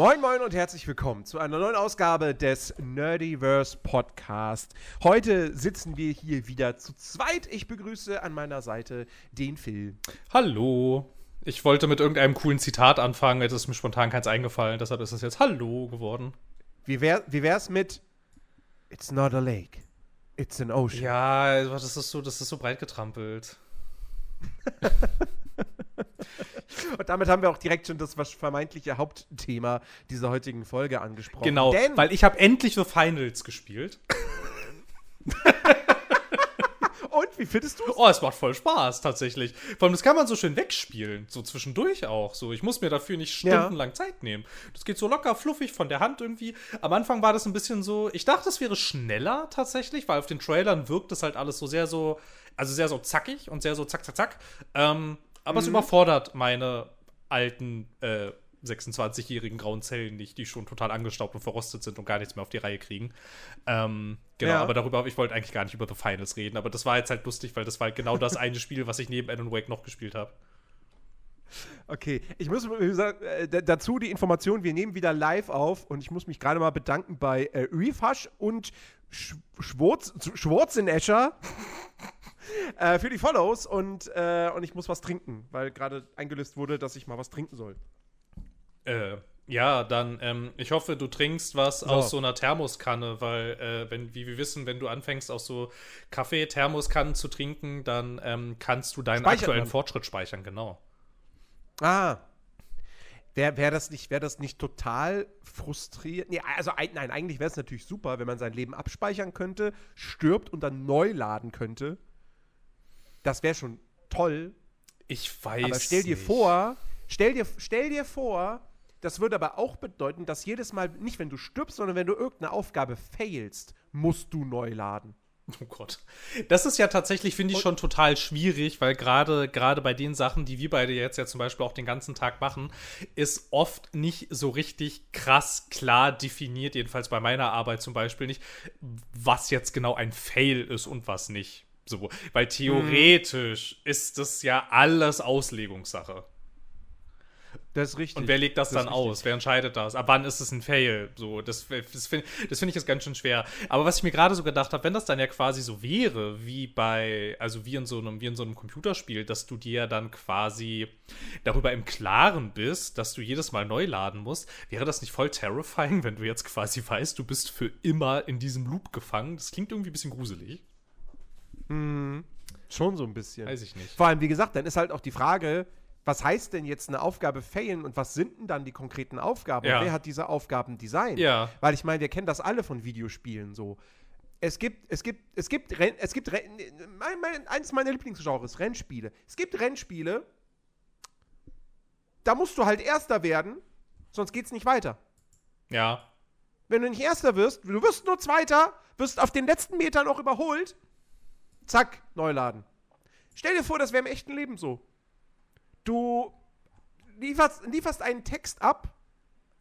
Moin Moin und herzlich willkommen zu einer neuen Ausgabe des Nerdiverse Podcast. Heute sitzen wir hier wieder zu zweit. Ich begrüße an meiner Seite den Phil. Hallo. Ich wollte mit irgendeinem coolen Zitat anfangen, jetzt ist mir spontan keins eingefallen, deshalb ist es jetzt Hallo geworden. Wie, wär, wie wär's mit It's not a lake, it's an ocean. Ja, das ist so, das ist so breit getrampelt. Und damit haben wir auch direkt schon das vermeintliche Hauptthema dieser heutigen Folge angesprochen. Genau, Denn weil ich habe endlich The Finals gespielt. Und wie findest du es? Oh, es macht voll Spaß, tatsächlich. Vor allem, das kann man so schön wegspielen, so zwischendurch auch. So, ich muss mir dafür nicht Ja. stundenlang Zeit nehmen. Das geht so locker, fluffig von der Hand irgendwie. Am Anfang war das ein bisschen so, ich dachte, es wäre schneller tatsächlich, weil auf den Trailern wirkt es halt alles so sehr so, also sehr so zackig und sehr so zack, zack, zack. Ähm, aber es überfordert meine alten äh, 26-jährigen grauen Zellen nicht, die schon total angestaubt und verrostet sind und gar nichts mehr auf die Reihe kriegen. Ähm, genau, Ja. aber darüber, ich wollte eigentlich gar nicht über The Finals reden, aber das war jetzt halt lustig, weil das war halt genau das eine Spiel, was ich neben Alan Wake noch gespielt habe. Okay, ich muss gesagt, äh, dazu die Information, wir nehmen wieder live auf und ich muss mich gerade mal bedanken bei äh, Refasch und Sch Schwarz Schwarzenegger äh, für die Follows und, äh, und ich muss was trinken, weil gerade eingelöst wurde, dass ich mal was trinken soll. Äh, ja, dann, ähm, ich hoffe, du trinkst was So. aus so einer Thermoskanne, weil, äh, wenn, wie wir wissen, wenn du anfängst, aus so Kaffee-Thermoskannen zu trinken, dann ähm, kannst du deinen Speichert aktuellen man. Fortschritt speichern, genau. Ah. Wäre wär das, nicht- wär das nicht total frustrierend? Nee, also ein, nein, eigentlich wäre es natürlich super, wenn man sein Leben abspeichern könnte, stirbt und dann neu laden könnte. Das wäre schon toll. Ich weiß. Aber stell dir nicht. vor, stell dir, stell dir vor, das würde aber auch bedeuten, dass jedes Mal, nicht wenn du stirbst, sondern wenn du irgendeine Aufgabe failst, musst du neu laden. Oh Gott. Das ist ja tatsächlich, finde ich, schon total schwierig, weil gerade gerade bei den Sachen, die wir beide jetzt ja zum Beispiel auch den ganzen Tag machen, ist oft nicht so richtig krass klar definiert, jedenfalls bei meiner Arbeit zum Beispiel nicht, was jetzt genau ein Fail ist und was nicht. So, weil theoretisch ist das ja alles Auslegungssache. Das ist richtig. Und wer legt das, ist dann aus? Wer entscheidet das? Ab wann ist es ein Fail? So, das, das finde das find ich jetzt ganz schön schwer. Aber was ich mir gerade so gedacht habe, wenn das dann ja quasi so wäre, wie bei, also wie in so einem, wie in so einem Computerspiel, dass du dir ja dann quasi darüber im Klaren bist, dass du jedes Mal neu laden musst, wäre das nicht voll terrifying, wenn du jetzt quasi weißt, du bist für immer in diesem Loop gefangen? Das klingt irgendwie ein bisschen gruselig. Schon so ein bisschen. Weiß ich nicht. Vor allem, wie gesagt, dann ist halt auch die Frage, was heißt denn jetzt eine Aufgabe failen und was sind denn dann die konkreten Aufgaben? Ja. Und wer hat diese Aufgaben designt? Ja. Weil ich meine, wir kennen das alle von Videospielen so. Es gibt, es gibt, es gibt, Renn, es gibt Renn, mein, mein, eines meiner Lieblingsgenres, Rennspiele. Es gibt Rennspiele, da musst du halt Erster werden, sonst geht's nicht weiter. Ja. Wenn du nicht Erster wirst, du wirst nur Zweiter, wirst auf den letzten Metern auch überholt, zack, neu laden. Stell dir vor, das wäre im echten Leben so. Du lieferst, lieferst einen Text ab,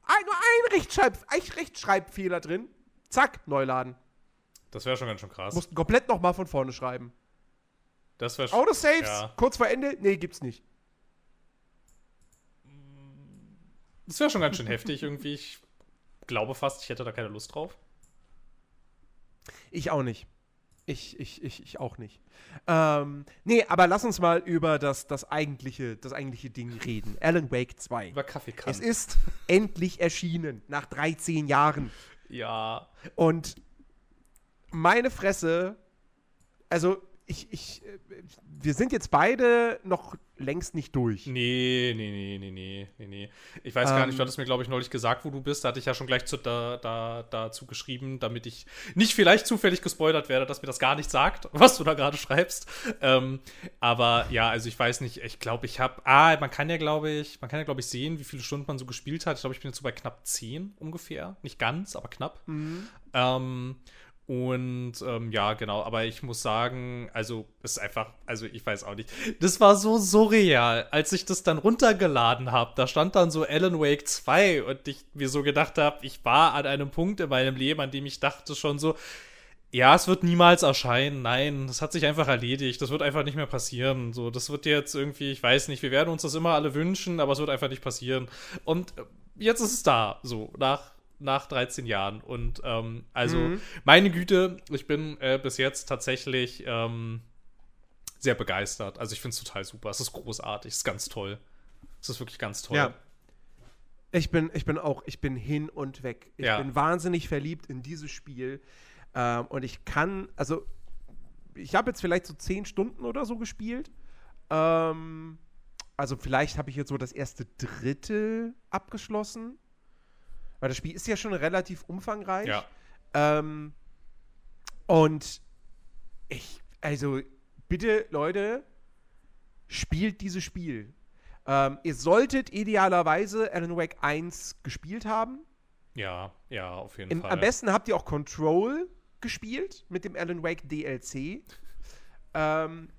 ein, nur ein Rechtschreib, ein Rechtschreibfehler drin, zack, neu laden. Das wäre schon ganz schön krass. Mussten komplett nochmal von vorne schreiben. das wäre Autosaves, Ja. kurz vor Ende, nee, gibt's nicht. Das wäre schon ganz schön heftig irgendwie. Ich glaube fast, ich hätte da keine Lust drauf. Ich auch nicht. Ich, ich, ich, ich auch nicht. Ähm, nee, aber lass uns mal über das, das, eigentliche, das eigentliche Ding reden. Alan Wake 2. Über Kaffeekannen. Es ist endlich erschienen, nach 13 Jahren. Ja. Und meine Fresse, also ich, ich, äh, wir sind jetzt beide noch längst nicht durch. Nee, nee, nee, nee, nee, nee, nee. Ich weiß gar Ähm. nicht, du hattest mir, glaube ich, neulich gesagt, wo du bist. Da hatte ich ja schon gleich zu, da, da, dazu geschrieben, damit ich nicht vielleicht zufällig gespoilert werde, dass mir das gar nicht sagt, was du da gerade schreibst. Ähm, aber ja, also ich weiß nicht, ich glaube, ich habe, ah, man kann ja, glaube ich, man kann ja, glaube ich, sehen, wie viele Stunden man so gespielt hat. Ich glaube, ich bin jetzt so bei knapp 10 ungefähr. Nicht ganz, aber knapp. Ähm, und ähm, ja, genau, aber ich muss sagen, also es ist einfach, also ich weiß auch nicht. Das war so surreal, als ich das dann runtergeladen habe. Da stand dann so Alan Wake 2 und ich mir so gedacht habe, ich war an einem Punkt in meinem Leben, an dem ich dachte schon so, ja, es wird niemals erscheinen. Nein, das hat sich einfach erledigt. Das wird einfach nicht mehr passieren. So, das wird jetzt irgendwie, ich weiß nicht, wir werden uns das immer alle wünschen, aber es wird einfach nicht passieren. Und äh, jetzt ist es da, so, nach, nach 13 Jahren. Und ähm, also, mhm. meine Güte, ich bin äh, bis jetzt tatsächlich ähm, sehr begeistert. Also ich finde es total super. Es ist großartig, es ist ganz toll. Es ist wirklich ganz toll. Ja. Ich bin, ich bin auch, ich bin hin und weg. Ich ja. bin wahnsinnig verliebt in dieses Spiel. Ähm, und ich kann, also, ich habe jetzt vielleicht so zehn Stunden oder so gespielt. Ähm, also, vielleicht habe ich jetzt so das erste Drittel abgeschlossen. Weil das Spiel ist ja schon relativ umfangreich. Ja. Ähm, und ich, also, bitte, Leute, spielt dieses Spiel. Ähm, ihr solltet idealerweise Alan Wake 1 gespielt haben. Ja, ja, auf jeden Im, Fall. Am besten habt ihr auch Control gespielt mit dem Alan Wake DLC. Ähm,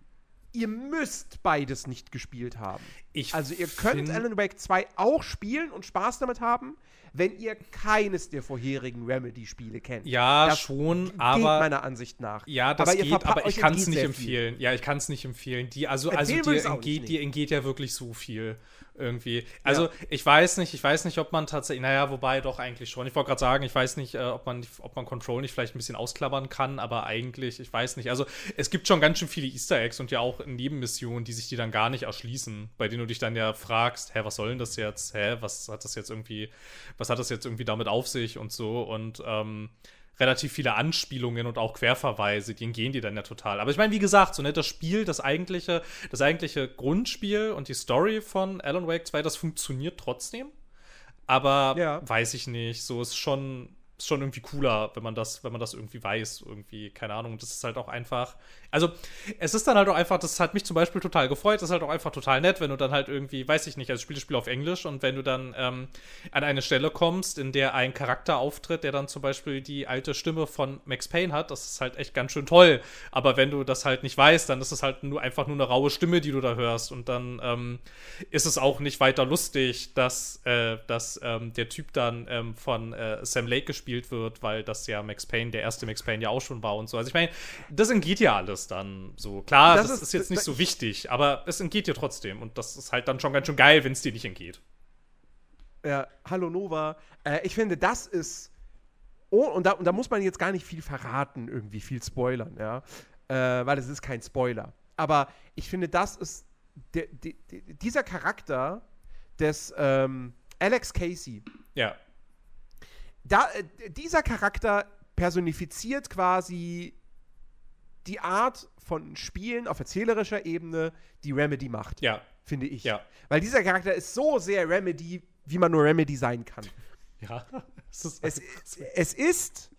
ihr müsst beides nicht gespielt haben. Ich also ihr könnt Alan Wake 2 auch spielen und Spaß damit haben, wenn ihr keines der vorherigen Remedy-Spiele kennt. Ja, das schon, aber. meiner Ansicht nach. Ja, das aber geht, aber ich kann es nicht empfehlen. Viel. Ja, ich kann es nicht empfehlen. Die, also, also dir entgeht, dir entgeht ja wirklich so viel irgendwie. Also ja. ich weiß nicht, ich weiß nicht, ob man tatsächlich, naja, wobei doch eigentlich schon. Ich wollte gerade sagen, ich weiß nicht, äh, ob man, ob man Control nicht vielleicht ein bisschen ausklappern kann, aber eigentlich, ich weiß nicht. Also es gibt schon ganz schön viele Easter Eggs und ja auch Nebenmissionen, die sich die dann gar nicht erschließen, bei denen du dich dann ja fragst, hä, was soll denn das jetzt? Hä, was hat das jetzt irgendwie, was hat das jetzt irgendwie damit auf sich und so und ähm, relativ viele Anspielungen und auch Querverweise, die gehen die dann ja total. Aber ich meine, wie gesagt, so ne, das Spiel, das eigentliche, das eigentliche Grundspiel und die Story von Alan Wake 2, das funktioniert trotzdem. Aber ja. weiß ich nicht, so ist schon ist schon irgendwie cooler, wenn man das, wenn man das irgendwie weiß, irgendwie, keine Ahnung. Das ist halt auch einfach. Also, es ist dann halt auch einfach, das hat mich zum Beispiel total gefreut, das ist halt auch einfach total nett, wenn du dann halt irgendwie, weiß ich nicht, also spiele das Spiel auf Englisch und wenn du dann ähm, an eine Stelle kommst, in der ein Charakter auftritt, der dann zum Beispiel die alte Stimme von Max Payne hat, das ist halt echt ganz schön toll. Aber wenn du das halt nicht weißt, dann ist es halt nur einfach nur eine raue Stimme, die du da hörst. Und dann ähm, ist es auch nicht weiter lustig, dass, äh, dass ähm, der Typ dann ähm, von äh, Sam Lake gespielt wird, weil das ja Max Payne, der erste Max Payne ja auch schon war und so. Also ich meine, das entgeht ja alles dann so. Klar, das, das ist, ist, jetzt nicht so wichtig, aber es entgeht dir trotzdem und das ist halt dann schon ganz schön geil, wenn es dir nicht entgeht. Ja, hallo Nova. Äh, ich finde, das ist. Oh, und da, und da muss man jetzt gar nicht viel verraten, irgendwie viel spoilern, ja. Äh, weil es ist kein Spoiler. Aber ich finde, das ist. Der, der, dieser Charakter des ähm, Alex Casey. Ja da, äh, dieser Charakter personifiziert quasi die Art von Spielen auf erzählerischer Ebene, die Remedy macht. Ja. Finde ich. Ja. Weil dieser Charakter ist so sehr Remedy, wie man nur Remedy sein kann. Ja. es, ist, es ist,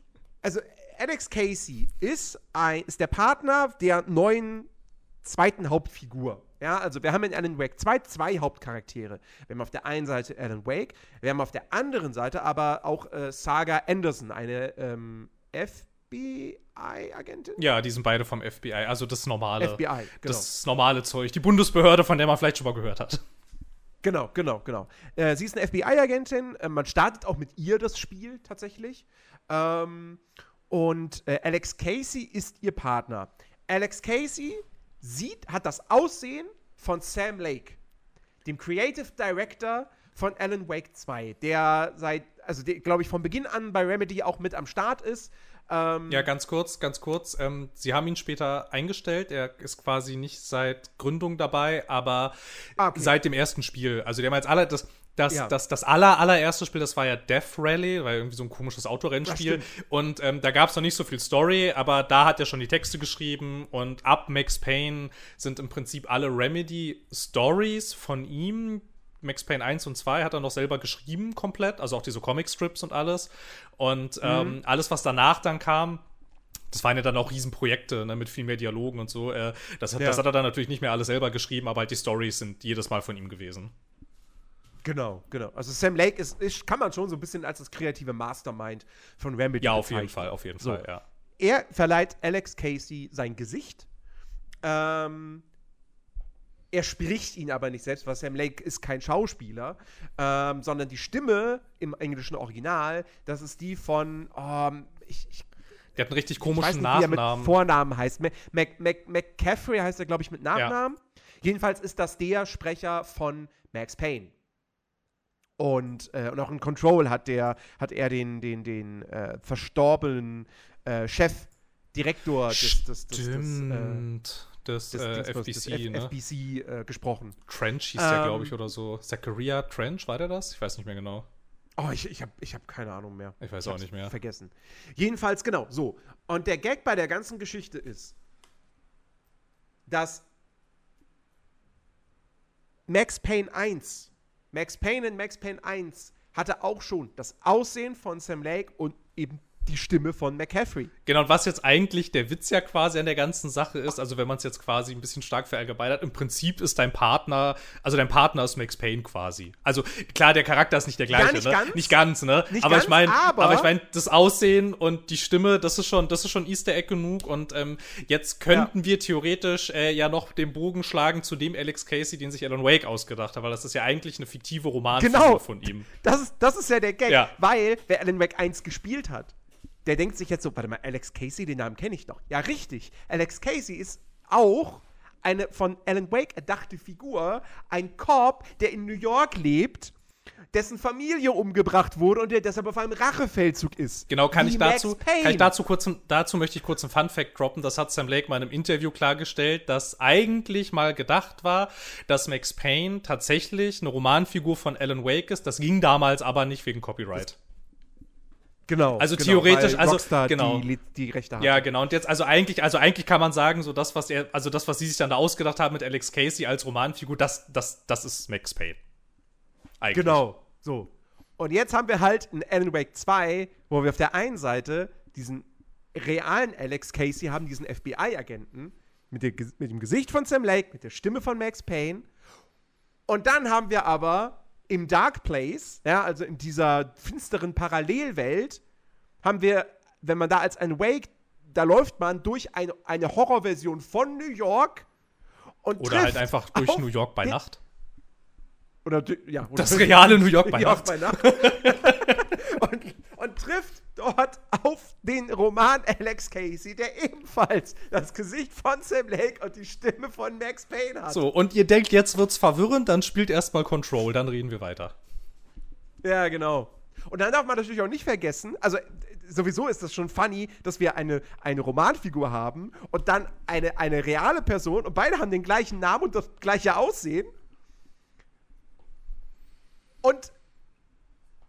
also Alex Casey ist, ein, ist der Partner der neuen zweiten Hauptfigur. Ja, also wir haben in Alan Wake zwei, zwei Hauptcharaktere. Wir haben auf der einen Seite Alan Wake, wir haben auf der anderen Seite aber auch äh, Saga Anderson, eine ähm, FBI-Agentin. Ja, die sind beide vom FBI, also das normale. FBI, genau. Das normale Zeug, die Bundesbehörde, von der man vielleicht schon mal gehört hat. Genau, genau, genau. Äh, sie ist eine FBI-Agentin. Äh, man startet auch mit ihr das Spiel tatsächlich. Ähm, und äh, Alex Casey ist ihr Partner. Alex Casey sieht, hat das Aussehen von Sam Lake, dem Creative Director von Alan Wake 2, der seit, also glaube ich, von Beginn an bei Remedy auch mit am Start ist. Ähm ja, ganz kurz, ganz kurz. Ähm, sie haben ihn später eingestellt. Er ist quasi nicht seit Gründung dabei, aber ah, okay. seit dem ersten Spiel. Also, die haben jetzt alle, das, das, ja. das, das aller, allererste Spiel, das war ja Death Rally, war irgendwie so ein komisches Autorennspiel. Und ähm, da gab es noch nicht so viel Story, aber da hat er schon die Texte geschrieben und ab Max Payne sind im Prinzip alle Remedy-Stories von ihm. Max Payne 1 und 2 hat er noch selber geschrieben, komplett, also auch diese Comic-Strips und alles. Und mhm. ähm, alles, was danach dann kam, das waren ja dann auch Riesenprojekte ne, mit viel mehr Dialogen und so. Äh, das, hat, ja. das hat er dann natürlich nicht mehr alles selber geschrieben, aber halt die Stories sind jedes Mal von ihm gewesen. Genau, genau. Also Sam Lake ist, ist, kann man schon so ein bisschen als das kreative Mastermind von Remedy Ja, auf bezeichnen. jeden Fall, auf jeden so. Fall, ja. Er verleiht Alex Casey sein Gesicht. Ähm, er spricht ihn aber nicht selbst, weil Sam Lake ist kein Schauspieler, ähm, sondern die Stimme im englischen Original, das ist die von, ähm, ich, ich der hat einen richtig komischen ich weiß nicht, Nachnamen. Wie er mit Vornamen heißt. Mac, Mac, Mac, McCaffrey heißt er, glaube ich, mit Nachnamen. Ja. Jedenfalls ist das der Sprecher von Max Payne. Und, äh, und auch in Control hat, der, hat er den, den, den äh, verstorbenen äh, Chef, Direktor des, des, des, des, des, des, äh, FBC, ne? FBC äh, gesprochen. Trench hieß der, glaube Ähm, ich, oder so. Zachariah Trench, war der das? Ich weiß nicht mehr genau. Oh, ich, ich habe ich hab keine Ahnung mehr. Ich weiß auch hab's nicht mehr. Vergessen. Jedenfalls, genau, so. Und der Gag bei der ganzen Geschichte ist, dass Max Payne 1, Max Payne in Max Payne 1 hatte auch schon das Aussehen von Sam Lake und eben die Stimme von McCaffrey. Genau, und was jetzt eigentlich der Witz ja quasi an der ganzen Sache ist, also wenn man es jetzt quasi ein bisschen stark verallgemeinert, im Prinzip ist dein Partner, also dein Partner ist Max Payne quasi. Also klar, der Charakter ist nicht der gleiche, nicht ne? ganz. Nicht ganz, ne? Nicht aber ganz, ich meine, aber- aber, ich meine, das Aussehen und die Stimme, das ist schon, das ist schon Easter Egg genug und ähm, jetzt könnten wir theoretisch äh, ja noch den Bogen schlagen zu dem Alex Casey, den sich Alan Wake ausgedacht hat, weil das ist ja eigentlich eine fiktive Romanfigur Genau. von ihm. Das ist, das ist ja der Gag, Ja. weil wer Alan Wake 1 gespielt hat, der denkt sich jetzt so, warte mal, Alex Casey, den Namen kenne ich doch. Ja, richtig. Alex Casey ist auch eine von Alan Wake erdachte Figur, ein Cop, der in New York lebt, dessen Familie umgebracht wurde und der deshalb auf einem Rachefeldzug ist. Genau, kann Wie ich dazu, kann ich dazu kurz, dazu möchte ich kurz einen Fun Fact droppen. Das hat Sam Lake mal in einem Interview klargestellt, dass eigentlich mal gedacht war, dass Max Payne tatsächlich eine Romanfigur von Alan Wake ist. Das ging damals aber nicht wegen Copyright. Genau. Also genau, theoretisch, also, Rockstar genau. die, die Rechte hat. Ja, genau. Und jetzt, also eigentlich, also eigentlich kann man sagen, so das, was er, also das, was sie sich dann da ausgedacht haben mit Alex Casey als Romanfigur, das, das, das ist Max Payne. Eigentlich. Genau, so. Und jetzt haben wir halt in Alan Wake 2, wo wir auf der einen Seite diesen realen Alex Casey haben, diesen FBI-Agenten, mit, mit dem Gesicht von Sam Lake, mit der Stimme von Max Payne. Und dann haben wir aber im Dark Place, ja, also in dieser finsteren Parallelwelt, haben wir, wenn man da als ein Wake, da läuft man durch eine, eine Horrorversion von New York und Oder halt einfach durch New York bei Nacht. Oder, ja, oder Das reale New York bei New York Nacht. bei Nacht. Und, und trifft dort auf den Roman Alex Casey, der ebenfalls das Gesicht von Sam Lake und die Stimme von Max Payne hat. So, und ihr denkt, jetzt wird's verwirrend, dann spielt erstmal Control, dann reden wir weiter. Ja, genau. Und dann darf man natürlich auch nicht vergessen, also sowieso ist das schon funny, dass wir eine, eine Romanfigur haben und dann eine, eine reale Person und beide haben den gleichen Namen und das gleiche Aussehen. Und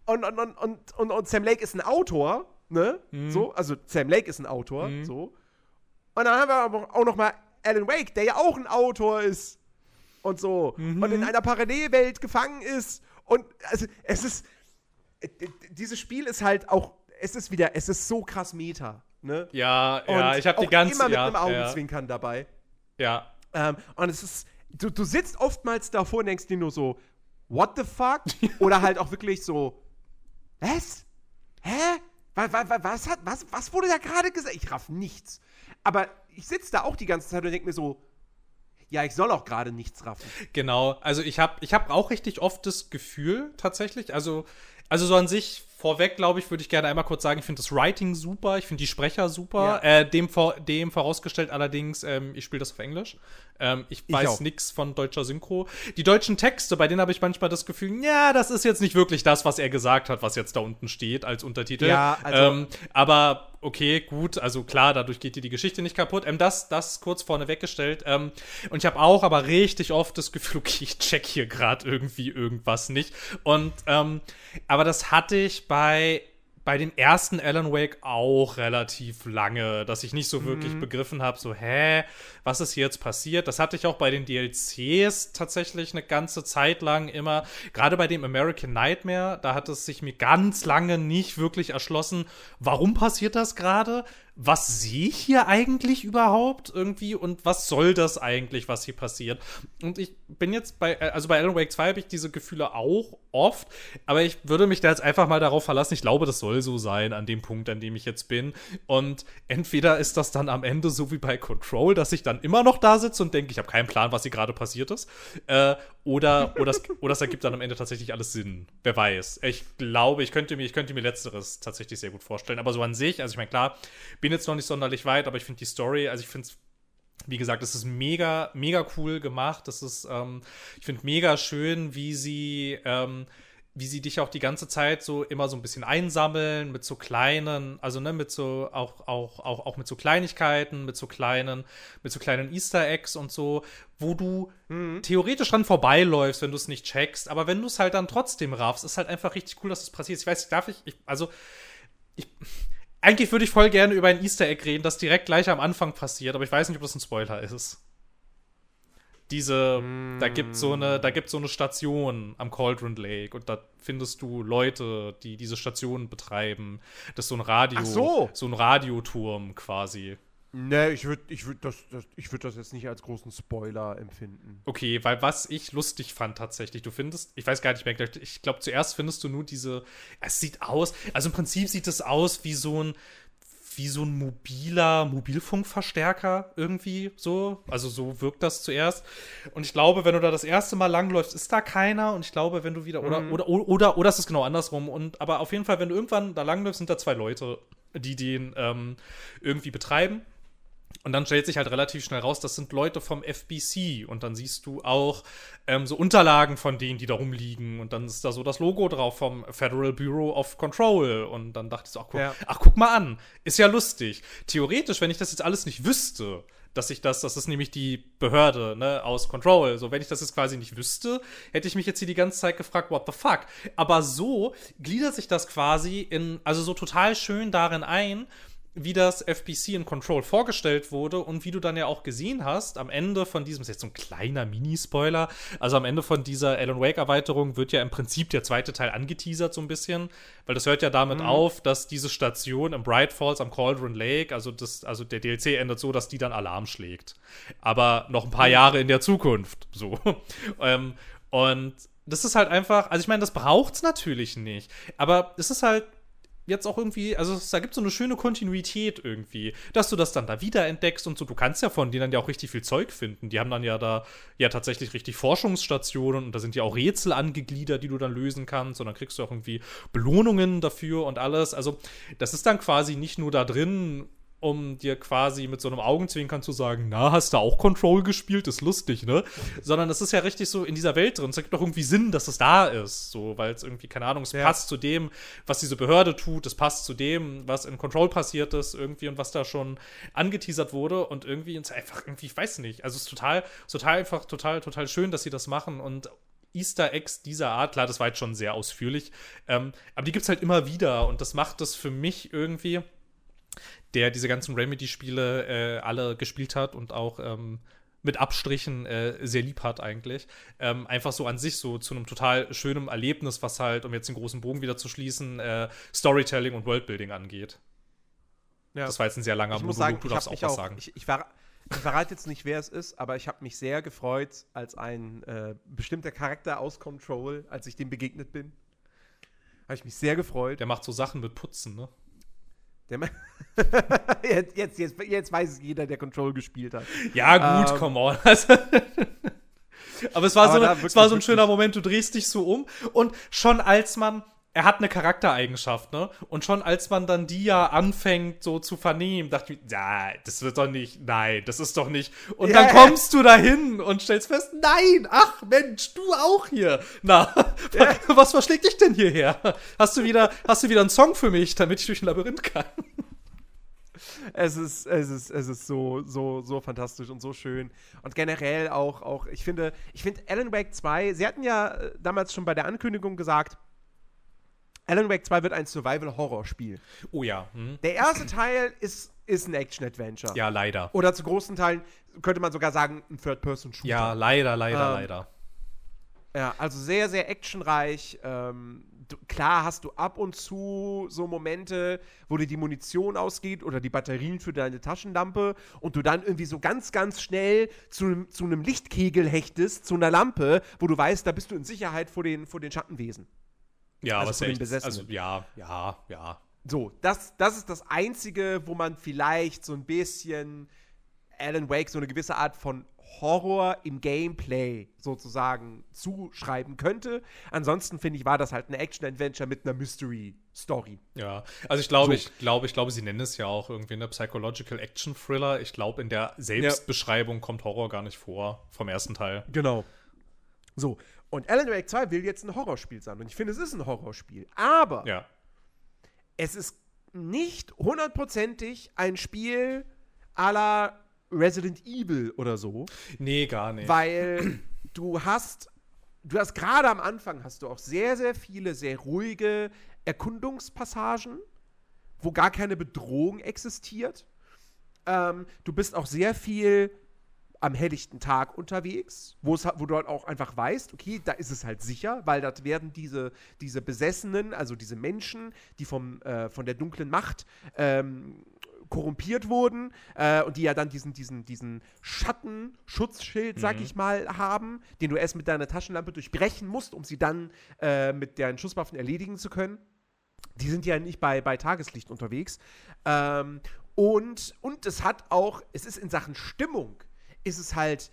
und, und, und, und, und, und Sam Lake ist ein Autor, ne? So, also Sam Lake ist ein Autor, so. Und dann haben wir aber auch noch mal Alan Wake, der ja auch ein Autor ist und so und in einer Parallelwelt gefangen ist und also es ist äh, dieses Spiel ist halt auch es ist wieder es ist so krass Meta, ne? Ja, Und ja, ich habe die ganze immer mit ja, einem Augenzwinkern dabei. Ja, Ähm, und es ist, du, du sitzt oftmals davor und denkst dir nur so, what the fuck? Oder halt auch wirklich so, was? Hä? Was, was, was, hat, was, was wurde da gerade gesagt? Ich raff nichts. Aber ich sitze da auch die ganze Zeit und denke mir so, ja, ich soll auch gerade nichts raffen. Genau, also ich habe ich hab auch richtig oft das Gefühl, tatsächlich, also, also so an sich, vorweg, glaube ich, würde ich gerne einmal kurz sagen, ich finde das Writing super, ich finde die Sprecher super, Ja. äh, dem, dem vorausgestellt allerdings, ähm, ich spiele das auf Englisch, ähm, ich weiß nichts von deutscher Synchro. Die deutschen Texte, bei denen habe ich manchmal das Gefühl, ja, das ist jetzt nicht wirklich das, was er gesagt hat, was jetzt da unten steht als Untertitel. Ja, also- ähm, aber okay, gut, also klar, dadurch geht dir die Geschichte nicht kaputt. Ähm, das, das kurz vorne weggestellt. Ähm, und ich habe auch aber richtig oft das Gefühl, okay, ich check hier gerade irgendwie irgendwas nicht. Und ähm, aber das hatte ich bei bei dem ersten Alan Wake auch relativ lange, dass ich nicht so wirklich begriffen habe, so, hä, was ist hier jetzt passiert? Das hatte ich auch bei den DLCs tatsächlich eine ganze Zeit lang immer. Gerade bei dem American Nightmare, da hat es sich mir ganz lange nicht wirklich erschlossen, warum passiert das gerade? Was sehe ich hier eigentlich überhaupt irgendwie und was soll das eigentlich, was hier passiert? Und ich bin jetzt bei, äh, also bei Alan Wake 2 habe ich diese Gefühle auch oft, aber ich würde mich da jetzt einfach mal darauf verlassen. Ich glaube, das soll so sein an dem Punkt, an dem ich jetzt bin. Und entweder ist das dann am Ende so wie bei Control, dass ich dann immer noch da sitze und denke, ich habe keinen Plan, was hier gerade passiert ist. Äh, oder, oder, es, oder es ergibt dann am Ende tatsächlich alles Sinn. Wer weiß. Ich glaube, ich könnte mir, ich könnte mir Letzteres tatsächlich sehr gut vorstellen. Aber so an sich, also ich meine, klar, bin jetzt noch nicht sonderlich weit, aber ich finde die Story, also ich finde es wie gesagt, es ist mega, mega cool gemacht. Das ist, ähm, ich finde mega schön, wie sie ähm, wie sie dich auch die ganze Zeit so immer so ein bisschen einsammeln mit so kleinen, also ne, mit so auch auch auch auch mit so Kleinigkeiten, mit so kleinen mit so kleinen Easter Eggs und so, wo du mhm. theoretisch dran vorbeiläufst, wenn du es nicht checkst, aber wenn du es halt dann trotzdem raffst, ist halt einfach richtig cool, dass es das passiert. Ich weiß, darf ich, ich also ich eigentlich würde ich voll gerne über ein Easter Egg reden, das direkt gleich am Anfang passiert, aber ich weiß nicht, ob das ein Spoiler ist diese, mm. da gibt so eine, da gibt so eine Station am Cauldron Lake und da findest du Leute, die diese Station betreiben. Das ist so ein Radio, Ach so. so ein Radioturm quasi. Nee, ich würde ich würd das, das, würd das jetzt nicht als großen Spoiler empfinden. Okay, weil was ich lustig fand tatsächlich, du findest, ich weiß gar nicht mehr, ich glaube zuerst findest du nur diese, es sieht aus, also im Prinzip sieht es aus wie so ein, wie so ein mobiler Mobilfunkverstärker irgendwie so. Also so wirkt das zuerst. Und ich glaube, wenn du da das erste Mal langläufst, ist da keiner. Und ich glaube, wenn du wieder oder mhm. oder oder oder, oder ist es genau andersrum. Und aber auf jeden Fall, wenn du irgendwann da langläufst, sind da zwei Leute, die den ähm, irgendwie betreiben. Und dann stellt sich halt relativ schnell raus, das sind Leute vom FBC. Und dann siehst du auch ähm, so Unterlagen von denen, die da rumliegen. Und dann ist da so das Logo drauf vom Federal Bureau of Control. Und dann dachte ich so, ach, guck, ja. ach, guck mal an. Ist ja lustig. Theoretisch, wenn ich das jetzt alles nicht wüsste, dass ich das, das ist nämlich die Behörde, ne, aus Control. So, wenn ich das jetzt quasi nicht wüsste, hätte ich mich jetzt hier die ganze Zeit gefragt, what the fuck? Aber so gliedert sich das quasi in, also so total schön darin ein, wie das FPC in Control vorgestellt wurde und wie du dann ja auch gesehen hast, am Ende von diesem, ist jetzt so ein kleiner Mini-Spoiler, also am Ende von dieser Alan Wake-Erweiterung wird ja im Prinzip der zweite Teil angeteasert so ein bisschen, weil das hört ja damit mhm. auf, dass diese Station im Bright Falls am Cauldron Lake, also, das, also der DLC endet so, dass die dann Alarm schlägt. Aber noch ein paar mhm. Jahre in der Zukunft, so. ähm, und das ist halt einfach, also ich meine, das braucht es natürlich nicht, aber es ist halt jetzt auch irgendwie, also da gibt es so eine schöne Kontinuität irgendwie, dass du das dann da wieder entdeckst und so. Du kannst ja von denen ja auch richtig viel Zeug finden. Die haben dann ja da ja tatsächlich richtig Forschungsstationen und da sind ja auch Rätsel angegliedert, die du dann lösen kannst und dann kriegst du auch irgendwie Belohnungen dafür und alles. Also das ist dann quasi nicht nur da drin, um dir quasi mit so einem Augenzwinkern zu sagen, na, hast du auch Control gespielt? Ist lustig, ne? Sondern es ist ja richtig so in dieser Welt drin. Es ergibt doch irgendwie Sinn, dass es da ist. So, weil es irgendwie, keine Ahnung, es ja. passt zu dem, was diese Behörde tut, es passt zu dem, was in Control passiert ist, irgendwie und was da schon angeteasert wurde. Und irgendwie ist einfach, irgendwie, ich weiß nicht. Also es ist total, total einfach, total, total schön, dass sie das machen. Und Easter Eggs dieser Art, klar, das war jetzt schon sehr ausführlich, ähm, aber die gibt es halt immer wieder und das macht es für mich irgendwie der diese ganzen Remedy-Spiele äh, alle gespielt hat und auch ähm, mit Abstrichen äh, sehr lieb hat eigentlich. Ähm, einfach so an sich so zu einem total schönen Erlebnis, was halt, um jetzt den großen Bogen wieder zu schließen, äh, Storytelling und Worldbuilding angeht. Ja. Das war jetzt ein sehr langer Monolog, sagen, du darfst auch was auch, sagen. Ich, ich, war, ich verrate jetzt nicht, wer es ist, aber ich habe mich sehr gefreut, als ein äh, bestimmter Charakter aus Control, als ich dem begegnet bin. Habe ich mich sehr gefreut. Der macht so Sachen mit Putzen, ne? jetzt, jetzt, jetzt, jetzt weiß es jeder, der Control gespielt hat. Ja, gut, ähm, come on. aber es war, aber so, es war so ein schöner Moment, du drehst dich so um und schon als man er hat eine Charaktereigenschaft, ne? Und schon als man dann die ja anfängt so zu vernehmen, dachte ich, ja, das wird doch nicht, nein, das ist doch nicht. Und yeah. dann kommst du dahin und stellst fest, nein, ach Mensch, du auch hier. Na, yeah. was verschlägt dich denn hierher? Hast du wieder, hast du wieder einen Song für mich, damit ich durch ein Labyrinth kann? es ist, es ist, es ist so, so, so fantastisch und so schön. Und generell auch, auch, ich finde, ich finde Alan Wake 2, sie hatten ja äh, damals schon bei der Ankündigung gesagt, Alan Wake 2 wird ein Survival-Horror-Spiel. Oh ja. Hm. Der erste Teil ist, ist ein Action-Adventure. Ja, leider. Oder zu großen Teilen könnte man sogar sagen, ein Third-Person-Shooter. Ja, leider, leider, ähm, leider. Ja, also sehr, sehr actionreich. Ähm, du, klar hast du ab und zu so Momente, wo dir die Munition ausgeht oder die Batterien für deine Taschenlampe und du dann irgendwie so ganz, ganz schnell zu, zu einem Lichtkegel hechtest, zu einer Lampe, wo du weißt, da bist du in Sicherheit vor den, vor den Schattenwesen. Ja, also aber es ist also ja, ja, ja. So, das, das ist das Einzige, wo man vielleicht so ein bisschen Alan Wake so eine gewisse Art von Horror im Gameplay sozusagen zuschreiben könnte. Ansonsten finde ich, war das halt ein Action-Adventure mit einer Mystery-Story. Ja, also ich glaube, so. ich glaube, ich glaube, sie nennen es ja auch irgendwie eine Psychological Action Thriller. Ich glaube, in der Selbstbeschreibung ja. kommt Horror gar nicht vor vom ersten Teil. Genau. So. Und Alan Wake 2 will jetzt ein Horrorspiel sein. Und ich finde, es ist ein Horrorspiel. Aber Ja. es ist nicht hundertprozentig ein Spiel à la Resident Evil oder so. Nee, gar nicht. Weil du hast, du hast gerade am Anfang hast du auch sehr, sehr viele sehr ruhige Erkundungspassagen, wo gar keine Bedrohung existiert. Ähm, du bist auch sehr viel am helllichten Tag unterwegs, wo, du halt auch einfach weißt, okay, da ist es halt sicher, weil dort werden diese, diese Besessenen, also diese Menschen, die vom, äh, von der dunklen Macht ähm, korrumpiert wurden äh, und die ja dann diesen, diesen, diesen Schattenschutzschild, sag ich mal, haben, den du erst mit deiner Taschenlampe durchbrechen musst, um sie dann äh, mit deinen Schusswaffen erledigen zu können. Die sind ja nicht bei, bei Tageslicht unterwegs. Ähm, und, und es hat auch, es ist in Sachen Stimmung, ist es halt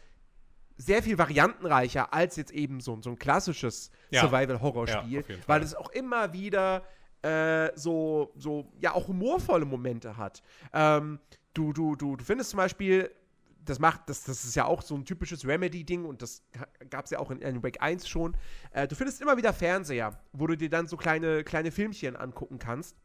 sehr viel variantenreicher als jetzt eben so, so ein klassisches Ja. Survival-Horror-Spiel, Ja, weil es auch immer wieder äh, so, so, ja, auch humorvolle Momente hat. Ähm, du, du, du, du findest zum Beispiel, das macht, das, das ist ja auch so ein typisches Remedy-Ding und das gab es ja auch in Alan Wake 1 schon. Äh, du findest immer wieder Fernseher, wo du dir dann so kleine, kleine Filmchen angucken kannst.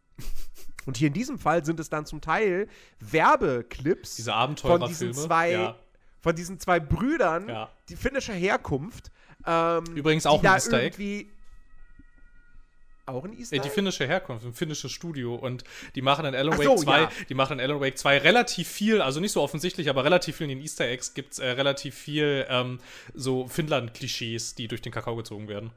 Und hier in diesem Fall sind es dann zum Teil Werbeclips Diese von diesen zwei, Ja. Von diesen zwei Brüdern, Ja. die finnischer Herkunft. Ähm, Übrigens auch ein Easter Egg. auch ein Easter Äh, Die Egg? finnische Herkunft, ein finnisches Studio und die machen in Alan Wake so, 2, ja. die machen in Alan Wake 2 relativ viel, also nicht so offensichtlich, aber relativ viel in den Easter Eggs gibt es äh, relativ viel ähm, so Finnland-Klischees, die durch den Kakao gezogen werden.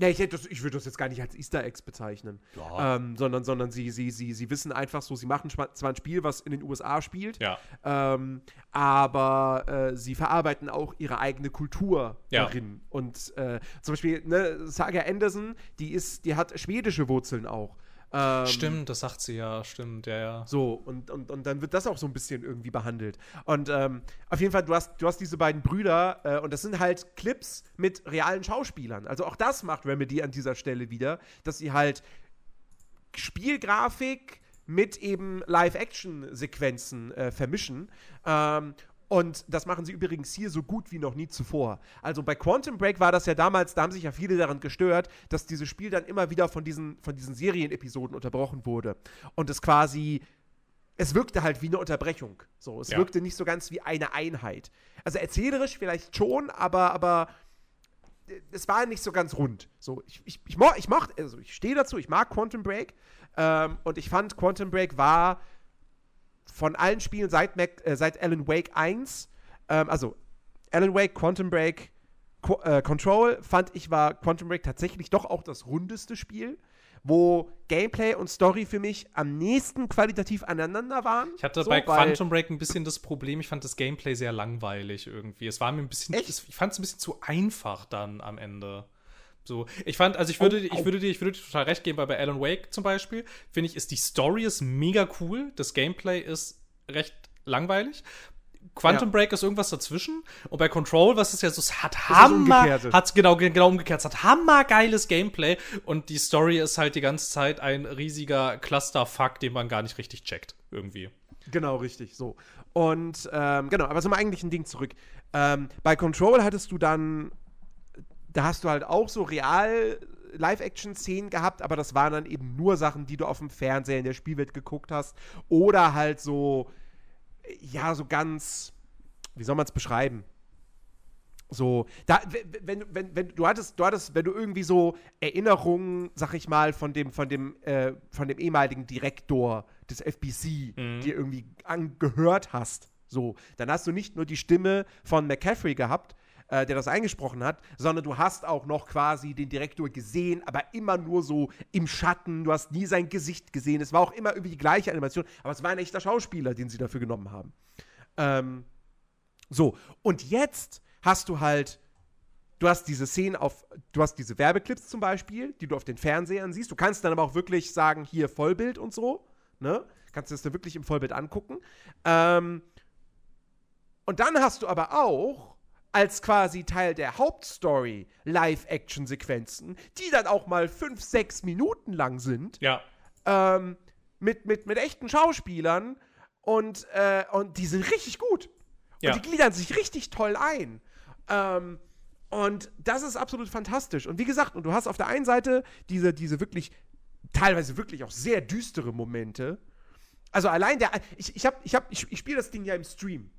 Ja, ich, das- ich würde das jetzt gar nicht als Easter Eggs bezeichnen. Ja. Ähm, sondern sondern sie, sie, sie, sie wissen einfach so, sie machen zwar ein Spiel, was in den USA spielt, Ja. ähm, aber äh, sie verarbeiten auch ihre eigene Kultur Ja. darin. Und äh, zum Beispiel, ne, Saga Anderson, die ist, die hat schwedische Wurzeln auch. Ähm, Stimmt, das sagt sie ja, stimmt, ja, ja. So, und, und, und dann wird das auch so ein bisschen irgendwie behandelt. Und ähm, auf jeden Fall, du hast, du hast diese beiden Brüder äh, und das sind halt Clips mit realen Schauspielern. Also auch das macht Remedy an dieser Stelle wieder, dass sie halt Spielgrafik mit eben Live-Action-Sequenzen äh, vermischen. Ähm, und das machen sie übrigens hier so gut wie noch nie zuvor. Also bei Quantum Break war das ja damals, da haben sich ja viele daran gestört, dass dieses Spiel dann immer wieder von diesen, von diesen Serienepisoden unterbrochen wurde. Und es quasi, es wirkte halt wie eine Unterbrechung. So, es Ja. wirkte nicht so ganz wie eine Einheit. Also erzählerisch vielleicht schon, aber, aber äh, es war nicht so ganz rund. So, ich, ich, ich, mo- ich also ich stehe dazu, ich mag Quantum Break. Ähm, und ich fand, Quantum Break war von allen Spielen seit, Mac, äh, seit Alan Wake 1, ähm, also Alan Wake, Quantum Break, Qu äh, Control, fand ich, war Quantum Break tatsächlich doch auch das rundeste Spiel, wo Gameplay und Story für mich am nächsten qualitativ aneinander waren. Ich hatte So, bei Quantum Break ein bisschen das Problem, ich fand das Gameplay sehr langweilig irgendwie. Es war mir ein bisschen, es- ich fand es ein bisschen zu einfach dann am Ende. So, ich fand, also ich würde, ich würde dir, ich würde dir total recht geben, weil bei Alan Wake zum Beispiel, finde ich, ist die Story ist mega cool, das Gameplay ist recht langweilig. Quantum Ja. Break ist irgendwas dazwischen und bei Control, was ist ja so, es hat Hammer, hat genau, genau umgekehrt, es hat hammergeiles Gameplay und die Story ist halt die ganze Zeit ein riesiger Clusterfuck, den man gar nicht richtig checkt, irgendwie. Genau, richtig, so. Und ähm, genau, aber zum eigentlichen Ding zurück. Ähm, bei Control hattest du dann, da hast du halt auch so real Live-Action-Szenen gehabt, aber das waren dann eben nur Sachen, die du auf dem Fernseher in der Spielwelt geguckt hast. Oder halt so, ja, so ganz, wie soll man es beschreiben? So, da, wenn, wenn, wenn du hattest, du hattest, wenn du irgendwie so Erinnerungen, sag ich mal, von dem, von dem, äh, von dem ehemaligen Direktor des FBC dir irgendwie angehört hast, so, dann hast du nicht nur die Stimme von McCaffrey gehabt, äh, der das eingesprochen hat, sondern du hast auch noch quasi den Direktor gesehen, aber immer nur so im Schatten. Du hast nie sein Gesicht gesehen. Es war auch immer irgendwie die gleiche Animation, aber es war ein echter Schauspieler, den sie dafür genommen haben. Ähm, so, und jetzt hast du halt, du hast diese Szenen auf, du hast diese Werbeclips zum Beispiel, die du auf den Fernsehern siehst. Du kannst dann aber auch wirklich sagen, hier Vollbild und so, ne? Kannst du das dann wirklich im Vollbild angucken. Ähm, und dann hast du aber auch als quasi Teil der Hauptstory Live-Action-Sequenzen, die dann auch mal fünf, sechs Minuten lang sind Ja. ähm, mit, mit, mit echten Schauspielern und, äh, und die sind richtig gut. Ja. Und die gliedern sich richtig toll ein. Ähm, Und das ist absolut fantastisch. Und wie gesagt, und du hast auf der einen Seite diese, diese wirklich, teilweise wirklich auch sehr düstere Momente. Also allein der, ich, ich, hab, ich, hab, ich, ich spiele das Ding ja im Stream.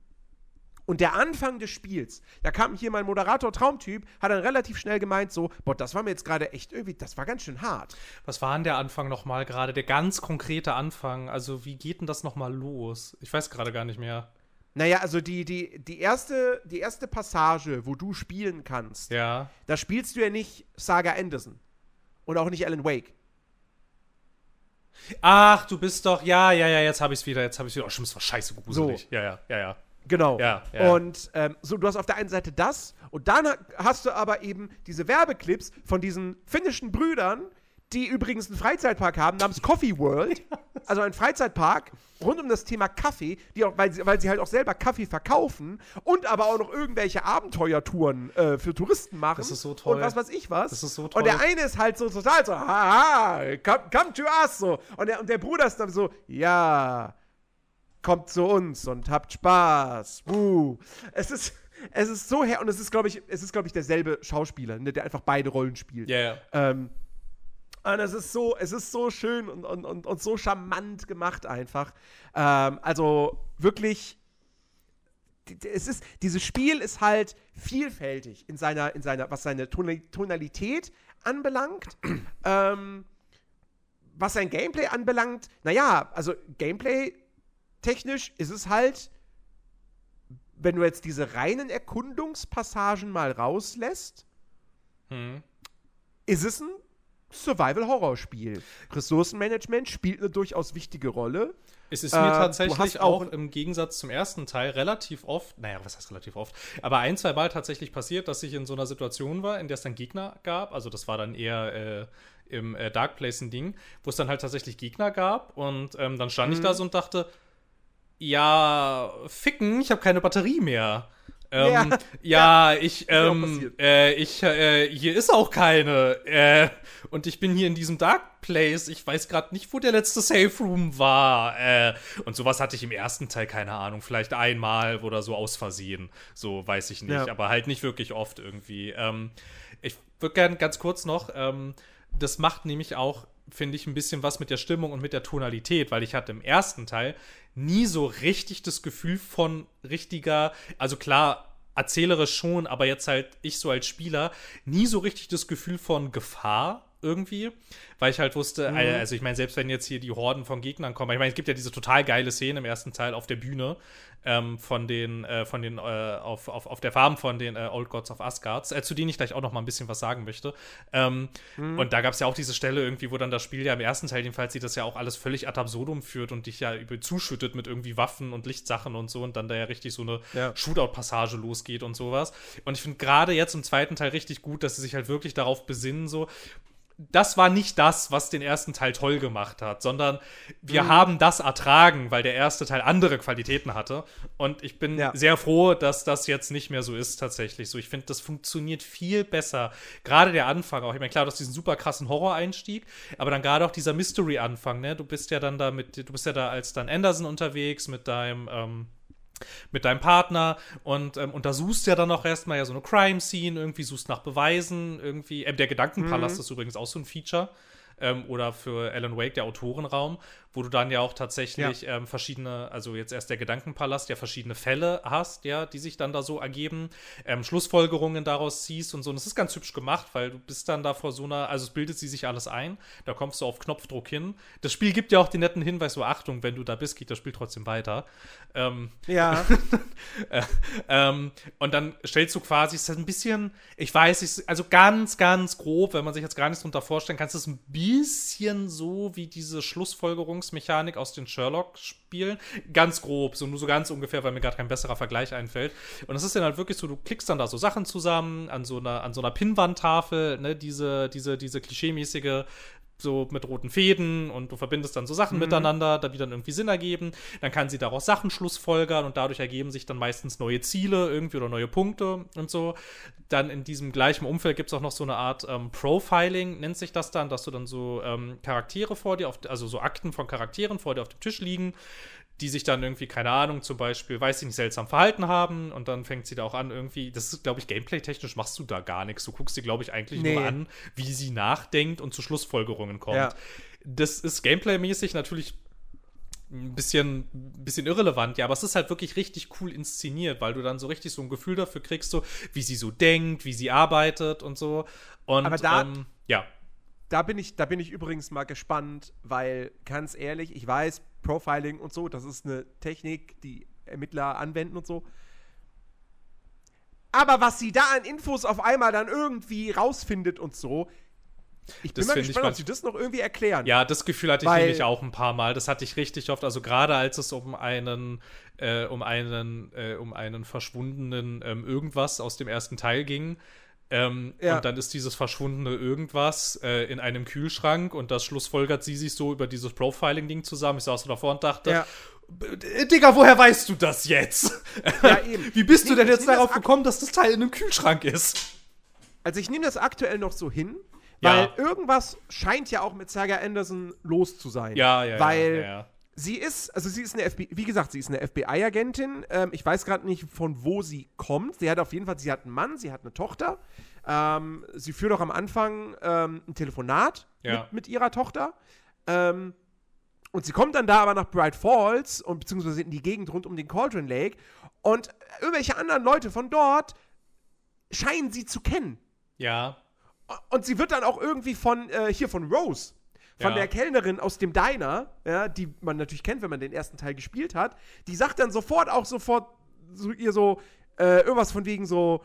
Und der Anfang des Spiels, da kam hier mein Moderator Traumtyp, hat dann relativ schnell gemeint, so, boah, das war mir jetzt gerade echt irgendwie, das war ganz schön hart. Was war denn der Anfang nochmal gerade? Der ganz konkrete Anfang. Also, wie geht denn das nochmal los? Ich weiß gerade gar nicht mehr. Naja, also die, die, die, erste, die erste Passage, wo du spielen kannst, Ja. da spielst du ja nicht Saga Anderson. Und auch nicht Alan Wake. Ach, du bist doch. Ja, ja, ja, jetzt habe ich es wieder. Jetzt habe ich wieder. Oh, stimmt, es war scheiße gruselig. Ja, ja, ja, ja. Genau. Ja, ja. Und ähm, so, du hast auf der einen Seite das und dann ha- hast du aber eben diese Werbeclips von diesen finnischen Brüdern, die übrigens einen Freizeitpark haben namens Coffee World. Also ein Freizeitpark rund um das Thema Kaffee, die auch, weil, sie, weil sie halt auch selber Kaffee verkaufen und aber auch noch irgendwelche Abenteuertouren äh, für Touristen machen. Das ist so toll. Und was weiß ich was. Das ist so Und der toll. eine ist halt so total so, haha, come, come to us, so. Und der, und der Bruder ist dann so, ja, kommt zu uns und habt Spaß. Uh. Es ist, es ist so her und es ist, glaube ich, es ist, glaube ich, derselbe Schauspieler, ne, der einfach beide Rollen spielt. Ja, ja. Ähm, und es ist so, es ist so schön und, und, und, und so charmant gemacht einfach. Ähm, also wirklich, es ist, dieses Spiel ist halt vielfältig in seiner, in seiner, was seine Tona- Tonalität anbelangt. ähm, was sein Gameplay anbelangt, naja, also Gameplay-technisch ist es halt, wenn du jetzt diese reinen Erkundungspassagen mal rauslässt, Hm. ist es ein Survival-Horror-Spiel. Ressourcenmanagement spielt eine durchaus wichtige Rolle. Es ist Äh, mir hast tatsächlich auch auch im Gegensatz zum ersten Teil relativ oft, naja, was heißt relativ oft, aber ein, zwei Mal tatsächlich passiert, dass ich in so einer Situation war, in der es dann Gegner gab. Also das war dann eher äh, im äh, Dark Place ein Ding, wo es dann halt tatsächlich Gegner gab. Und ähm, dann stand ich da so und dachte, ja, ficken, ich habe keine Batterie mehr. Ähm, ja, ich, mir auch ähm, äh, ich, äh, hier ist auch keine. Äh, und ich bin hier in diesem Dark Place. Ich weiß gerade nicht, wo der letzte Safe Room war. Äh, und sowas hatte ich im ersten Teil, keine Ahnung, vielleicht einmal oder so aus Versehen. So weiß ich nicht, Ja. aber halt nicht wirklich oft irgendwie. Ähm, ich würde gerne ganz kurz noch, ähm, das macht nämlich auch, finde ich, ein bisschen was mit der Stimmung und mit der Tonalität, weil ich hatte im ersten Teil nie so richtig das Gefühl von richtiger, also klar, erzählerisch schon, aber jetzt halt ich so als Spieler nie so richtig das Gefühl von Gefahr irgendwie, weil ich halt wusste, also ich meine, selbst wenn jetzt hier die Horden von Gegnern kommen, ich meine, es gibt ja diese total geile Szene im ersten Teil auf der Bühne ähm, von den, äh, von den, äh, auf, auf, auf der Farm von den äh, Old Gods of Asgard, äh, zu denen ich gleich auch noch mal ein bisschen was sagen möchte. Ähm, Und da gab es ja auch diese Stelle irgendwie, wo dann das Spiel ja im ersten Teil jedenfalls sieht das ja auch alles völlig ad absurdum führt und dich ja über zuschüttet mit irgendwie Waffen und Lichtsachen und so und dann da ja richtig so eine Ja. Shootout-Passage losgeht und sowas. Und ich finde gerade jetzt im zweiten Teil richtig gut, dass sie sich halt wirklich darauf besinnen, so, das war nicht das, was den ersten Teil toll gemacht hat, sondern wir haben das ertragen, weil der erste Teil andere Qualitäten hatte. Und ich bin Ja. sehr froh, dass das jetzt nicht mehr so ist, tatsächlich. So, ich finde, das funktioniert viel besser. Gerade der Anfang auch. Ich meine, klar, du hast diesen super krassen Horror-Einstieg, aber dann gerade auch dieser Mystery-Anfang, ne? Du bist ja dann da mit, du bist ja da als dann Anderson unterwegs mit deinem, ähm, mit deinem Partner und ähm, untersuchst ja dann auch erstmal ja so eine Crime-Scene, irgendwie suchst nach Beweisen, irgendwie. Ähm, der Gedankenpalast ist übrigens auch so ein Feature. Ähm, oder für Alan Wake der Autorenraum, wo du dann ja auch tatsächlich ähm, verschiedene, also jetzt erst der Gedankenpalast, ja verschiedene Fälle hast, ja, die sich dann da so ergeben, ähm, Schlussfolgerungen daraus ziehst und so. Und das ist ganz hübsch gemacht, weil du bist dann da vor so einer, also es bildet sie sich alles ein, da kommst du auf Knopfdruck hin. Das Spiel gibt ja auch den netten Hinweis, so Achtung, wenn du da bist, geht das Spiel trotzdem weiter. Ähm, Ja. äh, ähm, und dann stellst du quasi, es ist ein bisschen, ich weiß, ich, also ganz, ganz grob, wenn man sich jetzt gar nichts drunter vorstellen kann, ist es ein bisschen so wie diese Schlussfolgerungsmechanik aus den Sherlock-Spielen. Ganz grob, so nur so ganz ungefähr, weil mir gerade kein besserer Vergleich einfällt. Und es ist dann halt wirklich so, du klickst dann da so Sachen zusammen an so einer, an so einer Pinnwandtafel, ne, diese, diese, diese klischeemäßige so mit roten Fäden und du verbindest dann so Sachen Mhm. miteinander, die dann irgendwie Sinn ergeben. Dann kann sie daraus Sachen schlussfolgern und dadurch ergeben sich dann meistens neue Ziele irgendwie oder neue Punkte und so. Dann in diesem gleichen Umfeld gibt es auch noch so eine Art ähm, Profiling, nennt sich das dann, dass du dann so ähm, Charaktere vor dir, auf, also so Akten von Charakteren vor dir auf dem Tisch liegen, die sich dann irgendwie, keine Ahnung, zum Beispiel, weiß ich nicht, seltsam verhalten haben und dann fängt sie da auch an, irgendwie, das ist, glaube ich, gameplay-technisch machst du da gar nichts. Du guckst sie, glaube ich, eigentlich Nee. nur an, wie sie nachdenkt und zu Schlussfolgerungen kommt. Ja. Das ist gameplay-mäßig natürlich ein bisschen, ein bisschen irrelevant, ja, aber es ist halt wirklich richtig cool inszeniert, weil du dann so richtig so ein Gefühl dafür kriegst, so wie sie so denkt, wie sie arbeitet und so. Und Aber da- ähm, ja, Da bin ich, da bin ich übrigens mal gespannt, weil ganz ehrlich, ich weiß, Profiling und so, das ist eine Technik, die Ermittler anwenden und so. Aber was sie da an Infos auf einmal dann irgendwie rausfindet und so, ich bin Das mal gespannt, ob sie das noch irgendwie erklären. Ja, das Gefühl hatte ich Weil- nämlich auch ein paar Mal. Das hatte ich richtig oft. Also gerade als es um einen, äh, um einen, äh, um einen verschwundenen ähm, irgendwas aus dem ersten Teil ging. Ähm, Ja. Und dann ist dieses verschwundene irgendwas äh, in einem Kühlschrank und das schlussfolgert sie sich so über dieses Profiling-Ding zusammen. Ich saß so davor und dachte, Ja. äh, Digga, woher weißt du das jetzt? Ja. Wie bist Ich du denn jetzt das darauf ak- gekommen, dass das Teil in einem Kühlschrank ist? Also ich nehme das aktuell noch so hin, weil irgendwas scheint ja auch mit Saga Anderson los zu sein. Ja, ja, Weil ja, ja. Sie ist, also sie ist eine FBI, wie gesagt, sie ist eine FBI-Agentin. Ähm, ich weiß gerade nicht, von wo sie kommt. Sie hat auf jeden Fall, sie hat einen Mann, sie hat eine Tochter. Ähm, sie führt auch am Anfang ähm, ein Telefonat Ja. mit, mit ihrer Tochter. Ähm, und sie kommt dann da aber nach Bright Falls und beziehungsweise in die Gegend rund um den Cauldron Lake. Und irgendwelche anderen Leute von dort scheinen sie zu kennen. Ja, Und sie wird dann auch irgendwie von, äh, hier von Rose, von Ja. der Kellnerin aus dem Diner, ja, die man natürlich kennt, wenn man den ersten Teil gespielt hat, die sagt dann sofort auch sofort so ihr so, äh, irgendwas von wegen so,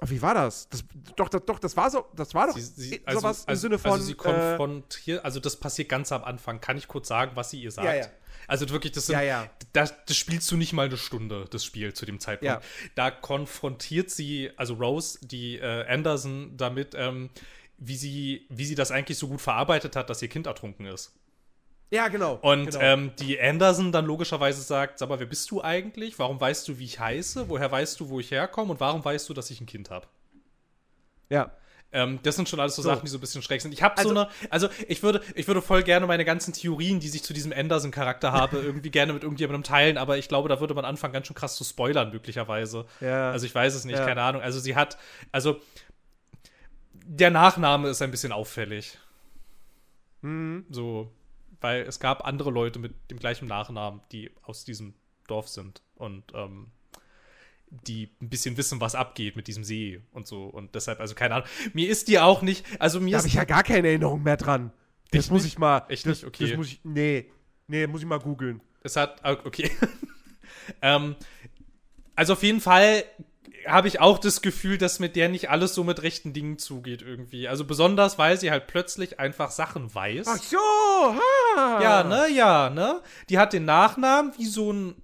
oh, wie war das? das doch, das, doch, das war so, das war doch Sie, sie, also, sowas im also, Sinne von, also sie äh, konfrontiert, also das passiert ganz am Anfang. Kann ich kurz sagen, was sie ihr sagt? Ja, ja. Also wirklich, das sind, Ja, ja. Das, das spielst du nicht mal eine Stunde, das Spiel zu dem Zeitpunkt. Ja. Da konfrontiert sie, also Rose, die äh, Anderson, damit, ähm, wie sie, wie sie das eigentlich so gut verarbeitet hat, dass ihr Kind ertrunken ist. ja, genau. Und genau. ähm, die Anderson dann logischerweise sagt, sag mal, wer bist du eigentlich? Warum weißt du, wie ich heiße? Woher weißt du, wo ich herkomme? Und warum weißt du, dass ich ein Kind habe? ja. Ähm, das sind schon alles so, So. Sachen, die so ein bisschen schräg sind. Ich habe Also- so eine, also ich würde, ich würde voll gerne meine ganzen Theorien, die sich zu diesem Anderson-Charakter habe, irgendwie gerne mit irgendjemandem teilen, aber ich glaube, da würde man anfangen, ganz schön krass zu spoilern, möglicherweise. Ja. Also ich weiß es nicht, Ja. keine Ahnung. Also sie hat, also der Nachname ist ein bisschen auffällig. Mhm. So, weil es gab andere Leute mit dem gleichen Nachnamen, die aus diesem Dorf sind und ähm, die ein bisschen wissen, was abgeht mit diesem See und so. Und deshalb, also keine Ahnung. Mir ist die auch nicht, also mir Da habe ich ja gar keine Erinnerung mehr dran. Das Echt muss nicht? ich mal. Echt das, nicht? Okay. Das muss ich. Nee. Nee, muss ich mal googeln. Es hat, okay. ähm, also auf jeden Fall habe ich auch das Gefühl, dass mit der nicht alles so mit rechten Dingen zugeht irgendwie. Also besonders, weil sie halt plötzlich einfach Sachen weiß. Ach so, ha. Ja, ne, ja, ne? Die hat den Nachnamen wie so ein,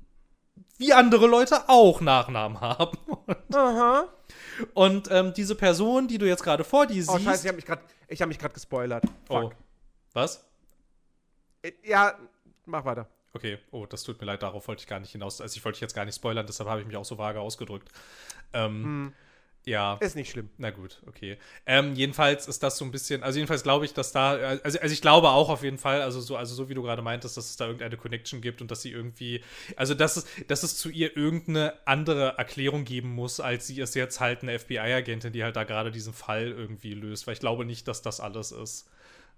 wie andere Leute auch Nachnamen haben. Aha. Und ähm, diese Person, die du jetzt gerade vor dir siehst. Oh, scheiße, ich habe mich gerade hab mich grad gespoilert. oh. Fuck. Was? Äh, Ja, mach weiter. Okay, oh, das tut mir leid, darauf wollte ich gar nicht hinaus. Also ich wollte jetzt gar nicht spoilern, deshalb habe ich mich auch so vage ausgedrückt. Ähm, Hm, Ja. ist nicht schlimm. Na gut, okay. Ähm, jedenfalls ist das so ein bisschen, also jedenfalls glaube ich, dass da, also, also ich glaube auch auf jeden Fall, also so, also so wie du gerade meintest, dass es da irgendeine Connection gibt und dass sie irgendwie, also dass es, dass es zu ihr irgendeine andere Erklärung geben muss, als sie ist jetzt halt eine FBI-Agentin, die halt da gerade diesen Fall irgendwie löst, weil ich glaube nicht, dass das alles ist.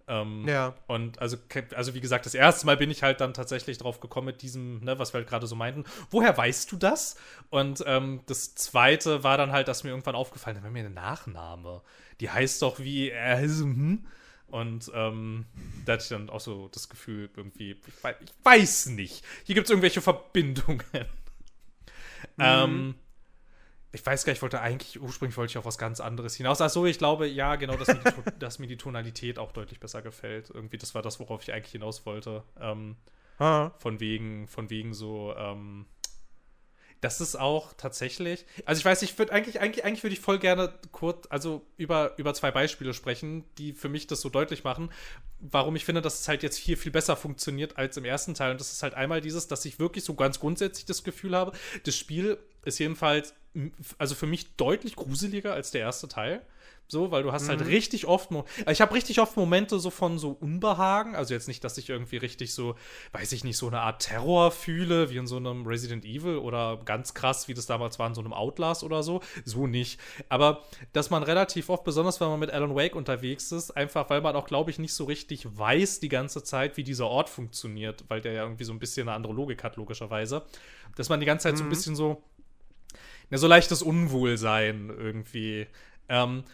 Ähm, Ja. Und also, also wie gesagt, das erste Mal bin ich halt dann tatsächlich drauf gekommen mit diesem, ne, was wir halt gerade so meinten. Woher weißt du das? Und ähm, das zweite war dann halt, dass mir irgendwann aufgefallen ist, wenn mir eine Nachname, die heißt doch wie äh, so, hm? Und ähm, da hatte ich dann auch so das Gefühl, irgendwie, ich weiß, ich weiß nicht. Hier gibt es irgendwelche Verbindungen. Ähm, ich weiß gar nicht, ich wollte eigentlich, ursprünglich wollte ich auf was ganz anderes hinaus. Achso, ich glaube, ja, genau, dass mir, die, dass mir die Tonalität auch deutlich besser gefällt. Irgendwie, das war das, worauf ich eigentlich hinaus wollte. Ähm, Ha. von wegen, von wegen so, ähm, das ist auch tatsächlich. Also ich weiß, ich würde eigentlich, eigentlich, eigentlich würde ich voll gerne kurz, also über, über zwei Beispiele sprechen, die für mich das so deutlich machen, warum ich finde, dass es halt jetzt hier viel besser funktioniert als im ersten Teil. Und das ist halt einmal dieses, dass ich wirklich so ganz grundsätzlich das Gefühl habe, das Spiel ist jedenfalls, also für mich deutlich gruseliger als der erste Teil. So, weil du hast halt mhm. halt richtig oft, ich habe richtig oft Momente so von so Unbehagen, also jetzt nicht, dass ich irgendwie richtig so, weiß ich nicht, so eine Art Terror fühle, wie in so einem Resident Evil oder ganz krass, wie das damals war in so einem Outlast oder so, so nicht. Aber dass man relativ oft, besonders wenn man mit Alan Wake unterwegs ist, einfach, weil man auch, glaube ich, nicht so richtig weiß die ganze Zeit, wie dieser Ort funktioniert, weil der ja irgendwie so ein bisschen eine andere Logik hat, logischerweise, dass man die ganze Zeit mhm. so ein mhm. bisschen so, ja, so leichtes Unwohlsein irgendwie. Ähm,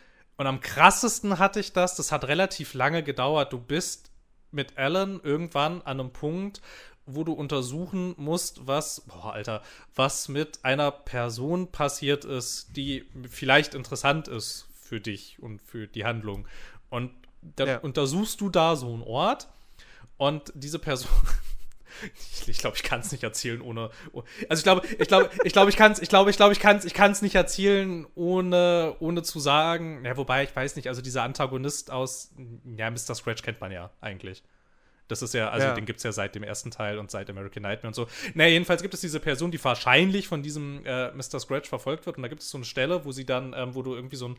und am krassesten hatte ich das, das hat relativ lange gedauert. Du bist mit Alan irgendwann an einem Punkt, wo du untersuchen musst, was, boah, Alter, was mit einer Person passiert ist, die vielleicht interessant ist für dich und für die Handlung. Und dann ja. untersuchst du da so einen Ort und diese Person, ich, ich glaube, ich kann es nicht erzählen ohne. Also ich glaube, ich glaube, ich glaube, ich kann es, ich glaube, ich glaube, ich kann es, ich kann es nicht erzählen ohne, ohne zu sagen. Ja, wobei ich weiß nicht. Also dieser Antagonist aus, ja, Mr. Scratch kennt man ja eigentlich. Das ist ja, also ja. den gibt es ja seit dem ersten Teil und seit American Nightmare und so. Naja, jedenfalls gibt es diese Person, die wahrscheinlich von diesem äh, Mr. Scratch verfolgt wird. Und da gibt es so eine Stelle, wo sie dann, ähm, wo du irgendwie so ein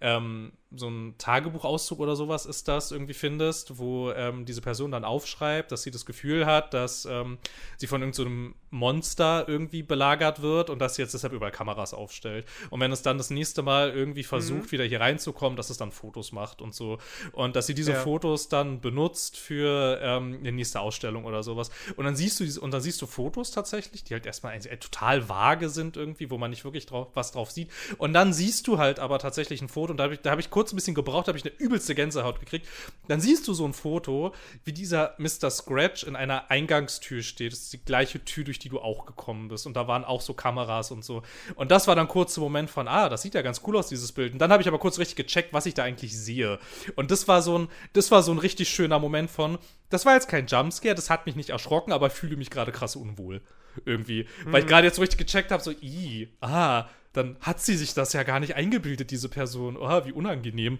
ähm, so ein Tagebuchauszug oder sowas ist das irgendwie findest, wo ähm, diese Person dann aufschreibt, dass sie das Gefühl hat, dass ähm, sie von irgendeinem so Monster irgendwie belagert wird und dass sie jetzt deshalb überall Kameras aufstellt. Und wenn es dann das nächste Mal irgendwie mhm. versucht, mhm. wieder hier reinzukommen, dass es dann Fotos macht und so. Und dass sie diese ja. Fotos dann benutzt für ähm, eine nächste Ausstellung oder sowas. Und dann siehst du diese, und dann siehst du Fotos tatsächlich, die halt erstmal total vage sind irgendwie, wo man nicht wirklich drauf, was drauf sieht. Und dann siehst du halt aber tatsächlich ein Foto und da habe ich, hab ich kurz ein bisschen gebraucht, habe ich eine übelste Gänsehaut gekriegt. Dann siehst du so ein Foto, wie dieser Mr. Scratch in einer Eingangstür steht. Das ist die gleiche Tür, durch die du auch gekommen bist. Und da waren auch so Kameras und so. Und das war dann kurz der Moment von, ah, das sieht ja ganz cool aus, dieses Bild. Und dann habe ich aber kurz richtig gecheckt, was ich da eigentlich sehe. Und das war so ein, das war so ein richtig schöner Moment von, das war jetzt kein Jumpscare, das hat mich nicht erschrocken, aber ich fühle mich gerade krass unwohl. Irgendwie. Mhm. Weil ich mhm. gerade jetzt so richtig gecheckt habe, so, i, ah, dann hat sie sich das ja gar nicht eingebildet, diese Person. Oh, wie unangenehm.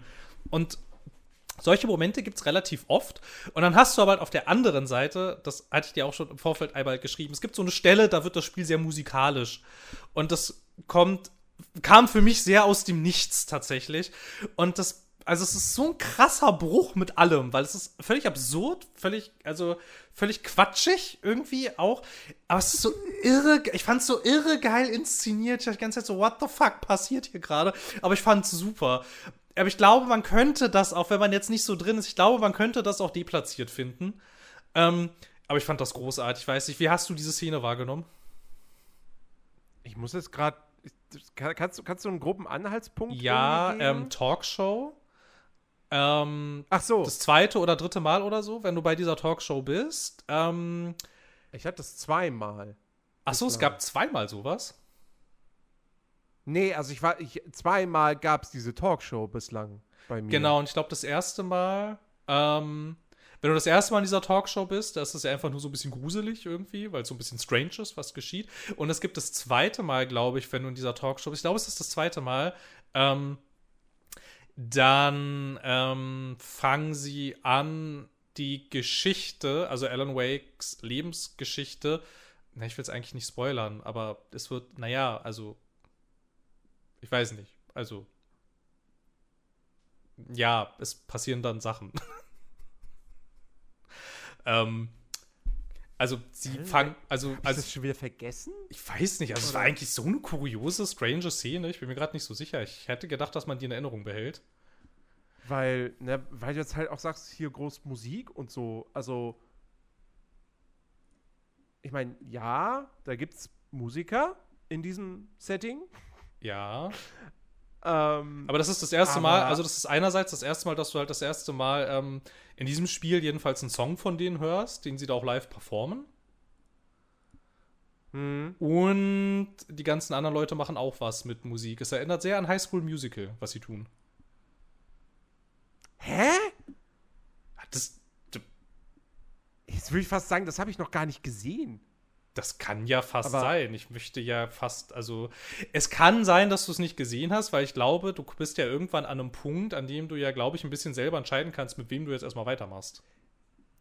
Und solche Momente gibt es relativ oft. Und dann hast du aber halt auf der anderen Seite, das hatte ich dir auch schon im Vorfeld einmal geschrieben, es gibt so eine Stelle, da wird das Spiel sehr musikalisch. Und das kommt, kam für mich sehr aus dem Nichts tatsächlich. Und das also es ist so ein krasser Bruch mit allem, weil es ist völlig absurd, völlig, also völlig quatschig irgendwie auch. Aber es ist so irre, ich fand es so irre geil inszeniert. Ich dachte die ganze Zeit so, what the fuck passiert hier gerade? Aber ich fand es super. Aber ich glaube, man könnte das, auch wenn man jetzt nicht so drin ist, ich glaube, man könnte das auch deplatziert finden. Ähm, aber ich fand das großartig. Ich weiß nicht, wie hast du diese Szene wahrgenommen? Ich muss jetzt gerade Kannst, kannst du einen groben Anhaltspunkt Ja, ähm, Talkshow. Ähm, Ach so. Das zweite oder dritte Mal oder so, wenn du bei dieser Talkshow bist. Ähm, ich hatte das zweimal. Ach so, es gab zweimal sowas? Nee, also ich war, ich, zweimal gab es diese Talkshow bislang bei mir. Genau, und ich glaube, das erste Mal, ähm, wenn du das erste Mal in dieser Talkshow bist, da ist es ja einfach nur so ein bisschen gruselig irgendwie, weil es so ein bisschen strange ist, was geschieht. Und es gibt das zweite Mal, glaube ich, wenn du in dieser Talkshow bist, ich glaube, es ist das zweite Mal, ähm, dann ähm, fangen sie an, die Geschichte, also Alan Wakes Lebensgeschichte, na, ich will es eigentlich nicht spoilern, aber es wird, naja, also, ich weiß nicht, also, ja, es passieren dann Sachen. ähm, also sie fangen, also, Hab also ich das schon wieder vergessen? Ich weiß nicht, also Oder? es war eigentlich so eine kuriose, strange Szene. Ich bin mir gerade nicht so sicher. Ich hätte gedacht, dass man die in Erinnerung behält. Weil, ne, weil du jetzt halt auch sagst, hier groß Musik und so. Also, ich meine, ja, da gibt's Musiker in diesem Setting. Ja. Ähm, aber das ist das erste Mal, also das ist einerseits das erste Mal, dass du halt das erste Mal ähm, in diesem Spiel jedenfalls einen Song von denen hörst, den sie da auch live performen. Mhm. Und die ganzen anderen Leute machen auch was mit Musik. Es erinnert sehr an High School Musical, was sie tun. Hä? Das. Jetzt würde ich fast sagen, das habe ich noch gar nicht gesehen. Das kann ja fast Aber- sein. Ich möchte ja fast, also es kann sein, dass du es nicht gesehen hast, weil ich glaube, du bist ja irgendwann an einem Punkt, an dem du ja, glaube ich, ein bisschen selber entscheiden kannst, mit wem du jetzt erstmal weitermachst.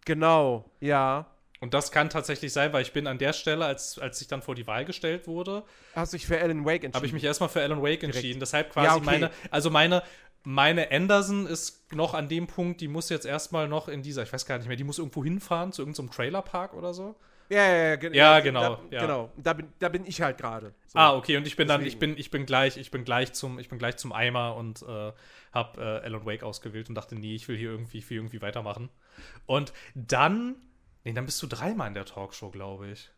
Genau, ja. Und das kann tatsächlich sein, weil ich bin an der Stelle, als, als ich dann vor die Wahl gestellt wurde, Hast dich für Alan Wake entschieden. habe ich mich erstmal für Alan Wake entschieden. Deshalb quasi Ja, okay. meine, also meine, meine Anderson ist noch an dem Punkt, die muss jetzt erstmal noch in dieser, ich weiß gar nicht mehr, die muss irgendwo hinfahren zu irgendeinem Trailerpark oder so. Ja, ja, ja, gen- Ja, genau, Da, ja. Genau. Da bin, da bin ich halt gerade. So. Ah, okay, und ich bin dann, ich Deswegen. bin, ich bin gleich, ich bin gleich zum, ich bin gleich zum Eimer und äh, hab äh, Alan Wake ausgewählt und dachte, nee, ich will hier irgendwie, ich will irgendwie weitermachen. Und dann, nee, dann bist du dreimal in der Talkshow, glaube ich.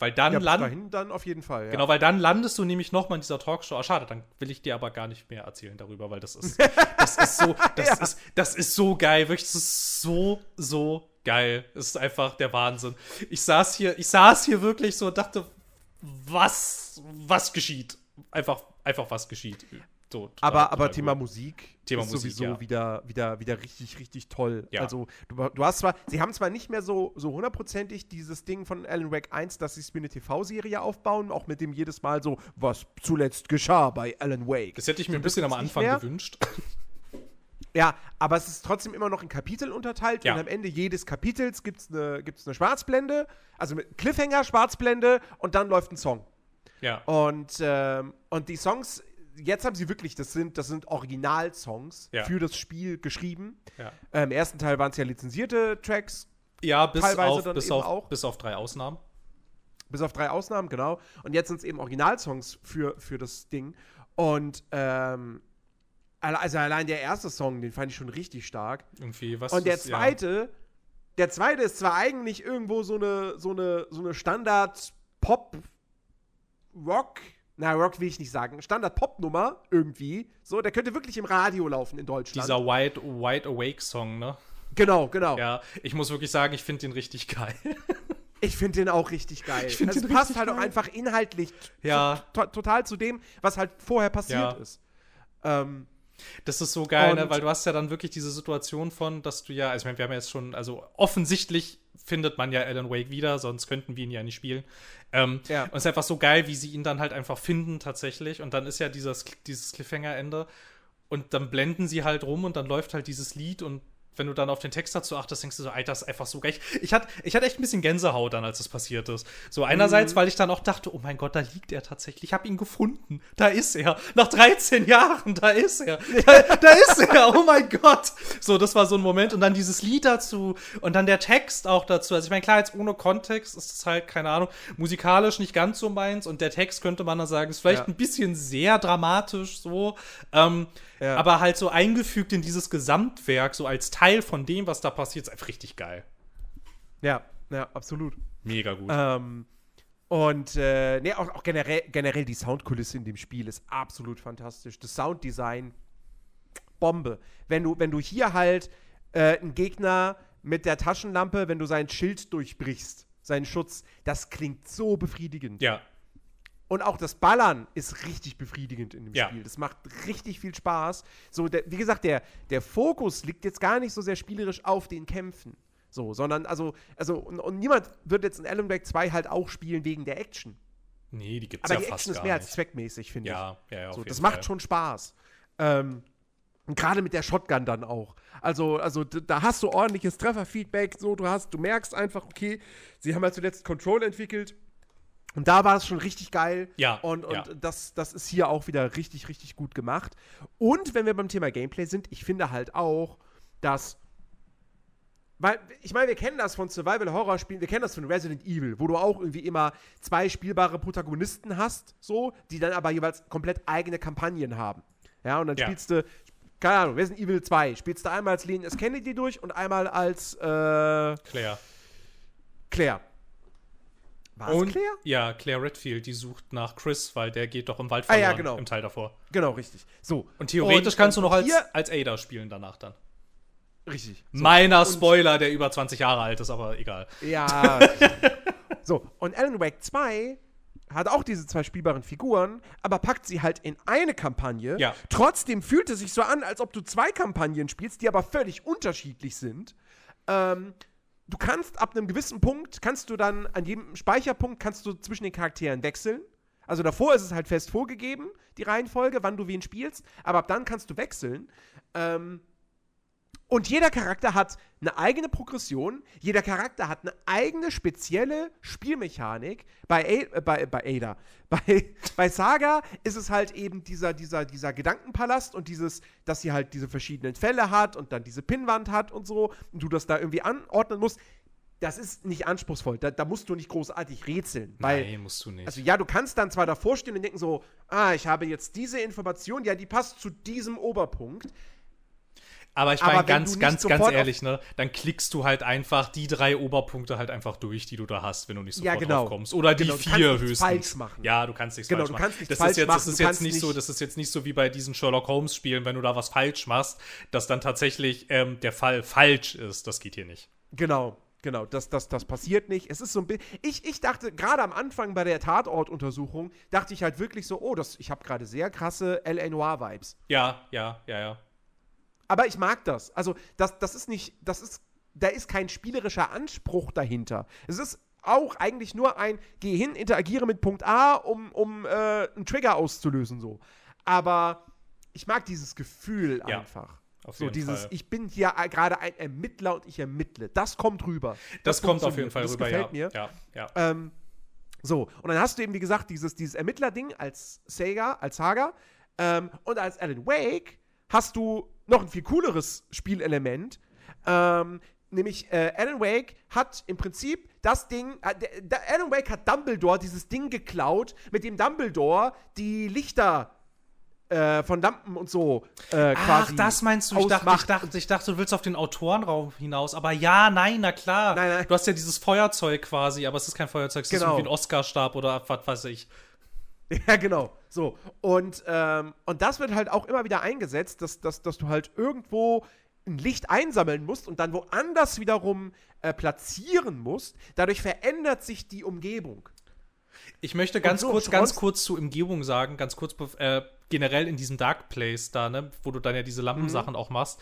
Weil dann Ja, bis land, dahin dann auf jeden Fall. Ja. genau, weil dann landest du nämlich nochmal in dieser Talkshow. Ah, schade, dann will ich dir aber gar nicht mehr erzählen darüber, weil das ist, das ist so, das Ja. ist, das ist so geil, wirklich, das ist so, so geil. Es ist einfach der Wahnsinn. Ich saß hier, ich saß hier wirklich so und dachte, was, was geschieht? Einfach, einfach was geschieht. So, total, aber, aber total Thema gut. Musik Thema ist Musik, sowieso ja. wieder, wieder, wieder richtig, richtig toll. Ja. Also, du, du hast zwar, sie haben zwar nicht mehr so, so hundertprozentig dieses Ding von Alan Wake 1, dass sie es wie eine TV-Serie aufbauen, auch mit dem jedes Mal so, was zuletzt geschah bei Alan Wake. Das hätte ich mir ein bisschen am Anfang gewünscht. Ja, aber es ist trotzdem immer noch in Kapitel unterteilt Ja. und am Ende jedes Kapitels gibt es eine, gibt's eine Schwarzblende, also mit Cliffhanger, Schwarzblende und dann läuft ein Song. Ja. Und, ähm, und die Songs, jetzt haben sie wirklich, das sind, das sind Originalsongs Ja. für das Spiel geschrieben. Ja. Äh, Im ersten Teil waren es ja lizenzierte Tracks, Ja, bis Teilweise auf, dann bis, eben auf, auch. bis auf drei Ausnahmen. bis auf drei Ausnahmen, genau. Und jetzt sind es eben Originalsongs für, für das Ding. Und ähm, also allein der erste Song, den fand ich schon richtig stark. Irgendwie, was Und der ist- ja. zweite, der zweite ist zwar eigentlich irgendwo so eine, so eine, so eine Standard-Pop-Rock, na, Rock will ich nicht sagen, Standard-Pop-Nummer irgendwie. So, der könnte wirklich im Radio laufen in Deutschland. Dieser Wide, Wide Awake Song, ne? genau, genau. Ja, ich muss wirklich sagen, ich finde den richtig geil. Ich finde den auch richtig geil. Ich also, es passt halt auch geil. einfach inhaltlich Ja. to total zu dem, was halt vorher passiert Ja. ist. Ähm, Das ist so geil, ne? Weil du hast ja dann wirklich diese Situation von, dass du ja, also ich meine, wir haben ja jetzt schon, also offensichtlich findet man ja Alan Wake wieder, sonst könnten wir ihn ja nicht spielen. Ähm, Ja. Und es ist einfach so geil, wie sie ihn dann halt einfach finden tatsächlich. Und dann ist ja dieses, dieses Cliffhanger-Ende. Und dann blenden sie halt rum und dann läuft halt dieses Lied und wenn du dann auf den Text dazu achtest, denkst du so, Alter, das ist einfach so geil. Ich hatte, ich hatte echt ein bisschen Gänsehaut dann, als das passiert ist. So einerseits, Mhm. weil ich dann auch dachte, oh mein Gott, da liegt er tatsächlich. Ich habe ihn gefunden. Da ist er. Nach 13 Jahren, da ist er. Da, da ist er. Oh mein Gott. So, das war so ein Moment. Und dann dieses Lied dazu und dann der Text auch dazu. Also ich meine, klar, jetzt ohne Kontext ist es halt, keine Ahnung, musikalisch nicht ganz so meins. Und der Text könnte man dann sagen, ist vielleicht Ja. ein bisschen sehr dramatisch so. Ähm, Ja. aber halt so eingefügt in dieses Gesamtwerk, so als Teil von dem, was da passiert, ist einfach richtig geil. ja, ja, absolut. Mega gut. Ähm, und äh, nee, auch, auch generell, generell die Soundkulisse in dem Spiel ist absolut fantastisch. Das Sounddesign, Bombe. Wenn du, wenn du hier halt äh, einen Gegner mit der Taschenlampe, wenn du sein Schild durchbrichst, seinen Schutz, das klingt so befriedigend. ja, Und auch das Ballern ist richtig befriedigend in dem Ja. Spiel. Das macht richtig viel Spaß. So, der, wie gesagt, der, der Fokus liegt jetzt gar nicht so sehr spielerisch auf den Kämpfen. So, sondern, also, also und, und niemand wird jetzt in Alan Wake 2 halt auch spielen wegen der Action. nee, die gibt's Aber ja die fast Action ist mehr als zweckmäßig, finde ich. Ja, ja, ja. auf So, das Fall. macht schon Spaß. Ähm, und gerade mit der Shotgun dann auch. Also, also da hast du ordentliches Trefferfeedback. So, du hast, du merkst einfach, okay, sie haben halt zuletzt Control entwickelt. Und da war es schon richtig geil. Ja, Und, und ja. Das, das ist hier auch wieder richtig, richtig gut gemacht. Und wenn wir beim Thema Gameplay sind, ich finde halt auch, dass. Weil, ich meine, wir kennen das von Survival-Horror-Spielen, wir kennen das von Resident Evil, wo du auch irgendwie immer zwei spielbare Protagonisten hast, so, die dann aber jeweils komplett eigene Kampagnen haben. Ja, und dann Ja. spielst du, keine Ahnung, Resident Evil 2, spielst du einmal als Lean S. Kennedy durch und einmal als äh, Claire. Claire. War es Claire? ja, Claire Redfield, die sucht nach Chris, weil der geht doch im Wald Ah, ja, verloren genau. im Teil davor. Genau, richtig. So. Und theoretisch Und- kannst du und noch als, hier- als Ada spielen danach dann. Richtig. So. Meiner Spoiler, der über 20 Jahre alt ist, aber egal. Ja. so, und Alan Wake 2 hat auch diese zwei spielbaren Figuren, aber packt sie halt in eine Kampagne. Ja. Trotzdem fühlt es sich so an, als ob du zwei Kampagnen spielst, die aber völlig unterschiedlich sind. Ähm, du kannst ab einem gewissen Punkt, kannst du dann an jedem Speicherpunkt, kannst du zwischen den Charakteren wechseln. Also davor ist es halt fest vorgegeben, die Reihenfolge, wann du wen spielst, aber ab dann kannst du wechseln. Ähm, und jeder Charakter hat eine eigene Progression, jeder Charakter hat eine eigene spezielle Spielmechanik. Bei, A äh, bei, bei Ada, bei, bei Saga ist es halt eben dieser, dieser, dieser Gedankenpalast und dieses, dass sie halt diese verschiedenen Fälle hat und dann diese Pinnwand hat und so und du das da irgendwie anordnen musst. Das ist nicht anspruchsvoll. Da, da musst du nicht großartig rätseln. Weil, Nein, musst du nicht. Also ja, du kannst dann zwar davor stehen und denken so, ah, ich habe jetzt diese Information, ja, die passt zu diesem Oberpunkt. Aber ich meine, ganz, nicht ganz, ganz ehrlich, ne? Dann klickst du halt einfach die drei Oberpunkte halt einfach durch, die du da hast, wenn du nicht Ja, sofort genau. drauf kommst. Oder die Genau, du vier kannst nichts höchstens. falsch machen. Ja, du kannst nichts Genau, falsch du machen. kannst nichts das falsch ist jetzt, machen, Das ist jetzt kannst nicht so, nicht- das ist jetzt nicht so wie bei diesen Sherlock Holmes Spielen, wenn du da was falsch machst, dass dann tatsächlich ähm, der Fall falsch ist. Das geht hier nicht. Genau, genau, das, das, das passiert nicht. Es ist so ein bisschen. Ich, ich dachte, gerade am Anfang bei der Tatortuntersuchung, dachte ich halt wirklich so, oh, das, ich habe gerade sehr krasse L.A. Noir-Vibes. Ja, ja, ja, ja. Aber ich mag das. Also, das, das ist nicht, das ist, da ist kein spielerischer Anspruch dahinter. Es ist auch eigentlich nur ein, geh hin, interagiere mit Punkt A, um, um äh, einen Trigger auszulösen, so. Aber ich mag dieses Gefühl Ja, einfach. auf so dieses, Fall. ich bin hier äh, gerade ein Ermittler und ich ermittle. Das kommt rüber. Das, kommt auf jeden. Fall das rüber, gefällt ja. mir. Ja, ja. Ähm, so, und dann hast du eben, wie gesagt, dieses, dieses Ermittler-Ding als Sega, als Saga. Ähm, und als Alan Wake hast du noch ein viel cooleres Spielelement. Ähm, nämlich äh, Alan Wake hat im Prinzip das Ding, äh, der, Alan Wake hat Dumbledore dieses Ding geklaut, mit dem Dumbledore die Lichter äh, von Lampen und so äh, Ach, das meinst du? Ich dachte, ich, dachte, ich dachte, du willst auf den Autorenraum hinaus. Aber ja, nein, na klar. Nein, nein. Du hast ja dieses Feuerzeug quasi, aber es ist kein Feuerzeug, es ist Genau. irgendwie ein Oscarstab oder was weiß ich. Ja, genau. So. Und, ähm, und das wird halt auch immer wieder eingesetzt, dass, dass, dass du halt irgendwo ein Licht einsammeln musst und dann woanders wiederum äh, platzieren musst. Dadurch verändert sich die Umgebung. Ich möchte ganz so, kurz, ganz kurz zur Umgebung sagen, ganz kurz äh, generell in diesem Dark Place da, ne, wo du dann ja diese Mhm. Lampensachen auch machst.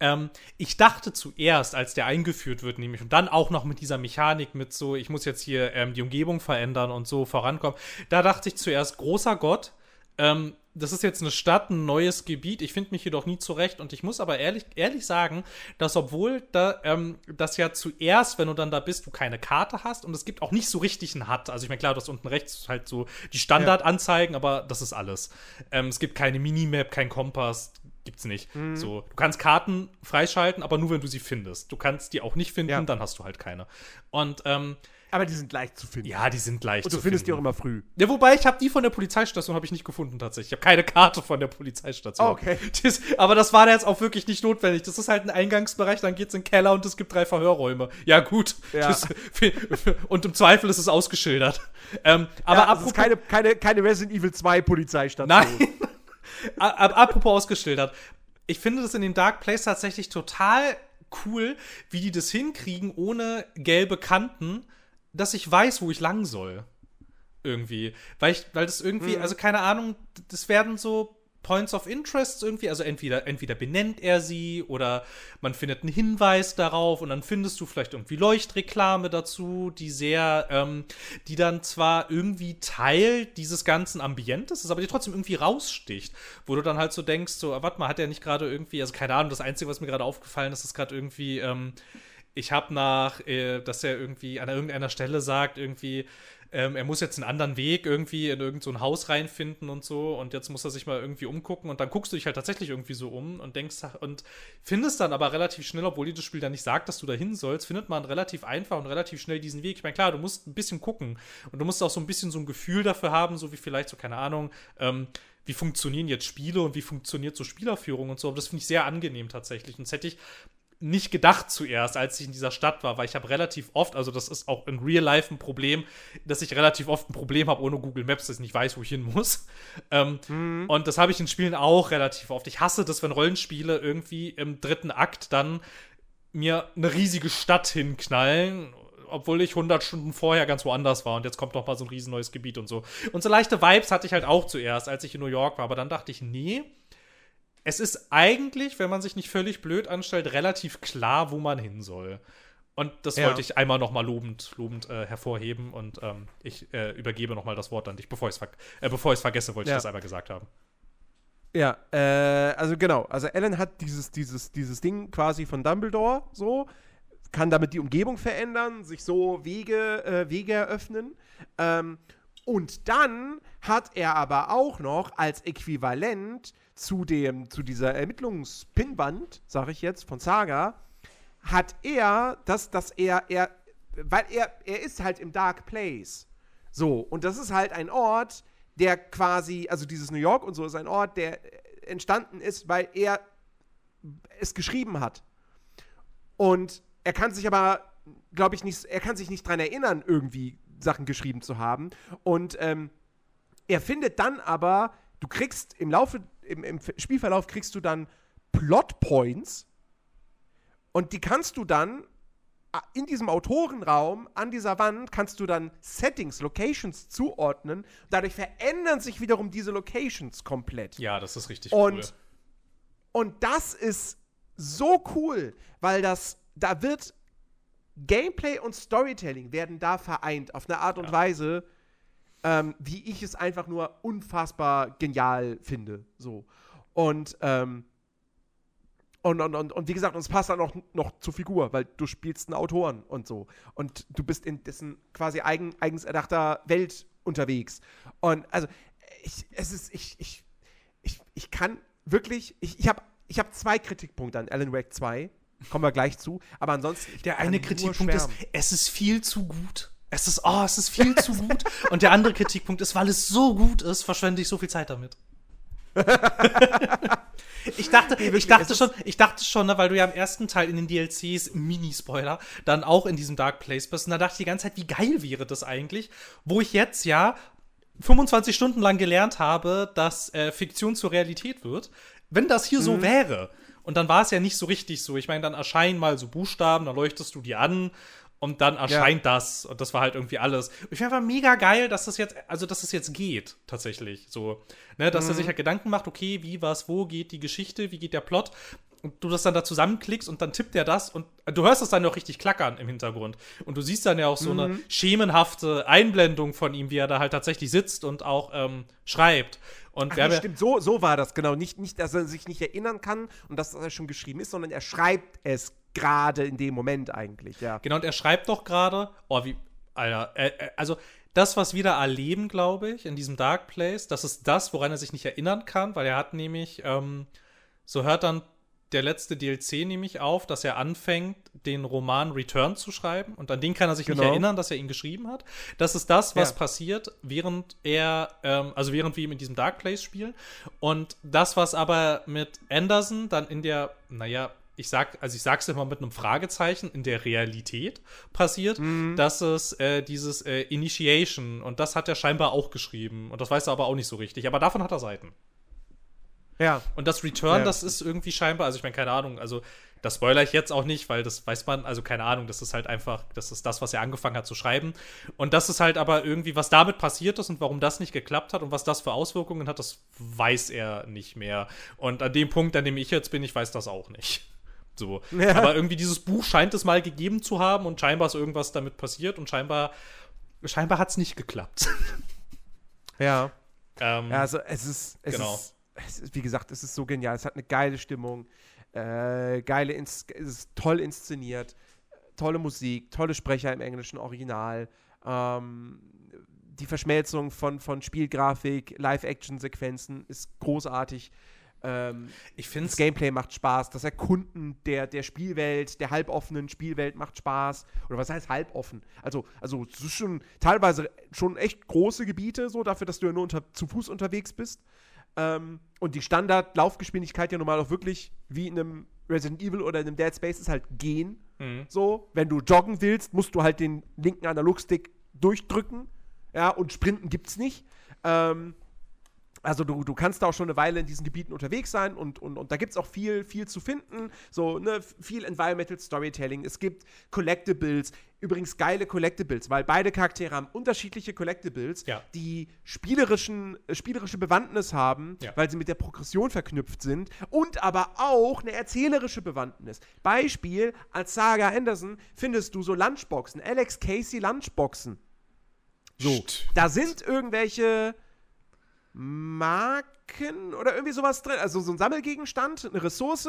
Ähm, ich dachte zuerst, als der eingeführt wird, nämlich und dann auch noch mit dieser Mechanik mit so, ich muss jetzt hier ähm, die Umgebung verändern und so vorankommen. Da dachte ich zuerst, großer Gott, ähm, das ist jetzt eine Stadt, ein neues Gebiet. Ich finde mich hier doch nie zurecht. Und ich muss aber ehrlich, ehrlich sagen, dass obwohl da, ähm, das ja zuerst, wenn du dann da bist, du keine Karte hast und es gibt auch nicht so richtig ein HUD. Also ich meine, klar, du hast unten rechts halt so die Standardanzeigen, aber das ist alles. Ähm, es gibt keine Minimap, kein Kompass, gibt's nicht. So, du kannst Karten freischalten, aber nur wenn du sie findest. Du kannst die auch nicht finden, Ja. dann hast du halt keine. Und ähm, Aber die sind leicht zu finden. ja, die sind leicht und du zu findest die finden. auch immer früh. Ja, wobei ich habe die von der Polizeistation habe ich nicht gefunden tatsächlich. Ich habe keine Karte von der Polizeistation. Okay. Das, aber das war da jetzt auch wirklich nicht notwendig. Das ist halt ein Eingangsbereich, dann geht's in den Keller und es gibt drei Verhörräume. Ja, gut. Ja. Das, und im Zweifel ist es ausgeschildert. Ähm, aber ja, das apropos, ist keine, keine, keine Resident Evil 2 Polizeistation. Nein. Apropos ausgeschildert. Ich finde das in den Dark Place tatsächlich total cool, wie die das hinkriegen, ohne gelbe Kanten, dass ich weiß, wo ich lang soll. Irgendwie. Weil ich, weil das irgendwie, Mhm. also keine Ahnung, das werden so Points of Interest irgendwie, also entweder, entweder benennt er sie oder man findet einen Hinweis darauf und dann findest du vielleicht irgendwie Leuchtreklame dazu, die sehr, ähm, die dann zwar irgendwie Teil dieses ganzen Ambientes ist, aber die trotzdem irgendwie raussticht, wo du dann halt so denkst, so, ah, warte mal, hat er nicht gerade irgendwie, also keine Ahnung, das Einzige, was mir gerade aufgefallen ist, ist gerade irgendwie, ähm, ich habe nach, äh, dass er irgendwie an irgendeiner Stelle sagt, irgendwie, ähm, er muss jetzt einen anderen Weg irgendwie in irgendein so Haus reinfinden und so und jetzt muss er sich mal irgendwie umgucken und dann guckst du dich halt tatsächlich irgendwie so um und denkst und findest dann aber relativ schnell, obwohl dir das Spiel dann nicht sagt, dass du da hin sollst, findet man relativ einfach und relativ schnell diesen Weg. Ich meine, klar, du musst ein bisschen gucken und du musst auch so ein bisschen so ein Gefühl dafür haben, so wie vielleicht so, keine Ahnung, ähm, wie funktionieren jetzt Spiele und wie funktioniert so Spielerführung und so. Aber das finde ich sehr angenehm tatsächlich. Und das hätte ich nicht gedacht zuerst, als ich in dieser Stadt war, weil ich habe relativ oft, also das ist auch in Real Life ein Problem, dass ich relativ oft ein Problem habe ohne Google Maps, dass ich nicht weiß, wo ich hin muss. Ähm, Und das habe ich in Spielen auch relativ oft. Ich hasse das, wenn Rollenspiele irgendwie im dritten Akt dann mir eine riesige Stadt hinknallen, obwohl ich 100 Stunden vorher ganz woanders war und jetzt kommt noch mal so ein riesen neues Gebiet und so. Und so leichte Vibes hatte ich halt auch zuerst, als ich in New York war, aber dann dachte ich, nee, es ist eigentlich, wenn man sich nicht völlig blöd anstellt, relativ klar, wo man hin soll. Und das Ja. wollte ich einmal nochmal lobend, lobend äh, hervorheben. Und ähm, ich äh, übergebe nochmal das Wort an dich. Bevor ich es ver äh, vergesse, wollte Ja. ich das einmal gesagt haben. Ja, äh, also genau. Also Alan hat dieses, dieses, dieses Ding quasi von Dumbledore so, kann damit die Umgebung verändern, sich so Wege, äh, Wege eröffnen. Ähm, und dann hat er aber auch noch als Äquivalent zu dem, zu dieser Ermittlungspinwand, sag ich jetzt, von Saga, hat er das, dass er, er, weil er, er ist halt im Dark Place. So, und das ist halt ein Ort, der quasi, also dieses New York und so ist ein Ort, der entstanden ist, weil er es geschrieben hat. Und er kann sich aber, glaube ich, nicht, er kann sich nicht dran erinnern, irgendwie Sachen geschrieben zu haben. Und ähm, er findet dann aber, du kriegst im Laufe, im, im Spielverlauf kriegst du dann Plot Points und die kannst du dann a- in diesem Autorenraum an dieser Wand kannst du dann Settings, Locations zuordnen. Dadurch verändern sich wiederum diese Locations komplett. Ja, das ist richtig Und, cool. und das ist so cool, weil das, da wird Gameplay und Storytelling werden da vereint auf eine Art und Ja. Weise, ähm, wie ich es einfach nur unfassbar genial finde. So. Und, ähm, und, und, und, und wie gesagt, es passt dann auch noch zur Figur, weil du spielst einen Autoren und so. Und du bist in dessen quasi eigen, eigens erdachter Welt unterwegs. Und also, ich, es ist, ich, ich, ich, ich kann wirklich, ich, ich habe ich hab zwei Kritikpunkte an Alan Wake 2. Kommen wir gleich zu. Aber ansonsten. Der eine Kritikpunkt ist, es ist viel zu gut. Es ist, oh, es ist viel zu gut. Und der andere Kritikpunkt ist, weil es so gut ist, verschwende ich so viel Zeit damit. ich dachte, ich dachte schon, ich dachte schon, ne, weil du ja im ersten Teil in den DLCs, Mini-Spoiler, dann auch in diesem Dark Place bist. Und da dachte ich die ganze Zeit, wie geil wäre das eigentlich, wo ich jetzt ja 25 Stunden lang gelernt habe, dass äh, Fiktion zur Realität wird. Wenn das hier so wäre, und dann war es ja nicht so richtig so. Ich meine, dann erscheinen mal so Buchstaben, dann leuchtest du die an und dann erscheint das. Und das war halt irgendwie alles. Ich finde einfach mega geil, dass das jetzt, also dass das jetzt geht, tatsächlich. So, ne, dass er sich halt Gedanken macht, okay, wie, was, wo geht die Geschichte, wie geht der Plot. Und du das dann da zusammenklickst und dann tippt er das und du hörst es dann auch richtig klackern im Hintergrund. Und du siehst dann ja auch so eine schemenhafte Einblendung von ihm, wie er da halt tatsächlich sitzt und auch ähm, schreibt. Und Ach, nee, stimmt, so, so war das, genau. Nicht, nicht, dass er sich nicht erinnern kann und dass er schon geschrieben ist, sondern er schreibt es gerade in dem Moment eigentlich, ja. Genau, und er schreibt doch gerade, oh, wie, Alter, äh, äh, also das, was wir da erleben, glaube ich, in diesem Dark Place, das ist das, woran er sich nicht erinnern kann, weil er hat nämlich, ähm, so hört dann der letzte DLC nämlich auf, dass er anfängt, den Roman Return zu schreiben und an den kann er sich nicht Genau. erinnern, dass er ihn geschrieben hat. Das ist das, was Ja. passiert, während er, ähm, also während wir ihm in diesem Dark Place spielen. Und das, was aber mit Anderson dann in der, naja, ich sag, also ich sag's immer mit einem Fragezeichen, in der Realität passiert, dass es äh, dieses äh, Initiation und das hat er scheinbar auch geschrieben und das weiß er aber auch nicht so richtig, aber davon hat er Seiten. Ja. Und das Return, Ja. das ist irgendwie scheinbar, also ich meine, keine Ahnung, also das spoiler ich jetzt auch nicht, weil das weiß man, also keine Ahnung, das ist halt einfach, das ist das, was er angefangen hat zu schreiben. Und das ist halt aber irgendwie, was damit passiert ist und warum das nicht geklappt hat und was das für Auswirkungen hat, das weiß er nicht mehr. Und an dem Punkt, an dem ich jetzt bin, ich weiß das auch nicht. So. Ja. Aber irgendwie dieses Buch scheint es mal gegeben zu haben und scheinbar ist irgendwas damit passiert und scheinbar, scheinbar hat es nicht geklappt. Ja. ähm, Ja, also es ist, es, Genau. ist, ist, wie gesagt, es ist so genial. Es hat eine geile Stimmung, äh, geile, Ins es ist toll inszeniert, tolle Musik, tolle Sprecher im englischen Original, ähm, die Verschmelzung von, von Spielgrafik, Live-Action-Sequenzen ist großartig. Ähm, ich finde das Gameplay macht Spaß, das Erkunden der, der Spielwelt, der halboffenen Spielwelt macht Spaß. Oder was heißt halboffen? Also, also es ist schon teilweise schon echt große Gebiete, so dafür, dass du ja nur unter, zu Fuß unterwegs bist. Ähm, und die Standard-Laufgeschwindigkeit ja normal auch wirklich wie in einem Resident Evil oder in einem Dead Space ist halt gehen. Mhm. So, wenn du joggen willst, musst du halt den linken Analogstick durchdrücken. Ja, und Sprinten gibt's nicht. Ähm, Also du, du kannst da auch schon eine Weile in diesen Gebieten unterwegs sein und, und, und da gibt es auch viel, viel zu finden. So, ne, viel Environmental Storytelling. Es gibt Collectibles, übrigens geile Collectibles, weil beide Charaktere haben unterschiedliche Collectibles, Ja. die spielerischen, äh, spielerische Bewandtnis haben, Ja. weil sie mit der Progression verknüpft sind und aber auch eine erzählerische Bewandtnis. Beispiel, als Saga Anderson findest du so Lunchboxen, Alex Casey Lunchboxen. So, Stimmt. da sind irgendwelche Marken oder irgendwie sowas drin. Also so ein Sammelgegenstand, eine Ressource.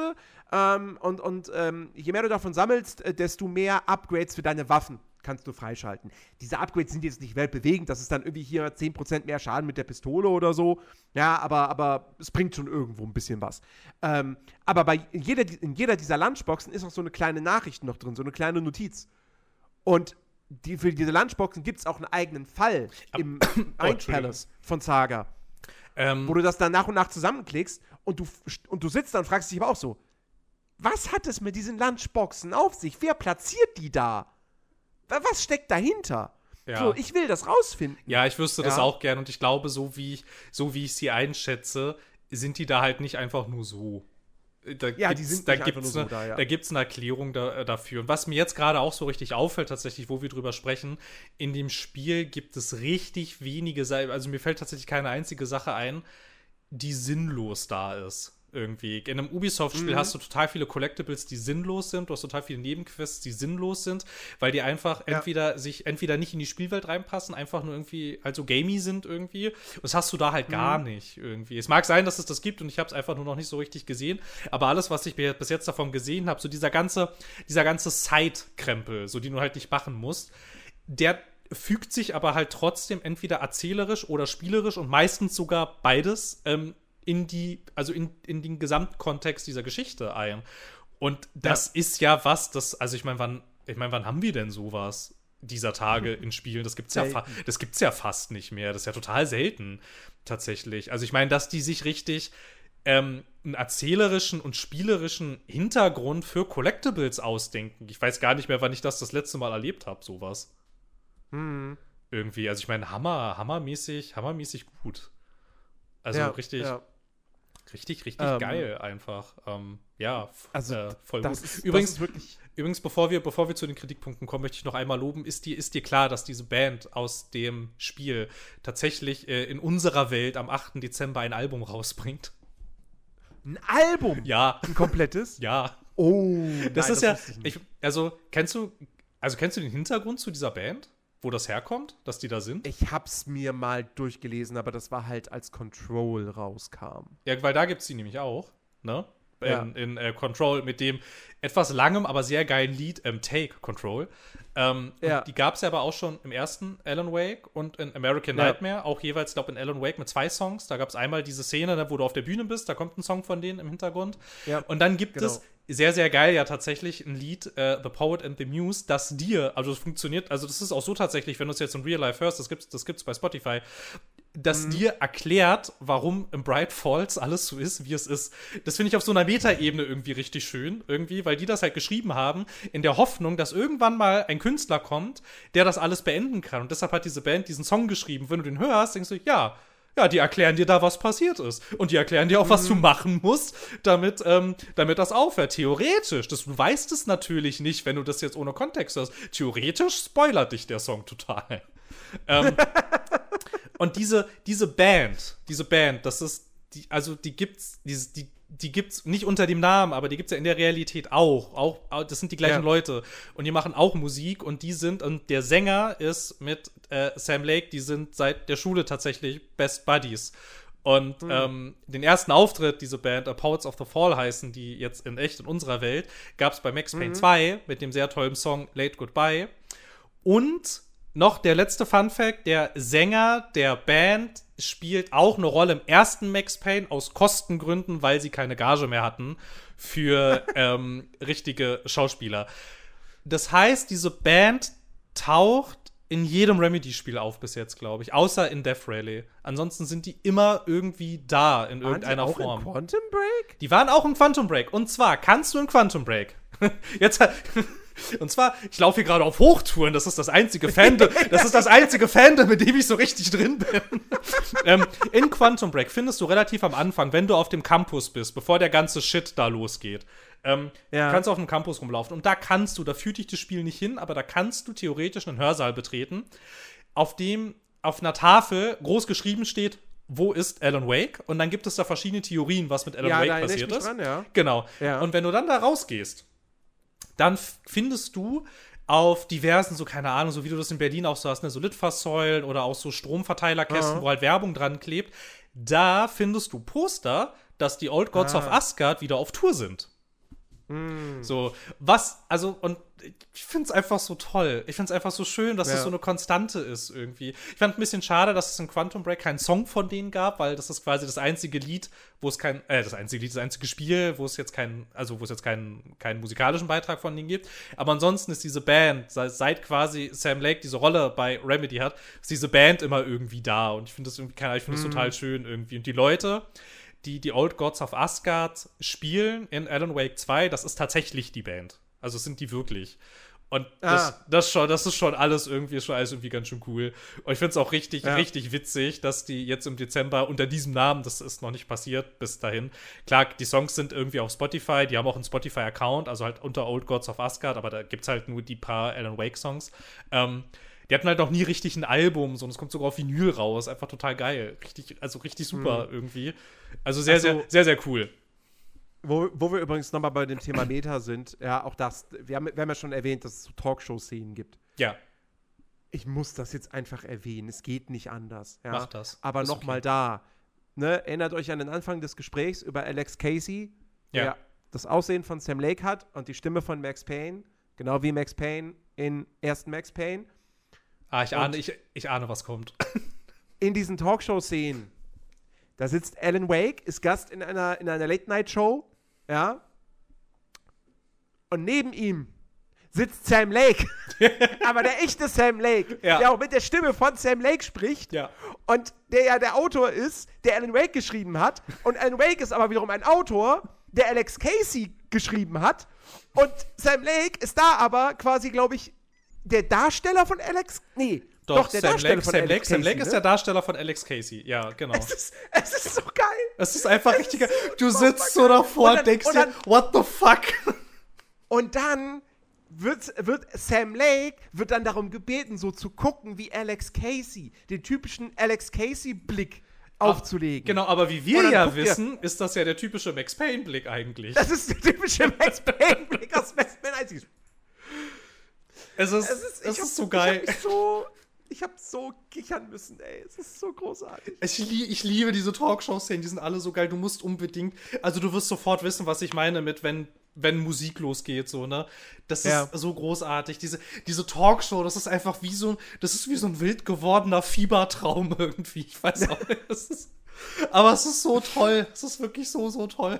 Ähm, und und ähm, je mehr du davon sammelst, äh, desto mehr Upgrades für deine Waffen kannst du freischalten. Diese Upgrades sind jetzt nicht weltbewegend. Das ist dann irgendwie hier 10% mehr Schaden mit der Pistole oder so. Ja, aber, aber es bringt schon irgendwo ein bisschen was. Ähm, aber bei in jeder, in jeder dieser Lunchboxen ist auch so eine kleine Nachricht noch drin, so eine kleine Notiz. Und die, für diese Lunchboxen gibt es auch einen eigenen Fall im Mind Entschuldigung. Palace von Saga Ähm, wo du das dann nach und nach zusammenklickst und du, und du sitzt da und fragst dich aber auch so, was hat es mit diesen Lunchboxen auf sich? Wer platziert die da? Wa- Was steckt dahinter? Ja. So, ich will das rausfinden. Ja, ich wüsste das Ja. auch gern und ich glaube, so wie ich, so wie ich sie einschätze, sind die da halt nicht einfach nur so. Da Ja, die gibt's- sind da gibt's nur eine, so da, ja. Da gibt es eine Erklärung da, äh, dafür. Und was mir jetzt gerade auch so richtig auffällt, tatsächlich, wo wir drüber sprechen, in dem Spiel gibt es richtig wenige, also mir fällt tatsächlich keine einzige Sache ein, die sinnlos da ist. Irgendwie. In einem Ubisoft-Spiel Mhm. hast du total viele Collectibles, die sinnlos sind. Du hast total viele Nebenquests, die sinnlos sind, weil die einfach Ja. entweder sich entweder nicht in die Spielwelt reinpassen, einfach nur irgendwie also gamey sind irgendwie. Und das hast du da halt gar nicht irgendwie. Es mag sein, dass es das gibt und ich habe es einfach nur noch nicht so richtig gesehen. Aber alles, was ich bi- bis jetzt davon gesehen habe, so dieser ganze, dieser ganze Side-Krempel, so die du halt nicht machen musst, der fügt sich aber halt trotzdem entweder erzählerisch oder spielerisch und meistens sogar beides ähm, in die, also in, in den Gesamtkontext dieser Geschichte ein. Und das ist ja was, das, also ich meine, wann, ich meine, wann haben wir denn sowas dieser Tage in Spielen? Das gibt's ja, Selten. das gibt's ja fast nicht mehr. Das ist ja total selten, tatsächlich. Also ich meine, dass die sich richtig ähm, einen erzählerischen und spielerischen Hintergrund für Collectibles ausdenken. Ich weiß gar nicht mehr, wann ich das das letzte Mal erlebt habe, sowas. Hm. Irgendwie. Also ich meine, hammer, hammermäßig, hammermäßig gut. Also Ja, richtig, ja. Richtig, richtig Ähm, geil einfach. Ähm, ja, Also, äh, voll Das gut. ist, übrigens, das wirklich. übrigens, bevor wir, bevor wir zu den Kritikpunkten kommen, möchte ich noch einmal loben. Ist dir, ist dir klar, dass diese Band aus dem Spiel tatsächlich äh, in unserer Welt am 8. Dezember ein Album rausbringt? Ein Album! Ja, Ein komplettes? ja. Oh, Das nein, ist ja, ich nicht. ich, also kennst du, also kennst du den Hintergrund zu dieser Band, wo das herkommt, dass die da sind? Ich hab's mir mal durchgelesen, aber das war halt als Control rauskam. Ja, weil da gibt es die nämlich auch, ne? In, Ja. in äh, Control mit dem etwas langem, aber sehr geilen Lied ähm, Take Control. Ähm, Ja. Die gab es ja aber auch schon im ersten Alan Wake und in American Ja. Nightmare, auch jeweils, glaube in Alan Wake mit zwei Songs. Da gab es einmal diese Szene, ne, wo du auf der Bühne bist, da kommt ein Song von denen im Hintergrund. Ja, Und dann gibt genau. es sehr, sehr geil ja tatsächlich ein Lied, äh, The Poet and the Muse, das dir, also es funktioniert, also das ist auch so tatsächlich, wenn du es jetzt in Real Life hörst, das gibt's, das gibt's bei Spotify, das Mhm. dir erklärt, warum im Bright Falls alles so ist, wie es ist. Das finde ich auf so einer Metaebene irgendwie richtig schön, irgendwie, weil die das halt geschrieben haben, in der Hoffnung, dass irgendwann mal ein Künstler kommt, der das alles beenden kann. Und deshalb hat diese Band diesen Song geschrieben. Wenn du den hörst, denkst du, ja, ja, die erklären dir da, was passiert ist. Und die erklären dir auch, was du machen musst, damit, ähm, damit das aufhört. Theoretisch. Das, du weißt es natürlich nicht, wenn du das jetzt ohne Kontext hörst. Theoretisch spoilert dich der Song total. ähm, und diese, diese Band, diese Band, das ist, die, also die gibt's, die, die, die gibt's nicht unter dem Namen, aber die gibt's ja in der Realität auch. auch. Das sind die gleichen Ja. Leute. Und die machen auch Musik und die sind, und der Sänger ist mit äh, Sam Lake, die sind seit der Schule tatsächlich Best Buddies. Und ähm, den ersten Auftritt, diese Band, A Poets of the Fall heißen, die jetzt in echt in unserer Welt, gab es bei Max Payne 2 mit dem sehr tollen Song Late Goodbye. Und noch der letzte Fun Fact: Der Sänger der Band spielt auch eine Rolle im ersten Max Payne aus Kostengründen, weil sie keine Gage mehr hatten für ähm, richtige Schauspieler. Das heißt, diese Band taucht in jedem Remedy-Spiel auf bis jetzt, glaube ich. Außer in Death Rally. Ansonsten sind die immer irgendwie da in Waren die irgendeiner auch Form. In Quantum Break? Die waren auch in Quantum Break. Und zwar kannst du in Quantum Break. Jetzt, Und zwar, ich laufe hier gerade auf Hochtouren, das ist das einzige Fandom, das ist das einzige Fandom, mit dem ich so richtig drin bin. ähm, in Quantum Break findest du relativ am Anfang, wenn du auf dem Campus bist, bevor der ganze Shit da losgeht, ähm, Ja. kannst du auf dem Campus rumlaufen. Und da kannst du, da führt dich das Spiel nicht hin, aber da kannst du theoretisch einen Hörsaal betreten, auf dem auf einer Tafel groß geschrieben steht, wo ist Alan Wake? Und dann gibt es da verschiedene Theorien, was mit Alan Ja, Wake passiert ist. dran, ja. Genau. Ja. Und wenn du dann da rausgehst, dann findest du auf diversen, so keine Ahnung, so wie du das in Berlin auch so hast, ne, so Litfaßsäulen oder auch so Stromverteilerkästen, Aha. wo halt Werbung dran klebt, da findest du Poster, dass die Old Gods Ah. of Asgard wieder auf Tour sind. Hm. So, was, also, und ich finde es einfach so toll. Ich finde es einfach so schön, dass Ja. das so eine Konstante ist irgendwie. Ich fand ein bisschen schade, dass es in Quantum Break keinen Song von denen gab, weil das ist quasi das einzige Lied, wo es kein, äh, das einzige Lied, das einzige Spiel, wo es jetzt kein, also wo es jetzt keinen, keinen musikalischen Beitrag von denen gibt. Aber ansonsten ist diese Band, seit, seit quasi Sam Lake diese Rolle bei Remedy hat, ist diese Band immer irgendwie da. Und ich finde das irgendwie, keine Ahnung, ich finde das total schön irgendwie. Und die Leute, die die Old Gods of Asgard spielen in Alan Wake 2, das ist tatsächlich die Band. Also sind die wirklich. Und das, Ah. das, schon, das ist schon alles irgendwie, schon alles irgendwie ganz schön cool. Und ich finde es auch richtig, Ja. richtig witzig, dass die jetzt im Dezember unter diesem Namen, das ist noch nicht passiert bis dahin. Klar, die Songs sind irgendwie auf Spotify, die haben auch einen Spotify-Account, also halt unter Old Gods of Asgard, aber da gibt es halt nur die paar Alan Wake-Songs. Ähm, die hatten halt noch nie richtig ein Album, so, und es kommt sogar auf Vinyl raus. Einfach total geil. Richtig, also richtig super irgendwie. Also sehr, Also- sehr, sehr, sehr cool. Wo, wo wir übrigens nochmal bei dem Thema Meta sind, ja, auch das, wir haben, wir haben ja schon erwähnt, dass es so Talkshow-Szenen gibt. Ja. Ich muss das jetzt einfach erwähnen, es geht nicht anders. Ja. Mach das. Aber nochmal okay. da, ne, erinnert euch an den Anfang des Gesprächs über Alex Casey, Ja. der das Aussehen von Sam Lake hat und die Stimme von Max Payne, genau wie Max Payne in ersten Max Payne. Ah, ich Und- ahne, ich, ich ahne, was kommt. in diesen Talkshow-Szenen, da sitzt Alan Wake, ist Gast in einer, in einer Late-Night-Show, ja. Und neben ihm sitzt Sam Lake. Aber der echte Sam Lake, Ja. der auch mit der Stimme von Sam Lake spricht. Ja. Und der ja der Autor ist, der Alan Wake geschrieben hat. Und Alan Wake ist aber wiederum ein Autor, der Alex Casey geschrieben hat. Und Sam Lake ist da aber quasi, glaube ich, der Darsteller von Alex. Nee, doch, der Sam Darsteller Lake, von Sam Alex Lake, Sam Lake Casey, ist ne? der Darsteller von Alex Casey. Ja, genau. Es ist, es ist so geil. Es ist einfach richtig geil. Du unfassbar sitzt so davor Und und dann- denkst und dir, dann- what the fuck? Und dann wird, wird Sam Lake wird dann darum gebeten, so zu gucken wie Alex Casey, den typischen Alex Casey-Blick aufzulegen. Genau, aber wie wir ja guckt ihr- wissen, ist das ja der typische Max Payne-Blick eigentlich. Das ist der typische Max Payne-Blick aus Westman 1. Es ist, Es ist, es ist so geil. Ich hab, mich so, ich hab so kichern müssen, ey. Es ist so großartig. Ich, ich liebe diese Talkshow-Szenen, die sind alle so geil. Du musst unbedingt, also du wirst sofort wissen, was ich meine mit, wenn, wenn Musik losgeht, so, ne? Das ist Ja. so großartig. Diese, diese Talkshow, das ist einfach wie so ein, das ist wie so ein wild gewordener Fiebertraum irgendwie. Ich weiß auch nicht. Es ist, aber es ist so toll. Es ist wirklich so, so toll.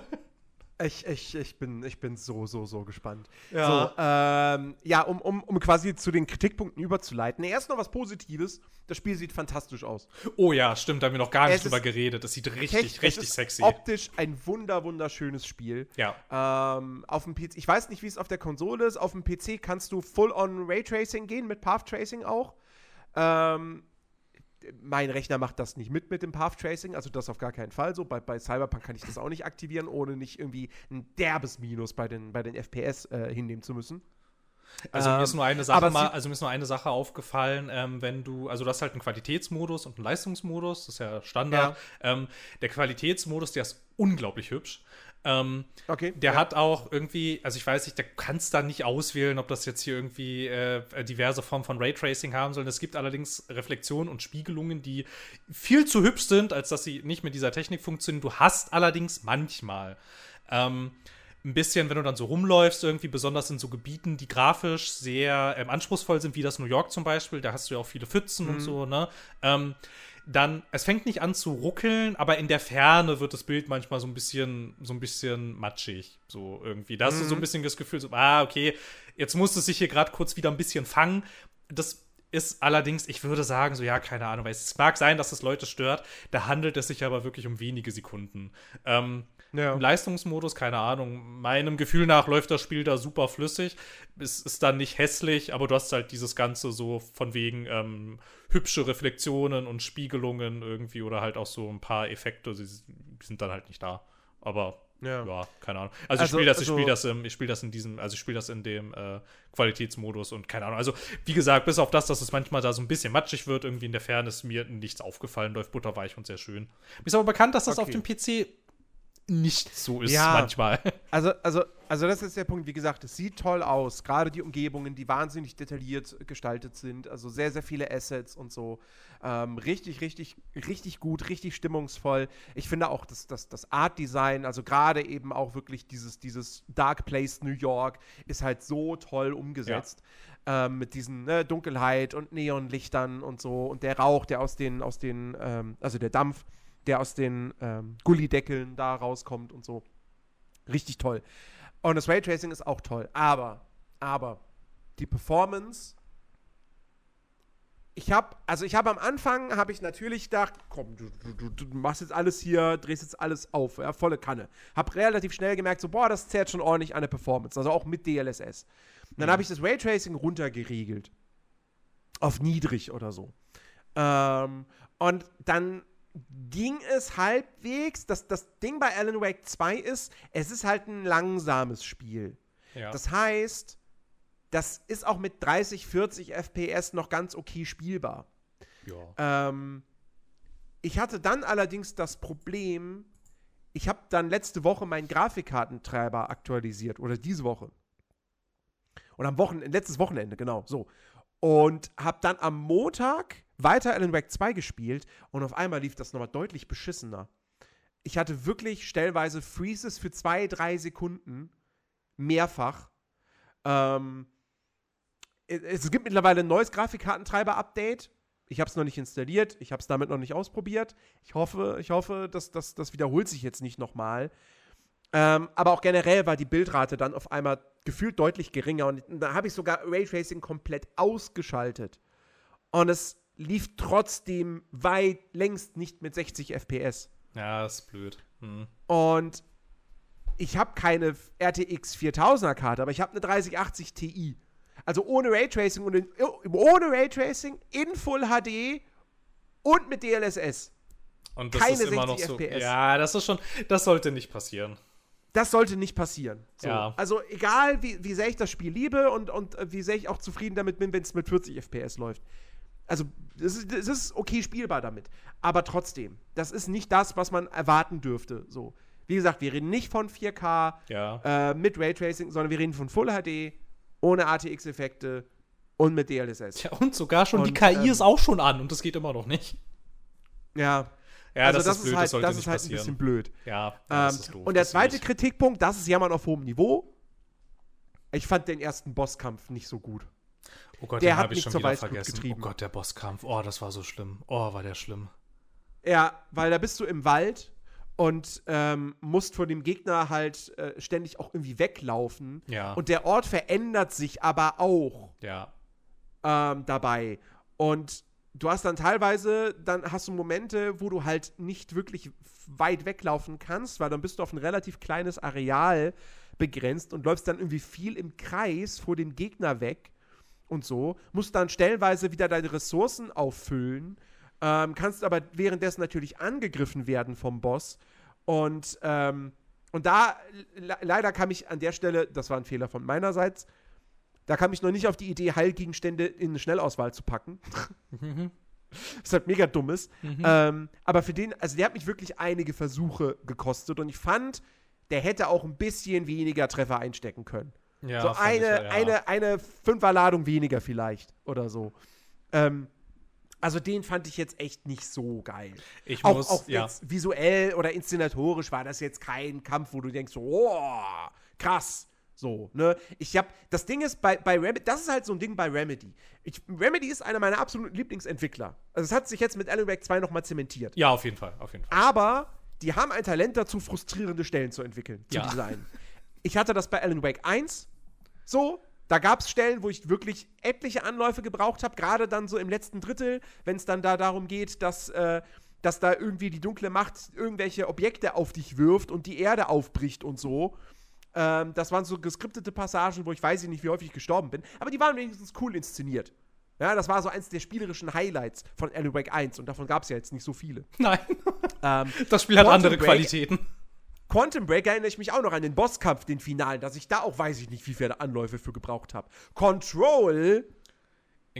Ich, ich, ich, bin, ich bin so, so, so gespannt. Ja. So, ähm, ja, um, um, um quasi zu den Kritikpunkten überzuleiten. Erst noch was Positives. Das Spiel sieht fantastisch aus. Oh ja, stimmt, da haben wir noch gar nicht Es drüber ist geredet. Das sieht richtig, richtig es ist sexy. Optisch ein wunder, wunderschönes Spiel. Ja. Ähm, auf dem PC, ich weiß nicht, wie es auf der Konsole ist. Auf dem PC kannst du Full-on Raytracing gehen, mit Path Tracing auch. Ähm, mein Rechner macht das nicht mit mit dem Path Tracing, also das auf gar keinen Fall so. Bei, bei Cyberpunk kann ich das auch nicht aktivieren, ohne nicht irgendwie ein derbes Minus bei den, bei den FPS äh, hinnehmen zu müssen. Also mir Ähm, ist nur eine Sache mal, also mir ist nur eine Sache aufgefallen, ähm, wenn du, also du hast halt einen Qualitätsmodus und einen Leistungsmodus, das ist ja Standard. Ähm, der Qualitätsmodus, der ist unglaublich hübsch. Ähm, Okay. der hat auch irgendwie, also ich weiß nicht, der kannst da nicht auswählen, ob das jetzt hier irgendwie äh, diverse Formen von Raytracing haben soll. Es gibt allerdings Reflexionen und Spiegelungen, die viel zu hübsch sind, als dass sie nicht mit dieser Technik funktionieren. Du hast allerdings manchmal ähm, ein bisschen, wenn du dann so rumläufst, irgendwie besonders in so Gebieten, die grafisch sehr ähm, anspruchsvoll sind, wie das New York zum Beispiel, da hast du ja auch viele Pfützen und so, ne? Ähm, dann, es fängt nicht an zu ruckeln, aber in der Ferne wird das Bild manchmal so ein bisschen, so ein bisschen matschig, so irgendwie. Da hast du so ein bisschen das Gefühl, so, ah, okay, jetzt muss es sich hier gerade kurz wieder ein bisschen fangen. Das ist allerdings, ich würde sagen, so, ja, keine Ahnung, weil es mag sein, dass es Leute stört, da handelt es sich aber wirklich um wenige Sekunden. Ähm, Ja. Im Leistungsmodus, keine Ahnung, meinem Gefühl nach läuft das Spiel da super flüssig. Es ist dann nicht hässlich, aber du hast halt dieses Ganze so von wegen ähm, hübsche Reflexionen und Spiegelungen irgendwie oder halt auch so ein paar Effekte, die sind dann halt nicht da. Aber ja. ja, keine Ahnung. Also, also ich spiele das, also, ich spiele das, im, ich spiele das in diesem, also ich spiele das in dem äh, Qualitätsmodus und keine Ahnung. Also wie gesagt, bis auf das, dass es manchmal da so ein bisschen matschig wird, irgendwie in der Ferne ist mir nichts aufgefallen, läuft butterweich und sehr schön. Mir ist aber bekannt, dass das okay. auf dem PC nicht so ist ja, manchmal. Also, also, also das ist der Punkt, wie gesagt, es sieht toll aus. Gerade die Umgebungen, die wahnsinnig detailliert gestaltet sind. Also sehr, sehr viele Assets und so. Ähm, richtig, richtig, richtig gut, richtig stimmungsvoll. Ich finde auch das, das, das Art-Design, also gerade eben auch wirklich dieses, dieses Dark Place New York, ist halt so toll umgesetzt. Ja. Ähm, mit diesen ne, Dunkelheit und Neonlichtern und so. Und der Rauch, der aus den, aus den, ähm, also der Dampf, der aus den ähm, Gullideckeln da rauskommt und so. Richtig toll. Und das Raytracing ist auch toll. Aber, aber, die Performance. Ich habe, also ich habe am Anfang, habe ich natürlich gedacht, komm, du, du, du, machst jetzt alles hier, drehst jetzt alles auf, ja, volle Kanne. Hab relativ schnell gemerkt, so, boah, das zerrt schon ordentlich an der Performance, also auch mit DLSS. Und dann mhm. habe ich das Raytracing runtergeregelt. Auf niedrig oder so. Ähm, und dann ging es halbwegs. Das, das Ding bei Alan Wake 2 ist, es ist halt ein langsames Spiel. Ja. Das heißt, das ist auch mit 30, 40 FPS noch ganz okay spielbar. Ja. Ähm, ich hatte dann allerdings das Problem, ich habe dann letzte Woche meinen Grafikkartentreiber aktualisiert oder diese Woche. Oder am Wochenende, letztes Wochenende, genau, so. Und habe dann am Montag weiter Alan Wake 2 gespielt und auf einmal lief das nochmal deutlich beschissener. Ich hatte wirklich stellweise Freezes für zwei, drei Sekunden. Mehrfach. Ähm, es gibt mittlerweile ein neues Grafikkartentreiber-Update. Ich habe es noch nicht installiert, ich habe es damit noch nicht ausprobiert. Ich hoffe, ich hoffe, dass das, das wiederholt sich jetzt nicht nochmal. Ähm, aber auch generell war die Bildrate dann auf einmal gefühlt deutlich geringer und da habe ich sogar Raytracing komplett ausgeschaltet. Und es lief trotzdem weit längst nicht mit 60 FPS. Ja, das ist blöd. Hm. Und ich habe keine RTX 4000er Karte, aber ich habe eine 3080 Ti. Also ohne Raytracing und in, ohne Raytracing in Full HD und mit DLSS. Und das keine ist immer noch so. FPS. Ja, das ist schon, das sollte nicht passieren. Das sollte nicht passieren. So. Ja. Also egal, wie, wie sehr ich das Spiel liebe und, und wie sehr ich auch zufrieden damit bin, wenn es mit 40 FPS läuft also es ist, es ist okay spielbar damit. Aber trotzdem, das ist nicht das, was man erwarten dürfte. So. Wie gesagt, wir reden nicht von 4K ja. äh, mit Raytracing, sondern wir reden von Full HD, ohne ATX-Effekte und mit DLSS. Ja, und sogar schon und, die KI ähm, ist auch schon an und das geht immer noch nicht. Ja. Ja, also das, das, ist blöd, halt, das, das ist halt ein bisschen blöd. Ja, ähm, doof, und der zweite Kritikpunkt, das ist Jammern auf hohem Niveau. Ich fand den ersten Bosskampf nicht so gut. Oh Gott, der den habe ich schon wieder vergessen. Getrieben. Oh Gott, der Bosskampf. Oh, das war so schlimm. Oh, war der schlimm. Ja, weil da bist du im Wald und ähm, musst vor dem Gegner halt äh, ständig auch irgendwie weglaufen. Ja. Und der Ort verändert sich aber auch. Ja. Ähm, dabei. Und du hast dann teilweise, dann hast du Momente, wo du halt nicht wirklich weit weglaufen kannst, weil dann bist du auf ein relativ kleines Areal begrenzt und läufst dann irgendwie viel im Kreis vor dem Gegner weg und so, musst dann stellenweise wieder deine Ressourcen auffüllen, ähm, kannst aber währenddessen natürlich angegriffen werden vom Boss. Und, ähm, und da, le leider kam ich an der Stelle, das war ein Fehler von meinerseits, da kam ich noch nicht auf die Idee, Heilgegenstände in eine Schnellauswahl zu packen. Mhm. Was halt mega dumm ist. Mhm. Ähm, aber für den, also der hat mich wirklich einige Versuche gekostet und ich fand, der hätte auch ein bisschen weniger Treffer einstecken können. Ja, so eine, ich, ja. eine, eine Fünferladung weniger vielleicht oder so. Ähm, also den fand ich jetzt echt nicht so geil. Ich auch, muss, auch ja. visuell oder inszenatorisch war das jetzt kein Kampf, wo du denkst, oh, krass. So, ne? Ich hab, das Ding ist, bei, bei Remedy, das ist halt so ein Ding bei Remedy. Ich, Remedy ist einer meiner absoluten Lieblingsentwickler. Also es hat sich jetzt mit Alan Wake 2 nochmal zementiert. Ja, auf jeden Fall, auf jeden Fall. Aber die haben ein Talent dazu, frustrierende Stellen zu entwickeln, zu ja. designen. Ich hatte das bei Alan Wake 1 so. Da gab es Stellen, wo ich wirklich etliche Anläufe gebraucht habe, gerade dann so im letzten Drittel, wenn es dann da darum geht, dass, äh, dass da irgendwie die dunkle Macht irgendwelche Objekte auf dich wirft und die Erde aufbricht und so. Ähm, das waren so geskriptete Passagen, wo ich weiß nicht, wie häufig ich gestorben bin. Aber die waren wenigstens cool inszeniert. Ja, das war so eins der spielerischen Highlights von Alan Wake 1 und davon gab es ja jetzt nicht so viele. Nein. Ähm, Das Spiel hat Quantum andere Break- Qualitäten. Quantum Break erinnere ich mich auch noch an den Bosskampf, den Finalen, dass ich da auch weiß ich nicht, wie viele Anläufe für gebraucht habe. Control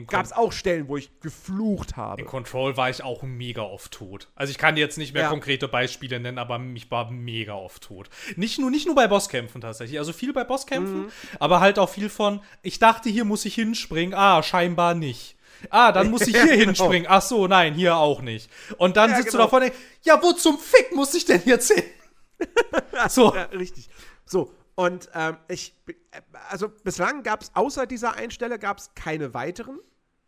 gab es auch Stellen, wo ich geflucht habe. in Control war ich auch mega oft tot. Also ich kann jetzt nicht mehr Ja. konkrete Beispiele nennen, aber ich war mega oft tot. Nicht nur, nicht nur bei Bosskämpfen tatsächlich. Also viel bei Bosskämpfen, Mhm. aber halt auch viel von, ich dachte, hier muss ich hinspringen. Ah, scheinbar nicht. Ah, dann muss ich Ja, hier genau. hinspringen. Ach so, nein, hier auch nicht. Und dann Ja, sitzt genau. du da vorne, ja, wo zum Fick muss ich denn jetzt hin? so. Ja, richtig. So, und ähm, ich, also bislang gab es außer dieser Einstelle gab es keine weiteren.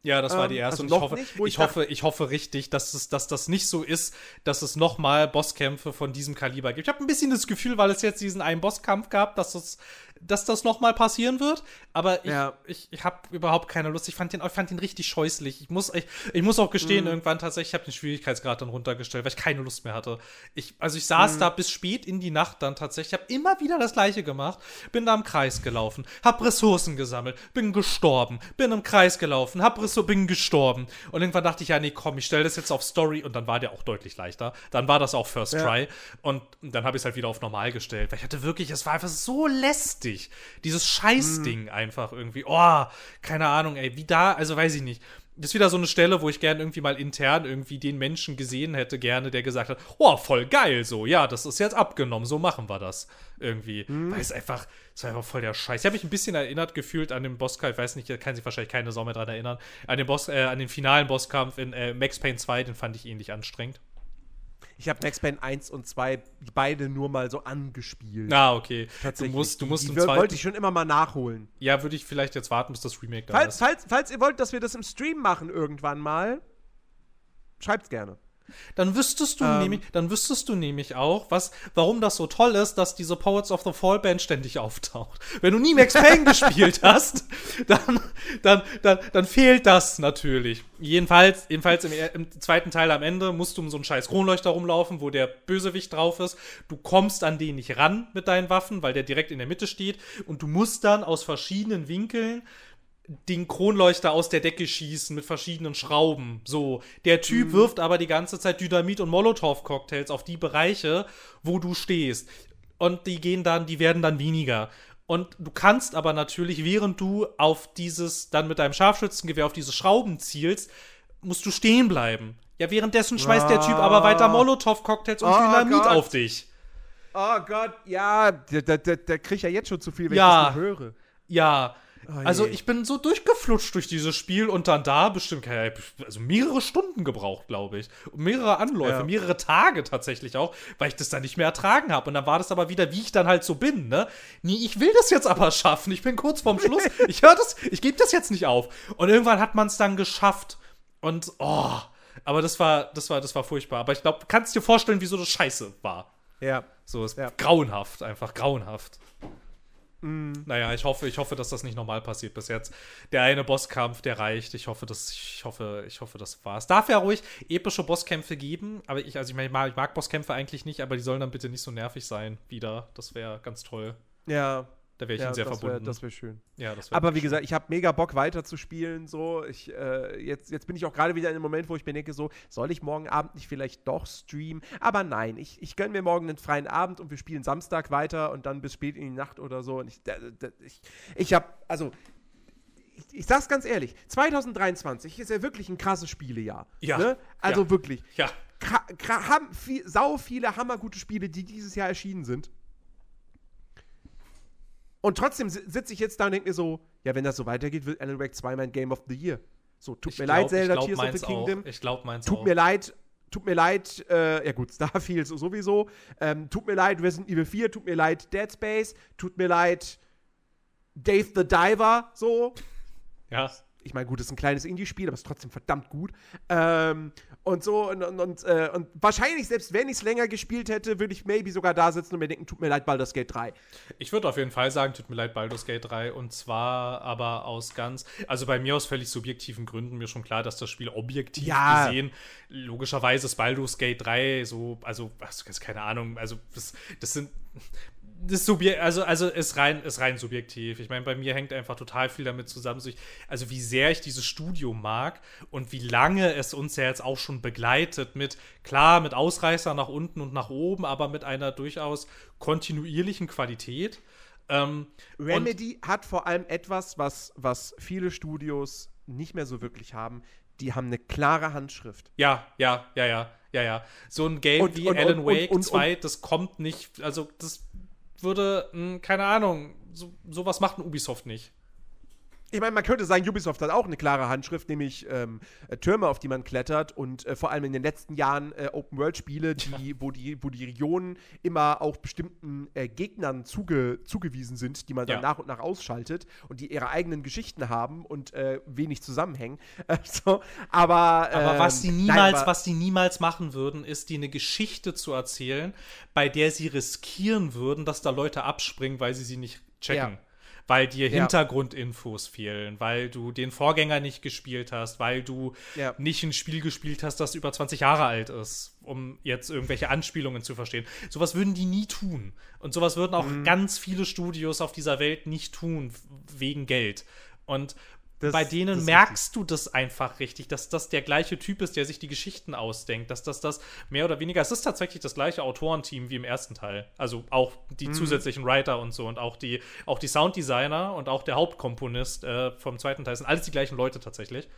Ja, das war die Ähm, erste. also und ich hoffe, nicht, ich, ich hoffe, ich hoffe richtig, dass, es, dass das nicht so ist, dass es nochmal Bosskämpfe von diesem Kaliber gibt. Ich habe ein bisschen das Gefühl, weil es jetzt diesen einen Bosskampf gab, dass das, dass das nochmal passieren wird. Aber ich, Ja. ich, ich habe überhaupt keine Lust. Ich fand den, ich fand den richtig scheußlich. Ich muss, ich, ich muss auch gestehen, irgendwann tatsächlich, ich habe den Schwierigkeitsgrad dann runtergestellt, weil ich keine Lust mehr hatte. Ich, also ich saß Mhm. da bis spät in die Nacht dann tatsächlich. Ich habe immer wieder das Gleiche gemacht. Bin da im Kreis gelaufen, habe Ressourcen gesammelt, bin gestorben, bin im Kreis gelaufen, hab Ressourcen, bin gestorben. Und irgendwann dachte ich, ja, nee, komm, ich stelle das jetzt auf Story und dann war der auch deutlich leichter. Dann war das auch First Ja. Try und dann habe ich es halt wieder auf normal gestellt, weil ich hatte wirklich, es war einfach so lästig. Dieses Scheißding einfach irgendwie. Oh, keine Ahnung, ey, wie da, also weiß ich nicht. Das ist wieder so eine Stelle, wo ich gerne irgendwie mal intern irgendwie den Menschen gesehen hätte, gerne, der gesagt hat, oh, voll geil, so, ja, das ist jetzt abgenommen, so machen wir das irgendwie. Weil es einfach, es war einfach voll der Scheiß. Ich habe mich ein bisschen erinnert gefühlt an den Bosskampf, ich weiß nicht, da kann sich wahrscheinlich keine Sau mehr dran erinnern, an den Boss, äh, an den finalen Bosskampf in äh, Max Payne 2, den fand ich ähnlich anstrengend. Ich habe Max Payne 1 und 2 beide nur mal so angespielt. Ah, okay. Du Tatsächlich. musst, du musst die, die wollte ich schon immer mal nachholen. Ja, würde ich vielleicht jetzt warten, bis das Remake da Falls, ist. falls, falls ihr wollt, dass wir das im Stream machen irgendwann mal, schreibt's gerne. Dann wüsstest du Ähm. nämlich, dann wüsstest du nämlich auch, was, warum das so toll ist, dass diese Poets of the Fall Band ständig auftaucht. Wenn du nie Max Payne gespielt hast, dann, dann, dann, dann fehlt das natürlich. Jedenfalls, jedenfalls im, im zweiten Teil am Ende musst du um so einen scheiß Kronleuchter rumlaufen, wo der Bösewicht drauf ist. Du kommst an den nicht ran mit deinen Waffen, weil der direkt in der Mitte steht. Und du musst dann aus verschiedenen Winkeln den Kronleuchter aus der Decke schießen mit verschiedenen Schrauben. So, der Typ wirft aber die ganze Zeit Dynamit und Molotow-Cocktails auf die Bereiche, wo du stehst. Und die gehen dann, die werden dann weniger. Und du kannst aber natürlich, während du auf dieses, dann mit deinem Scharfschützengewehr auf diese Schrauben zielst, musst du stehen bleiben. Ja, währenddessen schmeißt der Typ aber weiter Molotow-Cocktails und Oh Dynamit Gott. auf dich. Oh Gott, ja, da, da, da, krieg ich ja jetzt schon zu viel, wenn Ja. ich das höre. Ja. Oh also ich bin so durchgeflutscht durch dieses Spiel und dann da bestimmt also mehrere Stunden gebraucht, glaube ich. Und mehrere Anläufe, Ja. mehrere Tage tatsächlich auch, weil ich das dann nicht mehr ertragen habe. Und dann war das aber wieder, wie ich dann halt so bin, ne? Nee, ich will das jetzt aber schaffen. Ich bin kurz vorm Schluss. ich höre das, ich gebe das jetzt nicht auf. Und irgendwann hat man es dann geschafft. Und oh, aber das war, das war, das war furchtbar. Aber ich glaube, du kannst dir vorstellen, wieso das scheiße war. Ja. So ist Ja. grauenhaft, einfach grauenhaft. Mm. Naja, ich hoffe, ich hoffe, dass das nicht normal passiert bis jetzt. Der eine Bosskampf, der reicht. Ich hoffe, dass, ich hoffe, ich hoffe, das war's. Darf ja ruhig epische Bosskämpfe geben, aber ich, also ich, mag- ich mag Bosskämpfe eigentlich nicht, aber die sollen dann bitte nicht so nervig sein wieder. Das wäre ganz toll. Ja, Da wäre ich ja Ihnen sehr das verbunden. wäre wär schön. ja, das wär Aber wie schön. gesagt, ich habe mega Bock weiter zu spielen. So, ich, äh, jetzt, jetzt bin ich auch gerade wieder in einem Moment, wo ich mir denke, so, soll ich morgen Abend nicht vielleicht doch streamen? Aber nein, ich, ich gönne mir morgen einen freien Abend und wir spielen Samstag weiter und dann bis spät in die Nacht oder so. Und ich, da, da, ich, ich habe, also, ich, ich sag's ganz ehrlich, 2023 ist ja wirklich ein krasses Spielejahr. Ja, Ne? Also ja. wirklich. Ja, kra haben viel, sau viele hammergute Spiele, die dieses Jahr erschienen sind. Und trotzdem si- sitze ich jetzt da und denke mir so, ja, wenn das so weitergeht, wird Alan Wake 2 mein Game of the Year. So, tut ich mir glaub- leid, Zelda glaub Tears of the Kingdom. Auch. Ich glaube, meins Tut auch. mir leid, tut mir leid, äh, ja gut, Starfield so- sowieso. Ähm, tut mir leid, Resident Evil 4, tut mir leid, Dead Space, tut mir leid, Dave the Diver, so. ja. Ich meine, gut, es ist ein kleines Indie-Spiel, aber es ist trotzdem verdammt gut. Ähm, und so, und, und, und, äh, und wahrscheinlich, selbst wenn ich es länger gespielt hätte, würde ich maybe sogar da sitzen und mir denken, tut mir leid, Baldur's Gate 3. Ich würde auf jeden Fall sagen, tut mir leid, Baldur's Gate 3. Und zwar aber aus ganz, also bei mir aus völlig subjektiven Gründen, mir schon klar, dass das Spiel objektiv Ja. gesehen, logischerweise ist Baldur's Gate 3 so, also, ist keine Ahnung, also das, das sind. Das Subje also, also ist rein, ist rein subjektiv. Ich meine, bei mir hängt einfach total viel damit zusammen, also wie sehr ich dieses Studio mag und wie lange es uns ja jetzt auch schon begleitet mit, klar, mit Ausreißer nach unten und nach oben, aber mit einer durchaus kontinuierlichen Qualität. Ähm, Remedy hat vor allem etwas, was, was viele Studios nicht mehr so wirklich haben. Die haben eine klare Handschrift. Ja, ja, ja, ja, ja, ja. So ein Game Und- wie und- Alan und- Wake und- und- 2, das kommt nicht, also das würde, mh, keine Ahnung, so, sowas macht ein Ubisoft nicht. Ich meine, man könnte sagen, Ubisoft hat auch eine klare Handschrift, nämlich ähm, äh, Türme, auf die man klettert und äh, vor allem in den letzten Jahren äh, Open-World-Spiele, die, wo, die, wo die Regionen immer auch bestimmten äh, Gegnern zuge zugewiesen sind, die man dann Ja. nach und nach ausschaltet und die ihre eigenen Geschichten haben und äh, wenig zusammenhängen. So, aber Aber was ähm, sie nein, niemals, aber- was sie niemals machen würden, ist, die eine Geschichte zu erzählen, bei der sie riskieren würden, dass da Leute abspringen, weil sie sie nicht checken. Ja. Weil dir Ja. Hintergrundinfos fehlen, weil du den Vorgänger nicht gespielt hast, weil du Ja. nicht ein Spiel gespielt hast, das über 20 Jahre alt ist, um jetzt irgendwelche Anspielungen zu verstehen. Sowas würden die nie tun. Und sowas würden auch Mhm. ganz viele Studios auf dieser Welt nicht tun, wegen Geld. Und Das- bei denen merkst du das einfach richtig, dass das der gleiche Typ ist, der sich die Geschichten ausdenkt, dass das das mehr oder weniger, es ist tatsächlich das gleiche Autorenteam wie im ersten Teil. Also auch die Mhm. zusätzlichen Writer und so und auch die, auch die Sounddesigner und auch der Hauptkomponist äh, vom zweiten Teil sind alles die gleichen Leute tatsächlich.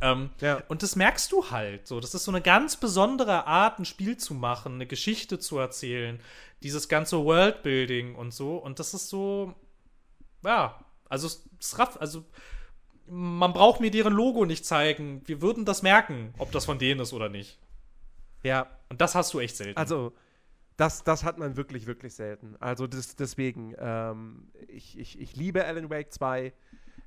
Ähm, Ja. Und das merkst du halt so. Das ist so eine ganz besondere Art, ein Spiel zu machen, eine Geschichte zu erzählen, dieses ganze Worldbuilding und so. Und das ist so, ja, also es, es raff, also man braucht mir deren Logo nicht zeigen. Wir würden das merken, ob das von denen ist oder nicht. Ja, Und das hast du echt selten. Also, das, das hat man wirklich, wirklich selten. Also das, deswegen, ähm, ich, ich, ich liebe Alan Wake 2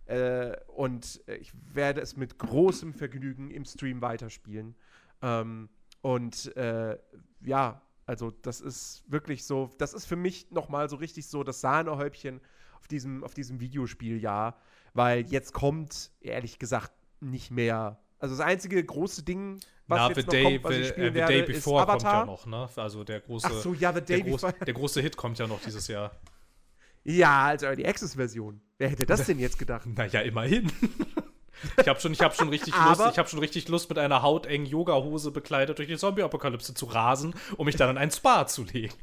äh, und ich werde es mit großem Vergnügen im Stream weiterspielen. Ähm, und äh, ja, also das ist wirklich so, das ist für mich nochmal so richtig so das Sahnehäubchen auf diesem, auf diesem Videospieljahr, weil jetzt kommt, ehrlich gesagt, nicht mehr. Also das einzige große Ding, was Na, jetzt the noch day, kommt, was ich the, spielen äh, the werde, day ist before kommt Avatar. ja noch, ne? Also der große, Ach so, ja, The der, Day groß, Before. der große Hit kommt ja noch dieses Jahr. Ja, als Early Access Version. Wer hätte das denn jetzt gedacht? Naja, immerhin. Ich habe schon, ich hab schon richtig Lust, Aber- ich habe schon richtig Lust, mit einer hautengen Yoga-Hose bekleidet durch die Zombie-Apokalypse zu rasen, um mich dann in ein Spa zu legen.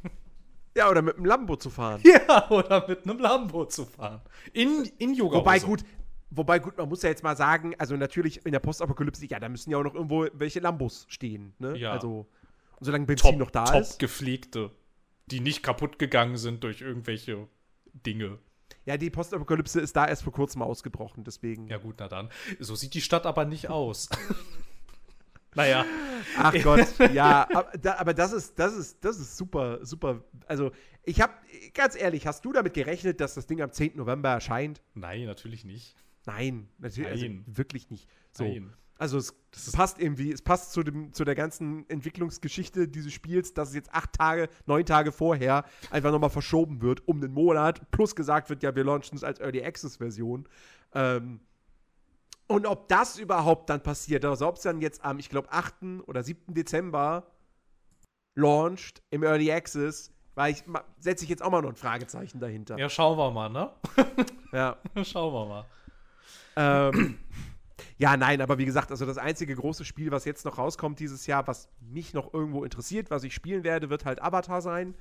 Ja, oder mit dem Lambo zu fahren. Ja, oder mit einem Lambo zu fahren. In, in yoga Wobei gut, wobei gut, man muss ja jetzt mal sagen, also natürlich in der Postapokalypse, ja, da müssen ja auch noch irgendwo welche Lambos stehen, ne? Ja. Also, und solange Benzin top, noch da top ist. gepflegte, die nicht kaputt gegangen sind durch irgendwelche Dinge. Ja, die Postapokalypse ist da erst vor kurzem ausgebrochen, deswegen. Ja gut, na dann. So sieht die Stadt aber nicht aus. naja, Ach Gott, ja, aber, da, aber das ist, das ist, das ist super, super. Also, ich habe, ganz ehrlich, hast du damit gerechnet, dass das Ding am 10. November erscheint? nein, natürlich nicht. Nein, natürlich, Nein. Also, wirklich nicht. So. Nein. Also es passt irgendwie, es passt zu, dem, zu der ganzen Entwicklungsgeschichte dieses Spiels, dass es jetzt acht Tage, neun Tage vorher einfach nochmal verschoben wird um den Monat, plus gesagt wird, ja, wir launchen es als Early Access Version. Ähm, und ob das überhaupt dann passiert, also ob es dann jetzt am, ich glaube, 8. oder 7. Dezember launcht im Early Access, weil ich setze ich jetzt auch mal noch ein Fragezeichen dahinter. Ja, schauen wir mal, ne? ja. schauen wir mal. Ähm, ja, nein, aber wie gesagt, also das einzige große Spiel, was jetzt noch rauskommt dieses Jahr, was mich noch irgendwo interessiert, was ich spielen werde, wird halt Avatar sein.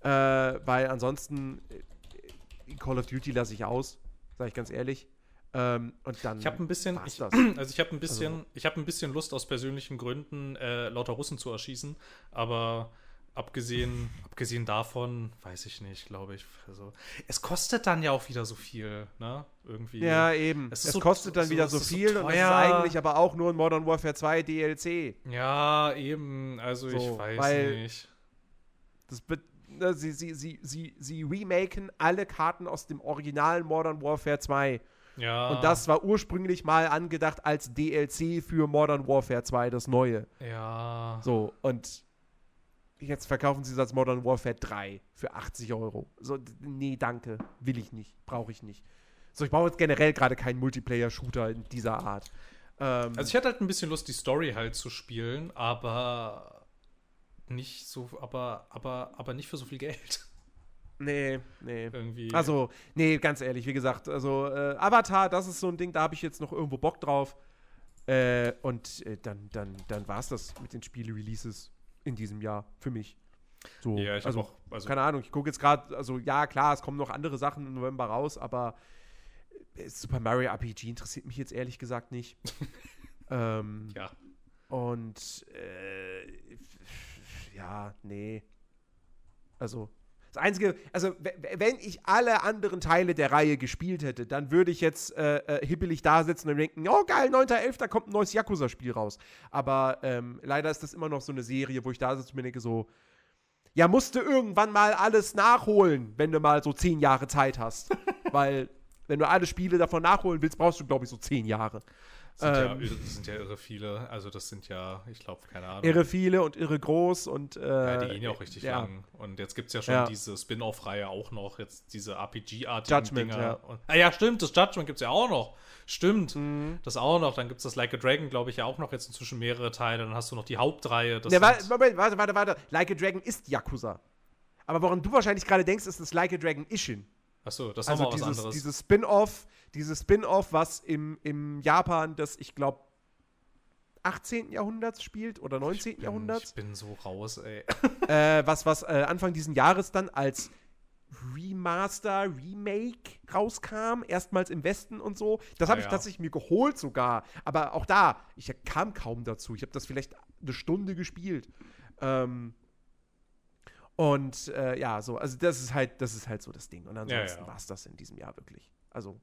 Äh, weil ansonsten äh, Call of Duty lasse ich aus, sage ich ganz ehrlich. Ähm, und dann. Ich habe ein bisschen, ich, also ich habe ein bisschen, ich habe ein bisschen Lust aus persönlichen Gründen äh, lauter Russen zu erschießen, aber abgesehen, abgesehen davon, weiß ich nicht, glaube ich. Also, es kostet dann ja auch wieder so viel, ne? Irgendwie. Ja, eben. Es Es, so- kostet dann so- wieder so so viel und es ist eigentlich aber auch nur ein Modern Warfare 2 DLC. Ja, eben. Also ich weiß nicht. Das ne, sie, sie, sie, sie, sie remaken alle Karten aus dem originalen Modern Warfare 2. Ja. Und das war ursprünglich mal angedacht als DLC für Modern Warfare 2, das neue. Ja. So, und jetzt verkaufen sie es als Modern Warfare 3 für 80 Euro. So, nee, danke. Will ich nicht. Brauche ich nicht. So, ich brauche jetzt generell gerade keinen Multiplayer-Shooter in dieser Art. Ähm, Also ich hatte halt ein bisschen Lust, die Story halt zu spielen, aber nicht so, aber, aber, aber nicht für so viel Geld. Nee, nee. Irgendwie. Also, nee, ganz ehrlich, wie gesagt, also äh, Avatar, das ist so ein Ding, da habe ich jetzt noch irgendwo Bock drauf. Äh, und äh, dann, dann, dann war es das mit den Spiele-Releases in diesem Jahr für mich. So, ja, ich also, auch, also keine Ahnung, ich gucke jetzt gerade, also ja, klar, es kommen noch andere Sachen im November raus, aber äh, Super Mario RPG interessiert mich jetzt ehrlich gesagt nicht. ähm, ja. und äh, ja, nee. Also, das Einzige, also wenn ich alle anderen Teile der Reihe gespielt hätte, dann würde ich jetzt äh, äh, hippelig da sitzen und denken, oh geil, 9.11., da kommt ein neues Yakuza-Spiel raus. Aber ähm, leider ist das immer noch so eine Serie, wo ich da sitze und mir denke so, ja, musst du irgendwann mal alles nachholen, wenn du mal so zehn Jahre Zeit hast. Weil, wenn du alle Spiele davon nachholen willst, brauchst du, glaube ich, so zehn Jahre. Sind, ja, ähm, irre- das sind ja irre viele. Also das sind ja, ich glaube, keine Ahnung. Irre viele und irre groß und äh, Ja, die gehen ja auch richtig ja. lang. Und jetzt gibt es ja schon Ja. diese Spin-off-Reihe auch noch, jetzt diese RPG-artigen Judgment, Dinger. ja. Und, ah ja, stimmt, das Judgment gibt es ja auch noch. Stimmt, Mhm. das auch noch. Dann gibt es das Like a Dragon, glaube ich, ja auch noch jetzt inzwischen mehrere Teile. Dann hast du noch die Hauptreihe. Das wa- sind- Moment, warte, warte, warte. Like a Dragon ist Yakuza. Aber woran du wahrscheinlich gerade denkst, ist das Like a Dragon Ishin. Achso, das ist Also nochmal was dieses, anderes. dieses Spin-off, dieses Spin-off, was im, im Japan das, ich glaube, 18. Jahrhunderts spielt oder 19. ich bin, Jahrhunderts. Ich bin so raus, ey. äh, was, was äh, Anfang diesen Jahres dann als Remaster, Remake rauskam, erstmals im Westen und so. Das habe Ah, ich ja. tatsächlich mir geholt sogar. Aber auch da, ich kam kaum dazu. Ich habe das vielleicht eine Stunde gespielt. Ähm, und äh, ja, so, also das ist halt, das ist halt so das Ding. Und ansonsten ja. war es das in diesem Jahr wirklich. Also,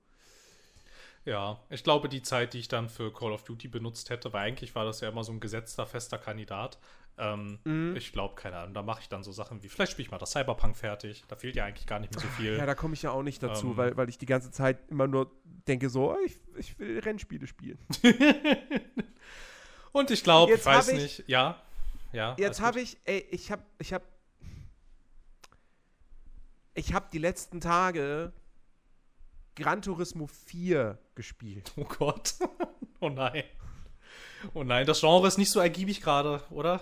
Ja, ich glaube, die Zeit, die ich dann für Call of Duty benutzt hätte, weil eigentlich war das ja immer so ein gesetzter, fester Kandidat. Ähm, Mhm. Ich glaube, keine Ahnung, da mache ich dann so Sachen wie, vielleicht spiele ich mal das Cyberpunk fertig. Da fehlt ja eigentlich gar nicht mehr so viel. ja, da komme ich ja auch nicht dazu, Ähm. weil, weil ich die ganze Zeit immer nur denke so, oh, ich, ich will Rennspiele spielen. Und ich glaube, ich weiß ich- nicht, ja. Ja, Jetzt habe ich, ey, ich habe, ich habe, ich habe die letzten Tage Gran Turismo 4 gespielt. Oh Gott. oh nein. Oh nein, das Genre ist nicht so ergiebig gerade, oder?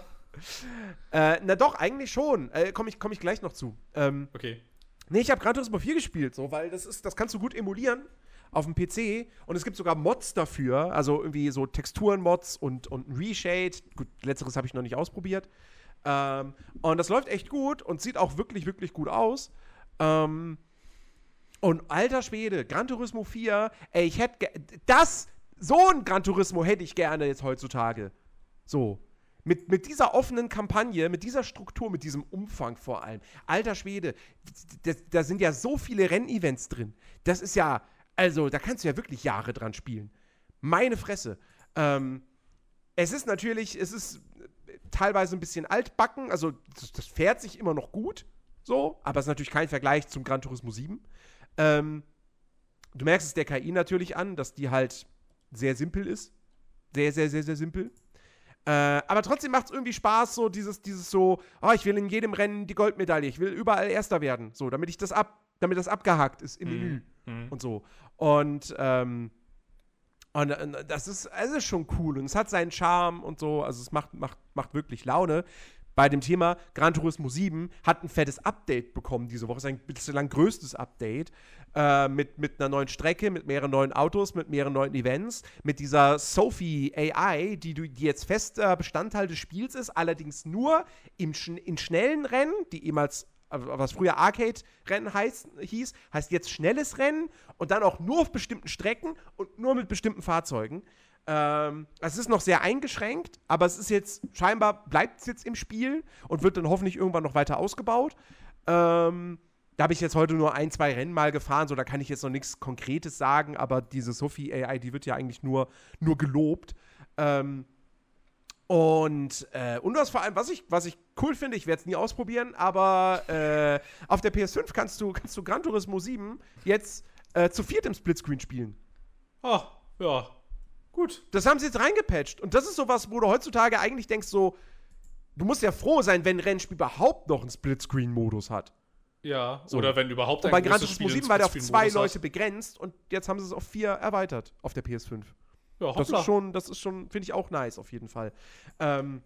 Äh, na doch, eigentlich schon. Äh, Komme ich, komm ich gleich noch zu. Ähm, Okay. nee, ich habe Gran Turismo 4 gespielt, so, weil das ist, das kannst du gut emulieren auf dem PC und es gibt sogar Mods dafür, also irgendwie so Texturen-Mods und, und ein Reshade. Gut, letzteres habe ich noch nicht ausprobiert. Ähm, und das läuft echt gut und sieht auch wirklich, wirklich gut aus. Ähm, und alter Schwede, Gran Turismo 4, ey, ich hätte das, so ein Gran Turismo hätte ich gerne jetzt heutzutage. So. Mit, mit dieser offenen Kampagne, mit dieser Struktur, mit diesem Umfang vor allem. Alter Schwede, da, sind ja so viele Rennevents drin. Das ist ja, also, da kannst du ja wirklich Jahre dran spielen. Meine Fresse. Ähm, es ist natürlich, es ist teilweise ein bisschen altbacken, also das, das fährt sich immer noch gut, so, aber es ist natürlich kein Vergleich zum Gran Turismo 7. Ähm, du merkst es der KI natürlich an, dass die halt sehr simpel ist. Sehr, sehr, sehr, sehr simpel. Äh, aber trotzdem macht es irgendwie Spaß, so dieses, dieses so, oh, ich will in jedem Rennen die Goldmedaille, ich will überall Erster werden, so, damit ich das ab, damit das abgehakt ist im Menü Mhm. und so. Und, ähm, und, äh, das ist, es ist schon cool und es hat seinen Charme und so, also es macht, macht, macht wirklich Laune. Bei dem Thema Gran Turismo 7 hat ein fettes Update bekommen diese Woche, sein bislang größtes Update äh, mit, mit einer neuen Strecke, mit mehreren neuen Autos, mit mehreren neuen Events, mit dieser Sophie AI, die, die jetzt fester Bestandteil des Spiels ist, allerdings nur im, in schnellen Rennen, die ehemals äh, was früher Arcade-Rennen hieß, heißt jetzt schnelles Rennen und dann auch nur auf bestimmten Strecken und nur mit bestimmten Fahrzeugen. Ähm, es ist noch sehr eingeschränkt, aber es ist jetzt, scheinbar bleibt es jetzt im Spiel und wird dann hoffentlich irgendwann noch weiter ausgebaut. Ähm, da habe ich jetzt heute nur ein, zwei Rennen mal gefahren, so da kann ich jetzt noch nichts Konkretes sagen, aber diese Sophie AI, die wird ja eigentlich nur, nur gelobt. Ähm, und, äh, und was vor allem, was ich, was ich cool finde, ich werde es nie ausprobieren, aber äh, auf der PS5 kannst du, kannst du Gran Turismo 7 jetzt äh, zu viert im Splitscreen spielen. Ah, ja. Gut. Das haben sie jetzt reingepatcht. Und das ist sowas, wo du heutzutage eigentlich denkst, so, du musst ja froh sein, wenn ein Rennspiel überhaupt noch einen Splitscreen-Modus hat. Ja, So. oder wenn überhaupt Und bei Gran Turismo Spiel 7 war der auf zwei Leute begrenzt und jetzt haben sie es auf vier erweitert auf der PS5. hat. Ja, Das hoppla. ist schon, das ist schon, finde ich auch nice auf jeden Fall. Ähm,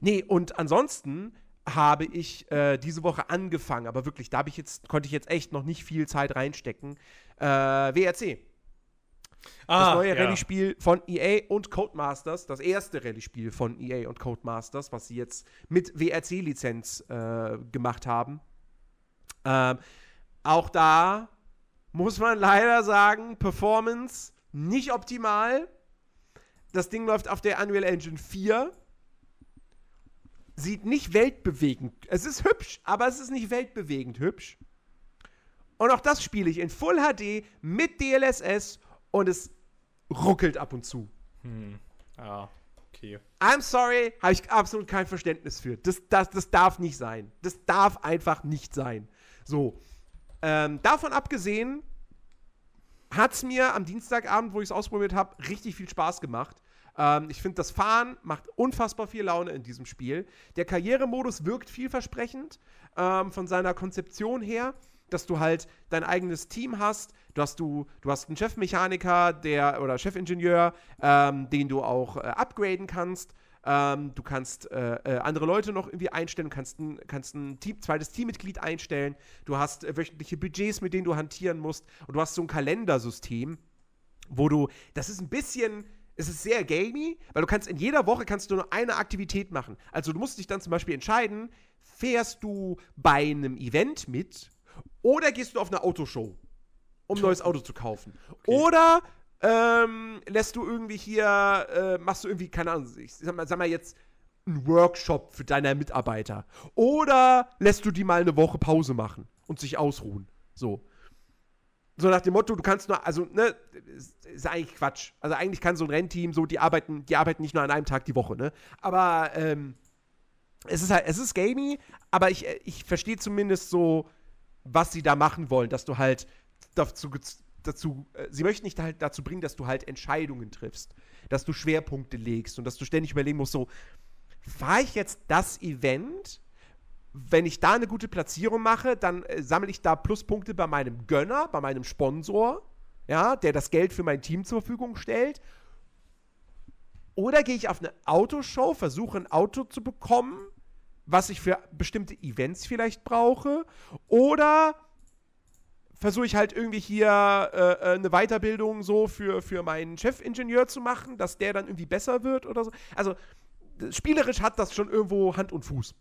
nee, und ansonsten habe ich äh, diese Woche angefangen, aber wirklich, da habe ich jetzt, konnte ich jetzt echt noch nicht viel Zeit reinstecken. Äh, WRC. Das ah, neue ja. Rallye-Spiel von EA und Codemasters, das erste Rallye-Spiel von EA und Codemasters, was sie jetzt mit WRC-Lizenz äh, gemacht haben. Ähm, auch da muss man leider sagen, Performance nicht optimal. Das Ding läuft auf der Unreal Engine 4. Sieht nicht weltbewegend. Es ist hübsch, aber es ist nicht weltbewegend hübsch. Und auch das spiele ich in Full HD mit DLSS und es ruckelt ab und zu. Hm. Ja, okay. I'm sorry, habe ich absolut kein Verständnis für. Das, das, das darf nicht sein. Das darf einfach nicht sein. So. Ähm, davon abgesehen hat es mir am Dienstagabend, wo ich es ausprobiert habe, richtig viel Spaß gemacht. Ähm, ich finde, das Fahren macht unfassbar viel Laune in diesem Spiel. Der Karrieremodus wirkt vielversprechend ähm, von seiner Konzeption her, dass du halt dein eigenes Team hast. Du hast, du, du hast einen Chefmechaniker der, oder Chefingenieur, ähm, den du auch äh, upgraden kannst. Ähm, du kannst äh, äh, andere Leute noch irgendwie einstellen, kannst ein, kannst ein Team, zweites Teammitglied einstellen. Du hast äh, wöchentliche Budgets, mit denen du hantieren musst. Und du hast so ein Kalendersystem, wo du, das ist ein bisschen, es ist sehr gamey, weil du kannst in jeder Woche kannst du nur eine Aktivität machen. Also du musst dich dann zum Beispiel entscheiden, fährst du bei einem Event mit oder gehst du auf eine Autoshow, um ein neues Auto zu kaufen. Oder ähm, lässt du irgendwie hier, äh, machst du irgendwie, keine Ahnung, ich sag mal, sag mal jetzt, einen Workshop für deine Mitarbeiter. Oder lässt du die mal eine Woche Pause machen und sich ausruhen. So. So nach dem Motto, du kannst nur, also, ne, ist, ist eigentlich Quatsch. Also eigentlich kann so ein Rennteam so, die arbeiten, die arbeiten nicht nur an einem Tag die Woche, ne? Aber, ähm, es ist halt, es ist gamey, aber ich, äh, ich verstehe zumindest so, was sie da machen wollen, dass du halt dazu, dazu äh, sie möchten dich halt dazu bringen, dass du halt Entscheidungen triffst, dass du Schwerpunkte legst und dass du ständig überlegen musst, so, fahre ich jetzt das Event? Wenn ich da eine gute Platzierung mache, dann äh, sammle ich da Pluspunkte bei meinem Gönner, bei meinem Sponsor, ja, der das Geld für mein Team zur Verfügung stellt. Oder gehe ich auf eine Autoshow, versuche ein Auto zu bekommen, was ich für bestimmte Events vielleicht brauche. Oder versuche ich halt irgendwie hier äh, äh, eine Weiterbildung so für, für meinen Chefingenieur zu machen, dass der dann irgendwie besser wird oder so. Also spielerisch hat das schon irgendwo Hand und Fuß.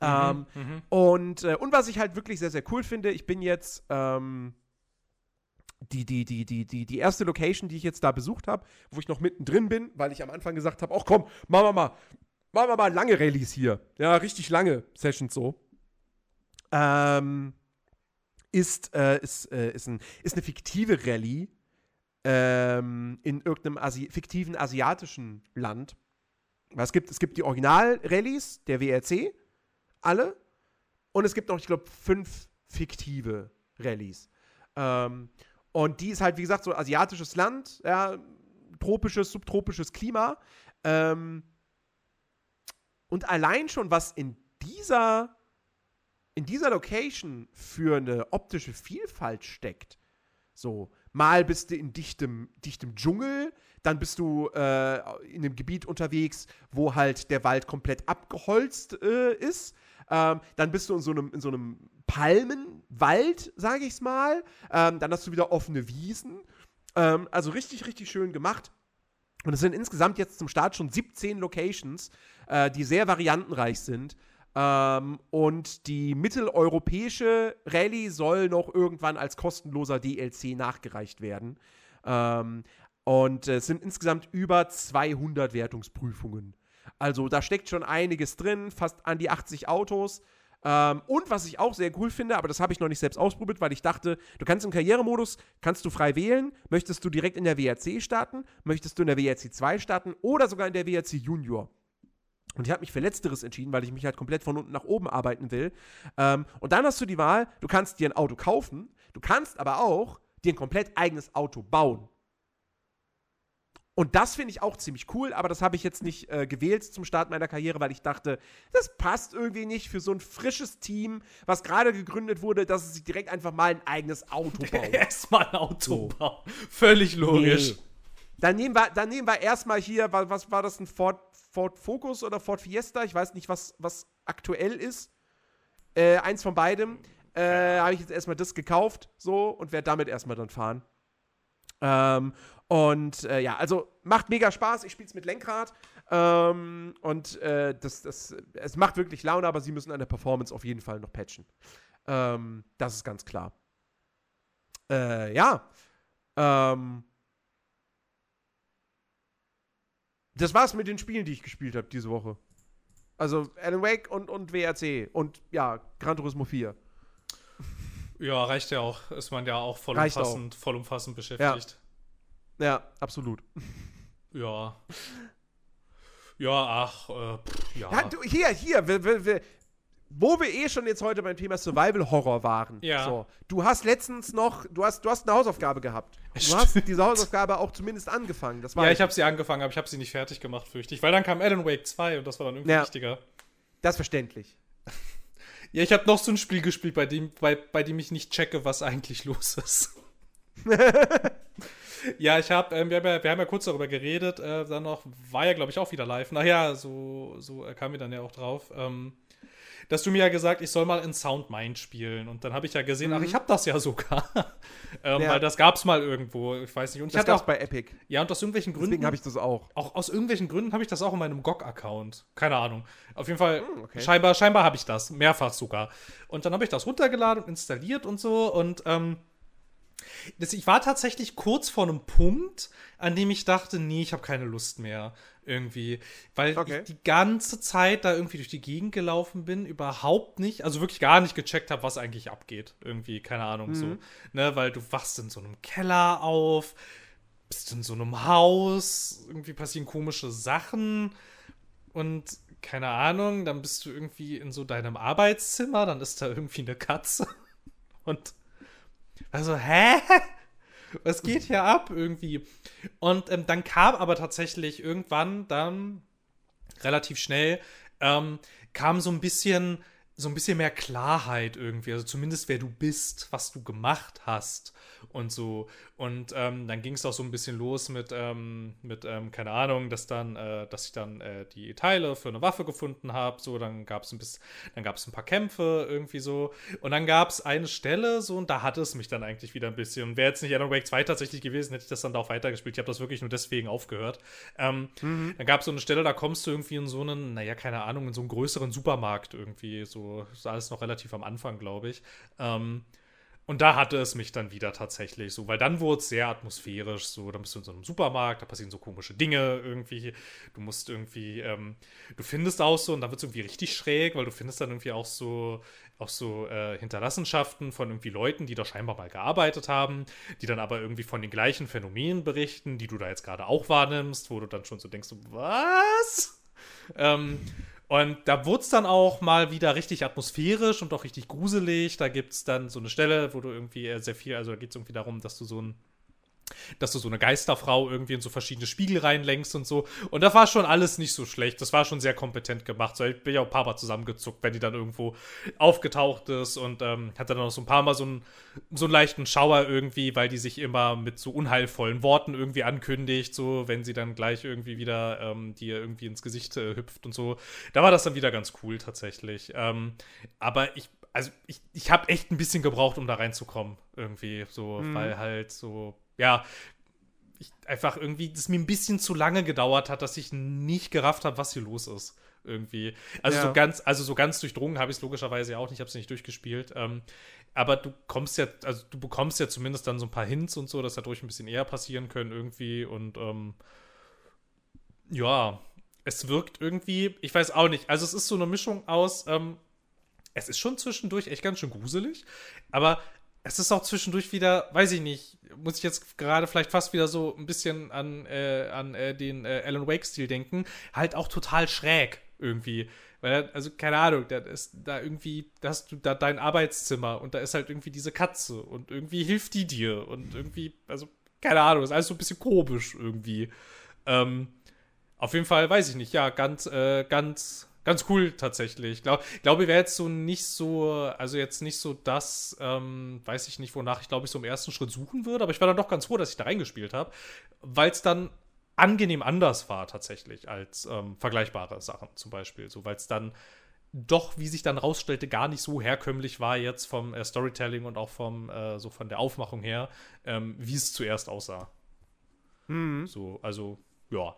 Ähm, mhm. und, äh, und was ich halt wirklich sehr, sehr cool finde, ich bin jetzt ähm, die, die, die, die, die, die erste Location, die ich jetzt da besucht habe, wo ich noch mittendrin bin, weil ich am Anfang gesagt habe, ach komm, machen wir mal, machen wir mal lange Rallyes hier. Ja, richtig lange Sessions so. Ähm, ist, äh, ist, äh, ist, ein, ist eine fiktive Rallye ähm, in irgendeinem Asi fiktiven asiatischen Land. Es gibt, es gibt die Original-Rallyes der WRC, alle. Und es gibt noch, ich glaube, fünf fiktive Rallyes. Ähm, und die ist halt, wie gesagt, so asiatisches Land, ja, tropisches, subtropisches Klima. Ähm, und allein schon, was in dieser, in dieser Location für eine optische Vielfalt steckt. So, mal bist du in dichtem, dichtem Dschungel, dann bist du äh, in einem Gebiet unterwegs, wo halt der Wald komplett abgeholzt äh, ist. Ähm, dann bist du in so einem, in so einem Palmenwald, sage ich's mal. Ähm, dann hast du wieder offene Wiesen. Ähm, also richtig, richtig schön gemacht. Und es sind insgesamt jetzt zum Start schon 17 Locations, äh, die sehr variantenreich sind. Ähm, und die mitteleuropäische Rallye soll noch irgendwann als kostenloser DLC nachgereicht werden. Ähm, und äh, es sind insgesamt über 200 Wertungsprüfungen. Also da steckt schon einiges drin, fast an die 80 Autos. Ähm, und was ich auch sehr cool finde, aber das habe ich noch nicht selbst ausprobiert, weil ich dachte, du kannst im Karrieremodus, kannst du frei wählen, möchtest du direkt in der WRC starten, möchtest du in der WRC 2 starten oder sogar in der WRC Junior. Und ich habe mich für Letzteres entschieden, weil ich mich halt komplett von unten nach oben arbeiten will. Ähm, und dann hast du die Wahl, du kannst dir ein Auto kaufen, du kannst aber auch dir ein komplett eigenes Auto bauen. Und das finde ich auch ziemlich cool, aber das habe ich jetzt nicht äh, gewählt zum Start meiner Karriere, weil ich dachte, das passt irgendwie nicht für so ein frisches Team, was gerade gegründet wurde, dass es sich direkt einfach mal ein eigenes Auto baut. Erstmal ein Auto bauen. Völlig logisch. Nee. Dann nehmen wir, dann nehmen wir erstmal hier, was, war das, ein Ford, Ford Focus oder Ford Fiesta? Ich weiß nicht, was, was aktuell ist. Äh, eins von beidem. Äh, habe ich jetzt erstmal das gekauft, so, und werde damit erstmal dann fahren. Ähm, und äh, ja, also macht mega Spaß. Ich spiele es mit Lenkrad. Ähm, und äh, das, das, es macht wirklich Laune, aber sie müssen an der Performance auf jeden Fall noch patchen. Ähm, das ist ganz klar. Äh, ja. Ähm, das war's mit den Spielen, die ich gespielt habe diese Woche. Also Alan Wake und, und WRC und ja, Gran Turismo 4. Ja, reicht ja auch. Ist man ja auch vollumfassend, vollumfassend beschäftigt. Ja, ja absolut. Ja. Ja, ach, äh, pff, ja. ja du, hier, hier, wir, wir, wir, wo wir eh schon jetzt heute beim Thema Survival Horror waren. Ja. So, du hast letztens noch, du hast, du hast eine Hausaufgabe gehabt. Du Stimmt. hast diese Hausaufgabe auch zumindest angefangen. Das war Ja, ich habe sie angefangen, aber ich habe sie nicht fertig gemacht, fürchte ich. Weil dann kam Alan Wake 2 und das war dann irgendwie Ja. wichtiger. das ist verständlich. Ja, ich habe noch so ein Spiel gespielt, bei dem, bei, bei dem ich nicht checke, was eigentlich los ist. ja, ich habe, ähm, wir, haben ja, wir haben ja kurz darüber geredet, äh, dann noch, war ja, glaube ich, auch wieder live. Naja, so, so äh, kam mir dann ja auch drauf. Ähm, dass du mir ja gesagt, ich soll mal in Soundmind spielen. Und dann habe ich ja gesehen, ach, ich habe das ja sogar. ähm, Ja. Weil das gab's mal irgendwo, ich weiß nicht. Und ich Das hatte gab's auch, bei Epic. ja, und aus irgendwelchen Gründen. Deswegen habe ich das auch. Auch aus irgendwelchen Gründen habe ich das auch in meinem GOG-Account. Keine Ahnung. Auf jeden Fall, Hm, okay. scheinbar, scheinbar habe ich das. Mehrfach sogar. Und dann habe ich das runtergeladen und installiert und so. Und ähm, ich war tatsächlich kurz vor einem Punkt, an dem ich dachte, nee, ich habe keine Lust mehr. Irgendwie. Weil Okay. ich die ganze Zeit da irgendwie durch die Gegend gelaufen bin, überhaupt nicht, also wirklich gar nicht gecheckt habe, was eigentlich abgeht. Irgendwie, keine Ahnung, so. Ne, weil du wachst in so einem Keller auf, bist in so einem Haus, irgendwie passieren komische Sachen und keine Ahnung, dann bist du irgendwie in so deinem Arbeitszimmer, dann ist da irgendwie eine Katze und also, hä? Was geht hier ab irgendwie? Und ähm, dann kam aber tatsächlich irgendwann dann relativ schnell ähm, kam so ein bisschen so ein bisschen mehr Klarheit irgendwie, also zumindest wer du bist, was du gemacht hast und so. Und ähm, dann ging es auch so ein bisschen los mit, ähm, mit ähm, keine Ahnung, dass dann, äh, dass ich dann äh, die Teile für eine Waffe gefunden habe. So, dann gab es ein bisschen, dann gab es ein paar Kämpfe irgendwie so. Und dann gab es eine Stelle so und da hatte es mich dann eigentlich wieder ein bisschen. Und wäre jetzt nicht Alan Wake 2 tatsächlich gewesen, hätte ich das dann da auch weitergespielt. Ich habe das wirklich nur deswegen aufgehört. Ähm, Dann gab es so eine Stelle, da kommst du irgendwie in so einen, naja, keine Ahnung, in so einen größeren Supermarkt irgendwie. So, ist alles noch relativ am Anfang, glaube ich. Ähm, und da hatte es mich dann wieder tatsächlich so, weil dann wurde es sehr atmosphärisch, so, dann bist du in so einem Supermarkt, da passieren so komische Dinge irgendwie, du musst irgendwie, ähm, du findest auch so, und dann wird es irgendwie richtig schräg, weil du findest dann irgendwie auch so, auch so äh, Hinterlassenschaften von irgendwie Leuten, die da scheinbar mal gearbeitet haben, die dann aber irgendwie von den gleichen Phänomenen berichten, die du da jetzt gerade auch wahrnimmst, wo du dann schon so denkst, was? Ähm, und da wurde es dann auch mal wieder richtig atmosphärisch und auch richtig gruselig. Da gibt es dann so eine Stelle, wo du irgendwie äh, sehr viel, also da geht es irgendwie darum, dass du so ein dass du so eine Geisterfrau irgendwie in so verschiedene Spiegel reinlenkst und so. Und da war schon alles nicht so schlecht. Das war schon sehr kompetent gemacht. So, ich bin ja auch ein paar Mal zusammengezuckt, wenn die dann irgendwo aufgetaucht ist und ähm, hatte dann auch so ein paar Mal so einen, so einen leichten Schauer irgendwie, weil die sich immer mit so unheilvollen Worten irgendwie ankündigt, so wenn sie dann gleich irgendwie wieder ähm, dir irgendwie ins Gesicht äh, hüpft und so. Da war das dann wieder ganz cool tatsächlich. Ähm, aber ich, also ich, ich habe echt ein bisschen gebraucht, um da reinzukommen irgendwie, so, weil halt so, ja, ich einfach irgendwie, das mir ein bisschen zu lange gedauert hat, dass ich nicht gerafft habe, was hier los ist. Irgendwie. Also Ja. so ganz, also so ganz durchdrungen habe ich es logischerweise ja auch nicht, ich habe es nicht durchgespielt. Ähm, aber du kommst ja, also du bekommst ja zumindest dann so ein paar Hints und so, dass dadurch ein bisschen eher passieren können irgendwie. Und ähm, ja, es wirkt irgendwie, ich weiß auch nicht, also es ist so eine Mischung aus, ähm, es ist schon zwischendurch echt ganz schön gruselig, aber es ist auch zwischendurch wieder, weiß ich nicht, muss ich jetzt gerade vielleicht fast wieder so ein bisschen an, äh, an äh, den äh, Alan Wake-Stil denken, halt auch total schräg irgendwie. Weil, also, keine Ahnung, da ist da irgendwie, da hast du da dein Arbeitszimmer und da ist halt irgendwie diese Katze und irgendwie hilft die dir und irgendwie, also, keine Ahnung, ist alles so ein bisschen komisch irgendwie. Ähm, auf jeden Fall, weiß ich nicht, ja, ganz, äh, ganz, ganz cool tatsächlich. Ich glaub, glaube, wäre jetzt so nicht so, also jetzt nicht so das, ähm, weiß ich nicht, wonach ich glaube ich so im ersten Schritt suchen würde, aber ich war dann doch ganz froh, dass ich da reingespielt habe, weil es dann angenehm anders war tatsächlich als ähm, vergleichbare Sachen zum Beispiel, so weil es dann doch, wie sich dann rausstellte, gar nicht so herkömmlich war jetzt vom äh, Storytelling und auch vom äh, so von der Aufmachung her, ähm, wie es zuerst aussah. Mhm. So, also ja.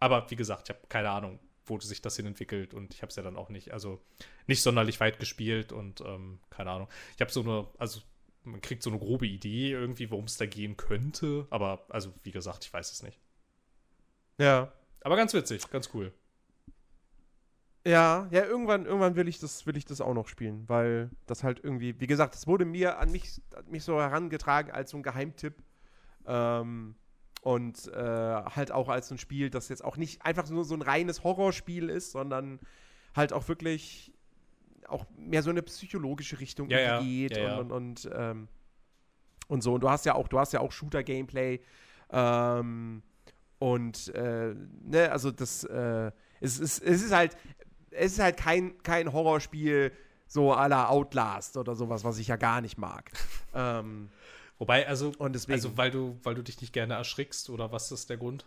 Aber wie gesagt, ich habe keine Ahnung, wo sich das hin entwickelt und ich habe es ja dann auch nicht, also nicht sonderlich weit gespielt und ähm, keine Ahnung. Ich habe so eine, also man kriegt so eine grobe Idee irgendwie, worum es da gehen könnte, aber also wie gesagt, ich weiß es nicht. Ja. Aber ganz witzig, ganz cool. Ja, ja, irgendwann, irgendwann will ich das, will ich das auch noch spielen, weil das halt irgendwie, wie gesagt, es wurde mir an mich, an mich so herangetragen als so ein Geheimtipp. Ähm, und äh, halt auch als ein Spiel, das jetzt auch nicht einfach nur so ein reines Horrorspiel ist, sondern halt auch wirklich auch mehr so eine psychologische Richtung Ja, geht Ja, und, und, und, ähm, und so. Und du hast ja auch, du hast ja auch Shooter-Gameplay. Ähm, und äh, ne, also das, äh, es, ist, es ist halt, es ist halt kein, kein Horrorspiel so à la Outlast oder sowas, was ich ja gar nicht mag. ähm, Wobei, also, und deswegen. also weil du, weil du dich nicht gerne erschrickst oder was ist der Grund?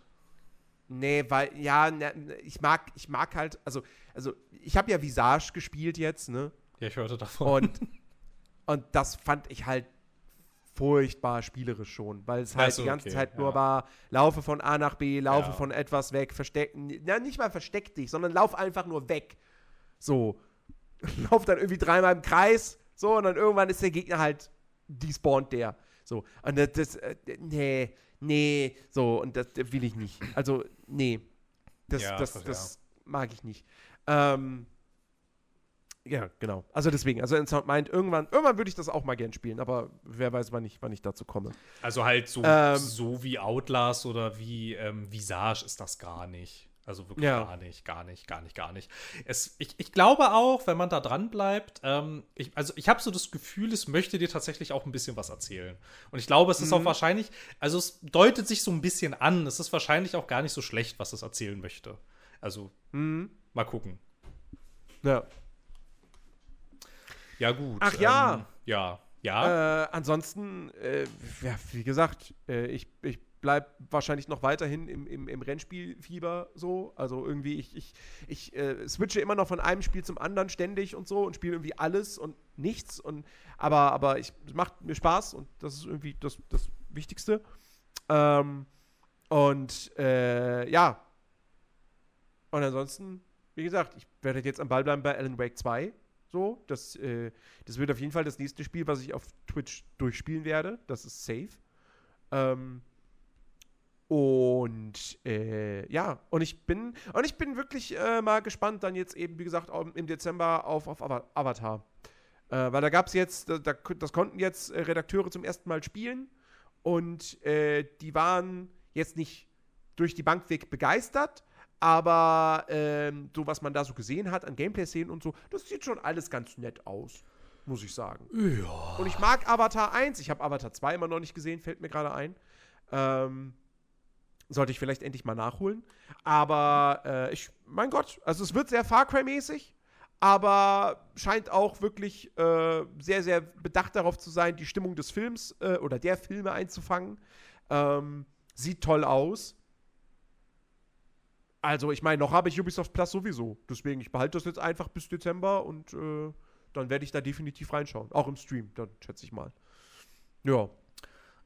Nee, weil, ja, ne, ich mag, ich mag halt, also, also ich habe ja Visage gespielt jetzt, ne? Ja, ich hörte davon. Und, und das fand ich halt furchtbar spielerisch schon, weil es halt Ach so, die ganze okay, Zeit nur ja. war, laufe von A nach B, laufe Ja. von etwas weg, verstecken, ja, nicht mal versteck dich, sondern lauf einfach nur weg. So. lauf dann irgendwie dreimal im Kreis, so, und dann irgendwann ist der Gegner halt, despawnt der. So. Und das, das äh, nee, nee, so, und das will ich nicht. Also, nee. Das, Ja, das, ja. das mag ich nicht. Ähm, ja, genau. Also deswegen, also in Sound meint, irgendwann, irgendwann würde ich das auch mal gern spielen, aber wer weiß, wann ich, wann ich dazu komme. Also halt so, Ähm, so wie Outlast oder wie ähm, Visage ist das gar nicht. Also wirklich Ja. gar nicht, gar nicht, gar nicht, gar nicht. Es, ich, ich glaube auch, wenn man da dran bleibt, ähm, ich, also ich habe so das Gefühl, es möchte dir tatsächlich auch ein bisschen was erzählen. Und ich glaube, es ist Mhm. auch wahrscheinlich, also es deutet sich so ein bisschen an, es ist wahrscheinlich auch gar nicht so schlecht, was es erzählen möchte. Also Mhm. mal gucken. Ja. Ja, gut. Ach ja. Ähm, ja, ja. Äh, ansonsten, äh, ja, wie gesagt, äh, ich, ich bleib wahrscheinlich noch weiterhin im, im, im Rennspielfieber so. Also irgendwie, ich, ich, ich äh, switche immer noch von einem Spiel zum anderen ständig und so und spiele irgendwie alles und nichts. Und, aber aber macht mir Spaß und das ist irgendwie das, das Wichtigste. Ähm, und äh, ja. Und ansonsten, wie gesagt, ich werde jetzt am Ball bleiben bei Alan Wake 2. So, das, äh, das wird auf jeden Fall das nächste Spiel, was ich auf Twitch durchspielen werde. Das ist safe. Ähm, und äh, ja, und ich bin und ich bin wirklich äh, mal gespannt, dann jetzt eben, wie gesagt, im Dezember auf, auf Ava- Avatar. Äh, weil da gab es jetzt, da, da, das konnten jetzt äh, Redakteure zum ersten Mal spielen und äh, die waren jetzt nicht durch die Bank weg begeistert, aber ähm, so was man da so gesehen hat an Gameplay-Szenen und so, das sieht schon alles ganz nett aus, muss ich sagen. ja. Und ich mag Avatar 1. Ich habe Avatar 2 immer noch nicht gesehen, fällt mir gerade ein. Ähm, sollte ich vielleicht endlich mal nachholen. Aber äh, ich, mein Gott, also es wird sehr Far Cry-mäßig, aber scheint auch wirklich äh, sehr, sehr bedacht darauf zu sein, die Stimmung des Films äh, oder der Filme einzufangen. Ähm, sieht toll aus. Also, ich meine, noch habe ich Ubisoft Plus sowieso. Deswegen, ich behalte das jetzt einfach bis Dezember und äh, dann werde ich da definitiv reinschauen. Auch im Stream, dann schätze ich mal. Ja.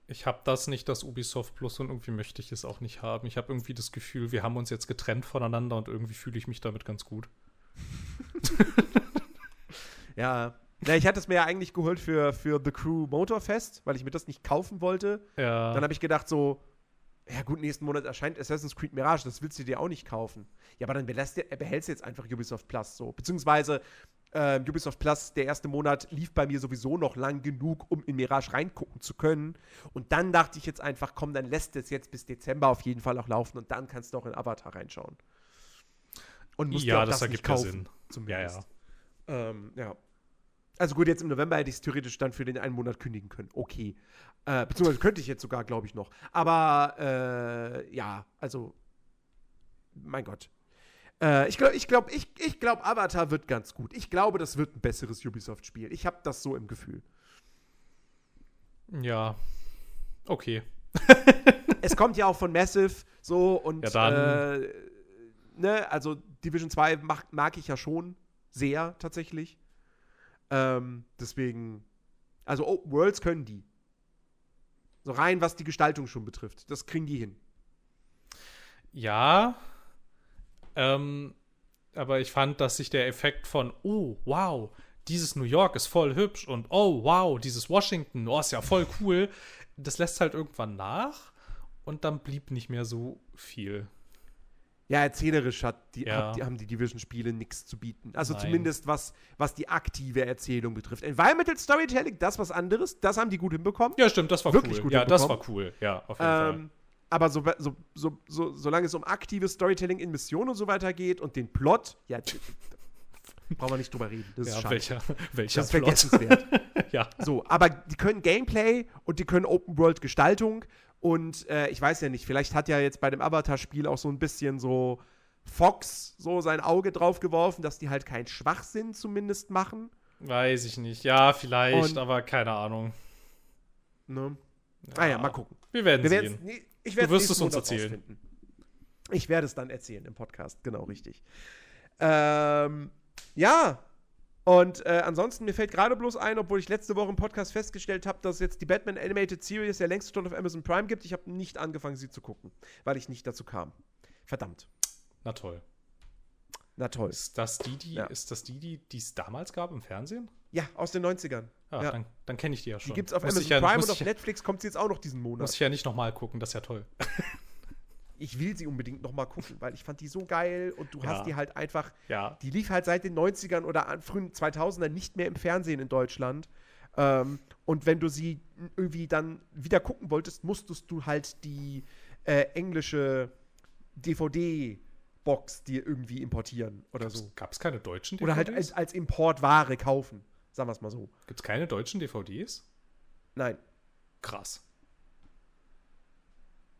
Ich habe das nicht, das Ubisoft Plus, und irgendwie möchte ich es auch nicht haben. Ich habe irgendwie das Gefühl, wir haben uns jetzt getrennt voneinander und irgendwie fühle ich mich damit ganz gut. Ja. Na, ich hatte es mir ja eigentlich geholt für, für The Crew Motorfest, weil ich mir das nicht kaufen wollte. Ja. Dann habe ich gedacht so, ja gut, nächsten Monat erscheint Assassin's Creed Mirage, das willst du dir auch nicht kaufen. Ja, aber dann dir- behältst du jetzt einfach Ubisoft Plus so. Beziehungsweise ähm, Ubisoft Plus, der erste Monat, lief bei mir sowieso noch lang genug, um in Mirage reingucken zu können. Und dann dachte ich jetzt einfach, komm, dann lässt es jetzt bis Dezember auf jeden Fall auch laufen und dann kannst du auch in Avatar reinschauen. Und musst Ja, dir auch das das, nicht kaufen, Sinn. zumindest. Ja, ja. Ähm, ja. Also gut, jetzt im November hätte ich es theoretisch dann für den einen Monat kündigen können. Okay. Äh, beziehungsweise könnte ich jetzt sogar, glaube ich, noch. Aber äh, ja, also, mein Gott. Äh, ich glaube, ich glaube, ich, ich glaube, Avatar wird ganz gut. Ich glaube, das wird ein besseres Ubisoft-Spiel. Ich habe das so im Gefühl. Ja. Okay. es kommt ja auch von Massive so und Ja, dann. äh, ne, also Division 2 mag, mag ich ja schon sehr tatsächlich. Ähm, deswegen, also Open Worlds können die. So rein, was die Gestaltung schon betrifft. Das kriegen die hin. Ja. Ähm, aber ich fand, dass sich der Effekt von, oh, wow, dieses New York ist voll hübsch und oh, wow, dieses Washington, oh, ist ja voll cool, das lässt halt irgendwann nach und dann blieb nicht mehr so viel. Ja, erzählerisch hat die, Ja. hat die, haben die Division-Spiele nichts zu bieten. Also Nein. zumindest was, was die aktive Erzählung betrifft. Environmental Storytelling, das was anderes, das haben die gut hinbekommen. Ja, stimmt, das war Wirklich cool. gut ja, das war cool. Ja, auf jeden Fall. Aber so, so, so, so, solange es um aktives Storytelling in Missionen und so weiter geht und den Plot, ja, brauchen wir nicht drüber reden. Das ist Ja, schade. welcher, welcher das ist Plot? vergessenswert. ja. so, aber die können Gameplay und die können Open-World-Gestaltung und äh, ich weiß ja nicht, vielleicht hat ja jetzt bei dem Avatar-Spiel auch so ein bisschen so Fox so sein Auge drauf geworfen, dass die halt keinen Schwachsinn zumindest machen. Weiß ich nicht. Ja, vielleicht, Und- aber keine Ahnung. Ne? Naja, mal gucken. Wir werden Wir sehen. Ich wirst nächsten es uns Monat erzählen. rausfinden. Ich werde es dann erzählen im Podcast, genau richtig. Ähm, ja. Und äh, ansonsten, mir fällt gerade bloß ein, obwohl ich letzte Woche im Podcast festgestellt habe, dass jetzt die Batman Animated Series ja längst schon auf Amazon Prime gibt. Ich habe nicht angefangen, sie zu gucken, weil ich nicht dazu kam. Verdammt. Na toll. Na toll. Ist das die, die, Ja. ist das die, die die es damals gab im Fernsehen? Ja, aus den 90ern. Ah, ja. dann, dann kenne ich die ja schon. Die gibt es auf Muss Amazon ja, Prime muss und auf Netflix kommt sie jetzt auch noch diesen Muss Monat. ich ja nicht nochmal gucken, das ist ja toll. Ich will sie unbedingt noch mal gucken, weil ich fand die so geil und du Ja. hast die halt einfach Ja. Die lief halt seit den 90ern oder frühen 2000ern nicht mehr im Fernsehen in Deutschland. Ähm, und wenn du sie irgendwie dann wieder gucken wolltest, musstest du halt die äh, englische DVD-Box dir irgendwie importieren oder so. Gab es keine deutschen DVDs? Oder halt als, als Importware kaufen. Sagen wir es mal so. Gibt es keine deutschen DVDs? Nein. Krass.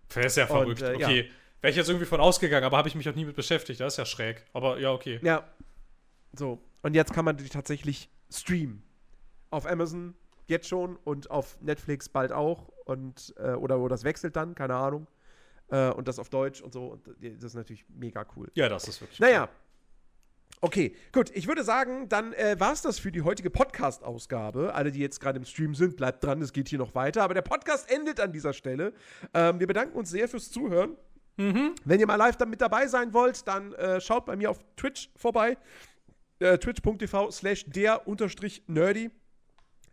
Wäre ja Und, verrückt. äh, ja. okay. Wäre ich jetzt irgendwie von ausgegangen, aber habe ich mich auch nie mit beschäftigt. Das ist ja schräg. Aber ja, okay. Ja. So. Und jetzt kann man die tatsächlich streamen. Auf Amazon jetzt schon und auf Netflix bald auch. Und, äh, oder, oder das wechselt dann, keine Ahnung. Äh, und das auf Deutsch und so. Und das ist natürlich mega cool. Ja, das ist wirklich. Naja. Okay, gut. Ich würde sagen, dann äh, war es das für die heutige Podcast-Ausgabe. Alle, die jetzt gerade im Stream sind, bleibt dran, es geht hier noch weiter. Aber der Podcast endet an dieser Stelle. Ähm, wir bedanken uns sehr fürs Zuhören. Wenn ihr mal live dann mit dabei sein wollt, dann äh, schaut bei mir auf Twitch vorbei. Äh, Twitch.tv slash der unterstrich nerdy.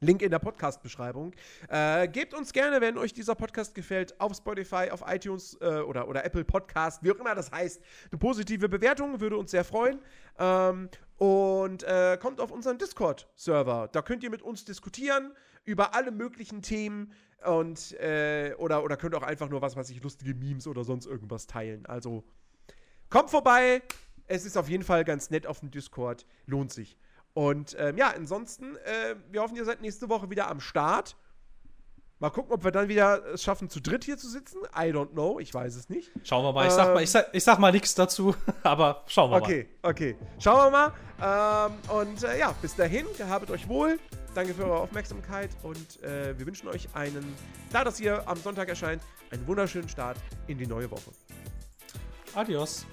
Link in der Podcast-Beschreibung. Äh, gebt uns gerne, wenn euch dieser Podcast gefällt, auf Spotify, auf iTunes äh, oder, oder Apple Podcast, wie auch immer das heißt, eine positive Bewertung, würde uns sehr freuen. Ähm, und äh, kommt auf unseren Discord-Server. Da könnt ihr mit uns diskutieren über alle möglichen Themen und äh, oder, oder könnt auch einfach nur was weiß ich, lustige Memes oder sonst irgendwas teilen. Also kommt vorbei. Es ist auf jeden Fall ganz nett auf dem Discord. Lohnt sich. Und ähm, ja, ansonsten, äh, wir hoffen, ihr seid nächste Woche wieder am Start. Mal gucken, ob wir dann wieder es schaffen, zu dritt hier zu sitzen. I don't know, ich weiß es nicht. Schauen wir mal. Ich sag mal, Ähm, ich sag, ich sag mal nichts dazu, aber schauen wir mal. Okay, okay. Schauen wir mal. Ähm, und äh, ja, bis dahin, gehabet euch wohl. Danke für eure Aufmerksamkeit und äh, wir wünschen euch einen, da das hier am Sonntag erscheint, einen wunderschönen Start in die neue Woche. Adios.